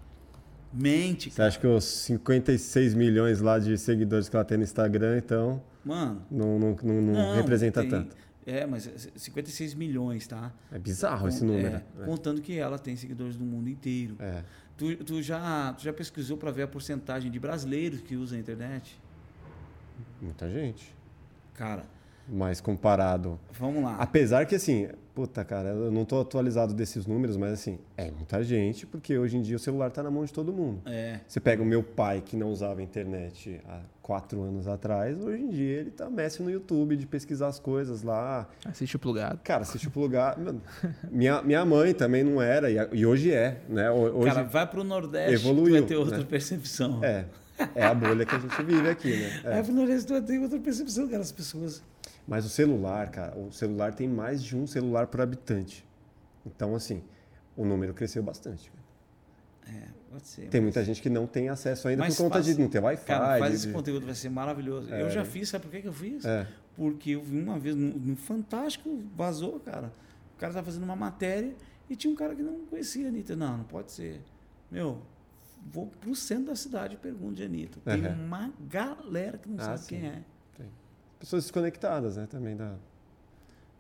Mente, Você cara. acha que os 56 milhões lá de seguidores que ela tem no Instagram, então, Mano. não, não, não, não não, representa tem- tanto? É, mas é 56 milhões, tá? É bizarro esse número. é, Contando que ela tem seguidores do mundo inteiro. É. Tu, tu já, tu já pesquisou para ver a porcentagem de brasileiros que usam a internet? Muita gente. Cara, Mas comparado. vamos lá. Apesar que, assim, puta, cara, eu não tô atualizado desses números, mas, assim, é muita gente, porque hoje em dia o celular tá na mão de todo mundo. É, Você pega o meu pai, que não usava internet há quatro anos atrás, hoje em dia ele tá mestre no YouTube de pesquisar as coisas lá. Assiste o plugado. Cara, assiste o plugado. Minha, minha mãe também não era, e, e hoje é, né? Ho- Hoje, cara, vai pro Nordeste, evoluiu, tu vai ter outra né? percepção. é, é a bolha que a gente vive aqui, né? É. Vai pro Nordeste, tu vai ter outra percepção, cara, as pessoas. Mas o celular, cara, o celular tem mais de um celular por habitante. Então, assim, o número cresceu bastante. cara. É, pode ser. Tem muita gente que não tem acesso ainda por conta de não ter Wi-Fi. Cara, faz de- esse conteúdo, vai ser maravilhoso. É. Eu já fiz, sabe por que eu fiz? É. Porque eu vi uma vez no, no Fantástico, vazou, cara. O cara tá fazendo uma matéria e tinha um cara que não conhecia a Anitta. Não, não pode ser. Meu, vou pro centro da cidade e pergunto de Anitta. Tem Aham. uma galera que não Ah, sabe sim. quem é. Pessoas desconectadas, né? Também da,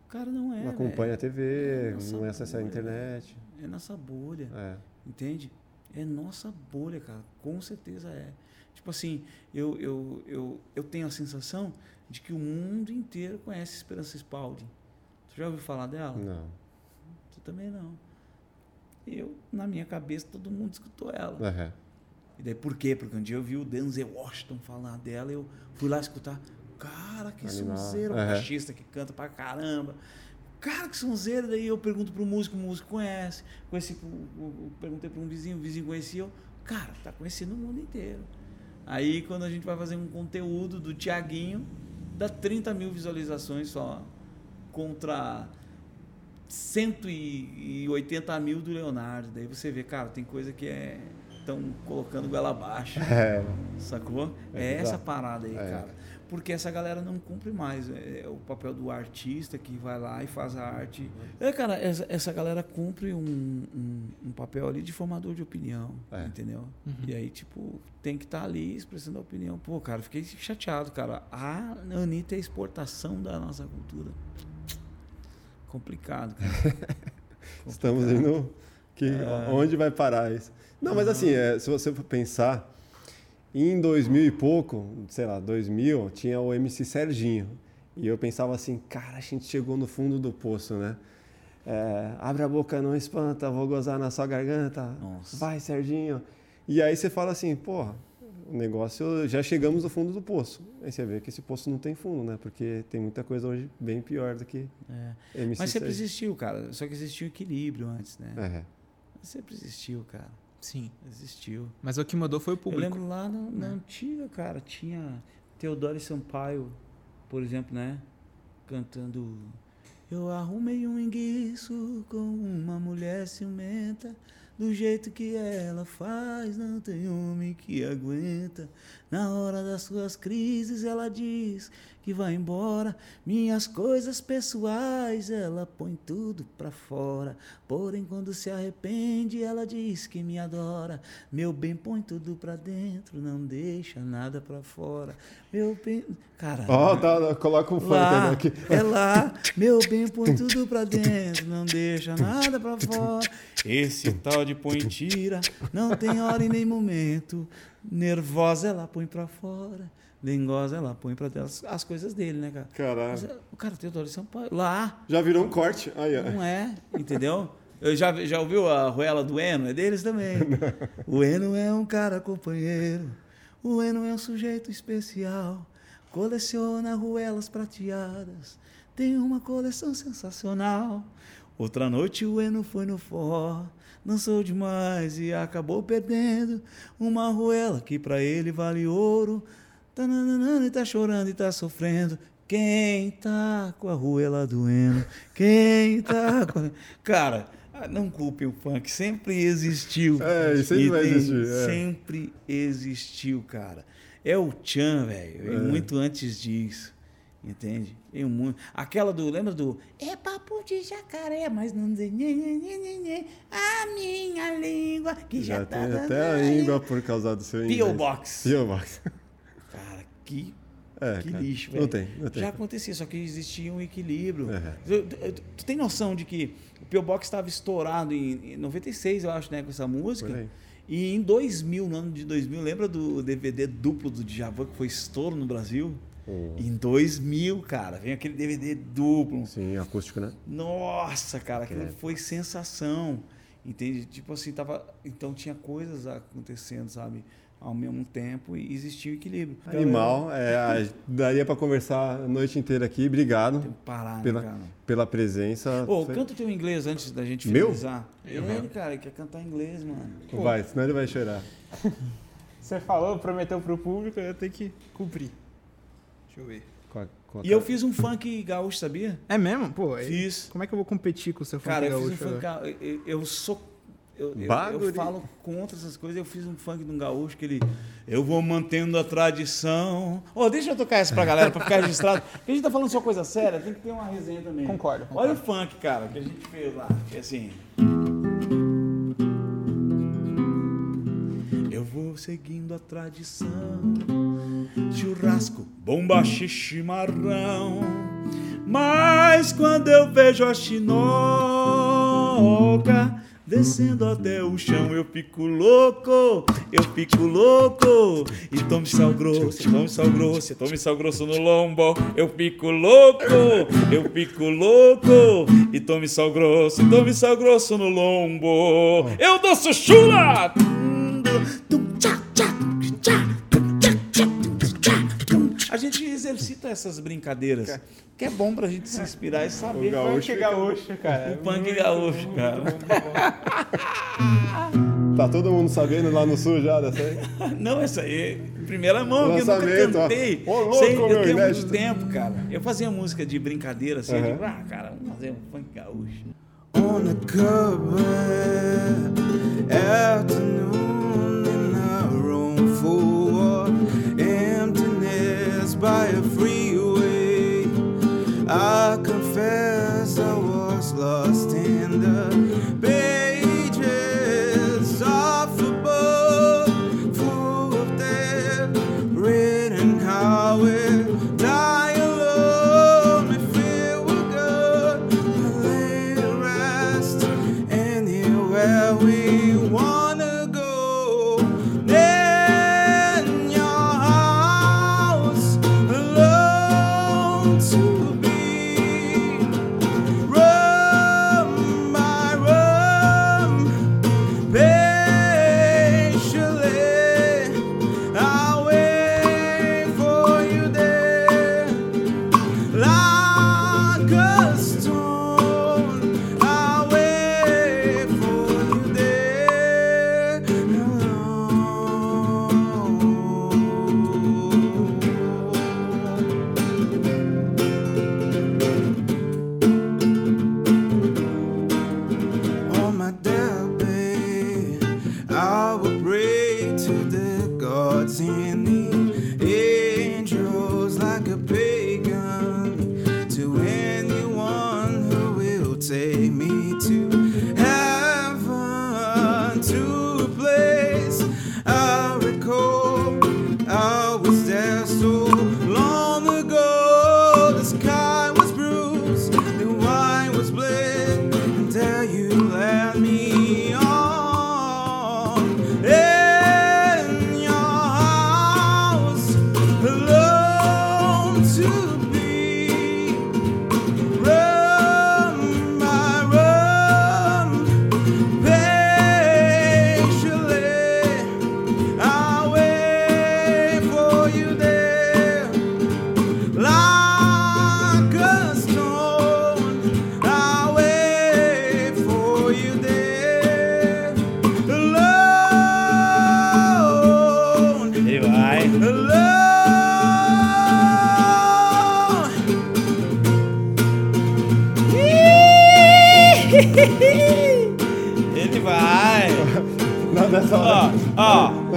O cara não é. não acompanha a TV, É não acessa a internet. É nossa bolha. É. Entende? É nossa bolha, cara. Com certeza é. Tipo assim, eu, eu, eu, eu tenho a sensação de que o mundo inteiro conhece Esperança Spalding. Tu já ouviu falar dela? Não. Tu também não. Eu, na minha cabeça, todo mundo escutou ela. Aham. E daí por quê? Porque um dia eu vi o Denzel Washington falar dela, eu fui lá escutar. Cara, que Animal. sonzeiro, o É. baixista que canta pra caramba. Cara, que sonzeiro. Daí eu pergunto pro músico, o músico conhece. Conheci, perguntei pra um vizinho, o vizinho conhecia. Eu, cara, tá conhecendo o mundo inteiro. Aí quando a gente vai fazer um conteúdo do Tiaguinho, dá 30 mil visualizações só contra 180 mil do Leonardo. Daí você vê, cara, tem coisa que é. Estão colocando goela abaixo. É, Sacou? É É, essa parada aí, É. cara. Porque essa galera não cumpre mais. É o papel do artista que vai lá e faz a arte. É, cara, essa, essa galera cumpre um, um, um papel ali de formador de opinião. É. Entendeu? E aí, tipo, tem que estar ali expressando a opinião. Pô, cara, fiquei chateado, cara. A Anitta é a exportação da nossa cultura. Complicado, cara. estamos indo. Que, É. Onde vai parar isso? Não, mas assim, é, se você for pensar, em 2000 e pouco, sei lá, 2000, tinha o MC Serginho. E eu pensava assim, cara, a gente chegou no fundo do poço, né? É, abre a boca, não espanta, vou gozar na sua garganta. Nossa. Vai, Serginho. E aí você fala assim, porra, o negócio, já chegamos no fundo do poço. Aí você vê que esse poço não tem fundo, né? Porque tem muita coisa hoje bem pior do que É. MC Mas sempre existiu, cara. Só que existia um equilíbrio antes, né? É. Sempre existiu, cara. Sim. Existiu. Mas o que mudou foi o Eu público. lembro lá na, na antiga, cara, tinha Teodoro Sampaio, por exemplo, né? Cantando. Eu arrumei um enguiço com uma mulher ciumenta. Do jeito que ela faz, não tem homem que aguenta. Na hora das suas crises, ela diz que vai embora. Minhas coisas pessoais, ela põe tudo pra fora. Porém, quando se arrepende, ela diz que me adora. Meu bem, põe tudo pra dentro, não deixa nada pra fora. Meu bem. Cara. Ó, tá, coloca um funk Lá, aqui. é lá, meu bem, põe tudo pra dentro, não deixa nada pra fora. Esse tal de põe tira, não tem hora e nem momento. Nervosa ela põe pra fora, dengosa ela põe pra dentro. As, as coisas dele, né, cara? Caralho. o cara tem São Paulo. Lá, Já virou um corte. Aí, ó. não é, entendeu? Eu já, já ouviu a ruela do Eno? É deles também. O Eno é um cara companheiro. O Eno é um sujeito especial. Coleciona ruelas prateadas. Tem uma coleção sensacional. Outra noite o Eno foi no forró. Dançou demais e acabou perdendo uma ruela que pra ele vale ouro. Tananana, e tá chorando e tá sofrendo. Quem tá com a ruela doendo? Quem tá com. Cara, ah, não culpe o funk, sempre existiu. É, sempre vai existir, é. Sempre existiu, cara. É o Chan, velho. É. Muito antes disso. Entende? Veio muito. Aquela do. Lembra do. É papo de jacaré, mas não a minha língua. Que já, Já tá. até a língua por causa do seu inglês. P.O. Box. P.O. Box. Que É, que cara. lixo, Não velho. tem, não tem. Já acontecia, só que existia um equilíbrio. É. Tu, tu- tu tem noção de que o P.O. Box estava estourado em, em 96, eu acho, né, com essa música. E em 2000, no ano de 2000, lembra do DVD duplo do Djavan que foi estouro no Brasil? Hum. Em 2000, cara, veio aquele DVD duplo. Sim, acústico, né? Nossa, cara, aquilo É. foi sensação. Entende? Tipo assim, tava. Então tinha coisas acontecendo, sabe? Ao mesmo tempo e existia o equilíbrio. Animal. É, daria pra conversar a noite inteira aqui. Obrigado parar, pela, né, cara? pela presença. Ô, Foi- canta o teu inglês antes da gente Meu? finalizar. Ele, cara, ele quer cantar inglês, mano. Vai, senão ele vai chorar. Você falou, prometeu pro público, eu tenho que cumprir. Deixa eu ver. Com a E eu cara- fiz um funk gaúcho, sabia? É mesmo? Pô, Fiz. como é que eu vou competir com o seu funk Cara, eu fiz um gaúcho funk gaúcho. Eu, eu sou. Eu, eu, eu falo contra essas coisas. Eu fiz um funk de um gaúcho que ele. Eu vou mantendo a tradição. Ô, deixa eu tocar essa pra galera, pra ficar registrado. Porque a gente tá falando só coisa séria, tem que ter uma resenha também. Concordo, Olha o concordo. funk, cara, que a gente fez lá. Que assim. Eu vou seguindo a tradição. Churrasco, bomba, chimarrão. Mas quando eu vejo a chinoca descendo até o chão, eu fico louco, eu fico louco. E tome sal grosso, tome sal grosso, tome sal grosso no lombo. Eu fico louco, eu fico louco. E tome sal grosso, tome sal grosso no lombo. Eu danço chula! Tum, tchá, essas brincadeiras. Que é bom pra gente se inspirar e saber. O gaúcho Punk fica- gaúcho, cara. O punk Muito gaúcho, bom, cara. muito. Tá todo mundo sabendo lá no sul já dessa aí? Não, essa aí, primeira mão, que eu nunca ó. cantei. Ô, louco, Sei, eu meu, tenho inédito. muito tempo, cara. Eu fazia música de brincadeira, assim, eu digo, ah, cara, vamos fazer um funk gaúcho. on the cupboard afternoon in a room full of emptiness by a freeway. I confess i was lost in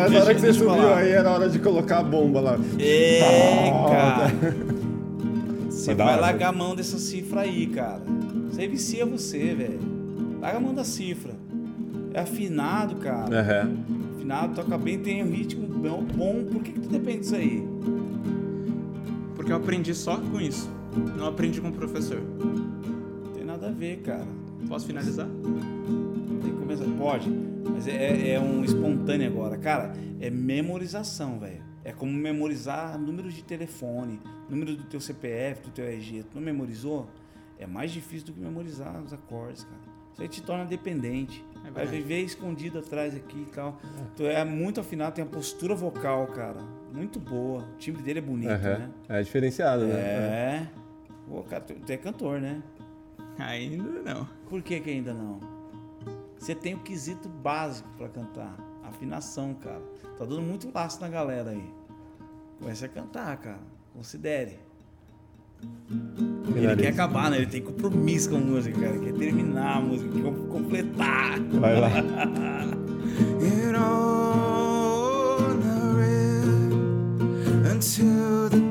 nessa deixa- hora que você subiu falar. aí, era hora de colocar a bomba lá. É, cara. Você Foi da vai hora. largar a mão dessa cifra aí, cara. Isso aí vicia você, velho. Larga a mão da cifra. É afinado, cara. Aham. Afinado, toca bem, tem um ritmo bom. bom. Por que, que tu depende disso aí? Porque eu aprendi só com isso. Não aprendi com o professor. Não tem nada a ver, cara. Posso finalizar? Tem que começar. Pode, mas é, é um espontâneo agora. Cara, é memorização, velho. É como memorizar números de telefone, número do teu CPF, do teu RG. Tu não memorizou? É mais difícil do que memorizar os acordes, cara. Isso aí te torna dependente. É Vai viver escondido atrás aqui e tal. Tu é muito afinado, tem a postura vocal, cara. Muito boa. O timbre dele é bonito, Aham. né? É diferenciado, né? É. Pô, cara, tu, tu é cantor, né? Ainda não. Por que, que ainda não? Você tem o quesito básico pra cantar. Afinação, cara. Tá dando muito laço na galera aí. Comece a cantar, cara. Considere. Ele quer acabar, né? Ele tem compromisso com a música, cara. Ele quer terminar a música, quer completar. Vai lá. until the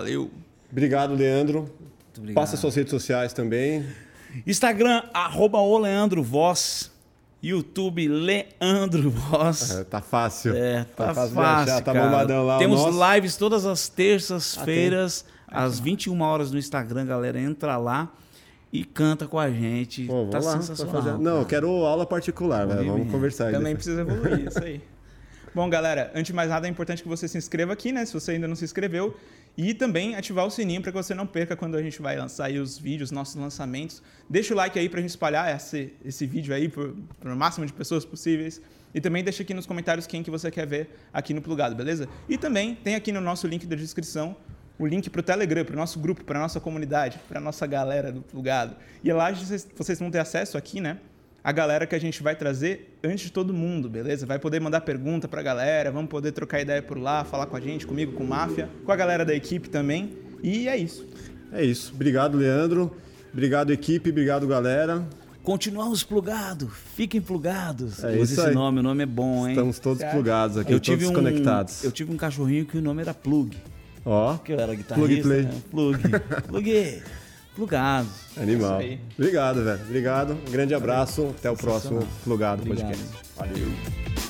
Valeu. Obrigado, Leandro. obrigado. Passa suas redes sociais também. Instagram, arroba o Leandro Voz. YouTube, Leandro Voz. É, tá fácil. É, tá, fácil fácil, achar, tá bombadão lá. Temos nosso. lives todas as terças-feiras, Ah, às 21 horas no Instagram, galera. Entra lá e canta com a gente. Pô, tá lá, sensacional. fazer- Não, eu quero aula particular, velho. Vamos conversar aí. Também depois. precisa evoluir, isso aí. Bom, galera, antes de mais nada, é importante que você se inscreva aqui, né? Se você ainda não se inscreveu. E também ativar o sininho para que você não perca quando a gente vai lançar os vídeos, nossos lançamentos. Deixa o like aí pra gente espalhar esse, esse vídeo aí para o máximo de pessoas possíveis. E também deixa aqui nos comentários quem que você quer ver aqui no Plugado, beleza? E também tem aqui no nosso link da descrição o link para o Telegram, para o nosso grupo, para a nossa comunidade, para a nossa galera do Plugado. E lá vocês, vocês vão ter acesso aqui, né? A galera que a gente vai trazer antes de todo mundo, beleza? Vai poder mandar pergunta para a galera, vamos poder trocar ideia por lá, falar com a gente, comigo, com o Máfia, com a galera da equipe também. E é isso. É isso. Obrigado, Leandro. Obrigado, equipe. Obrigado, galera. Continuamos plugados, fiquem plugados. É isso esse aí. nome, o nome é bom, hein? Estamos todos plugados aqui, eu tive todos um, conectados. Eu tive um cachorrinho que o nome era Plug. Ó, Que eu era guitarrista. Plug play. né? Plug. Plug. Plugados. animal. É. Obrigado, velho. Obrigado. Um grande abraço. Até o próximo Plugado Obrigado. Podcast. Valeu.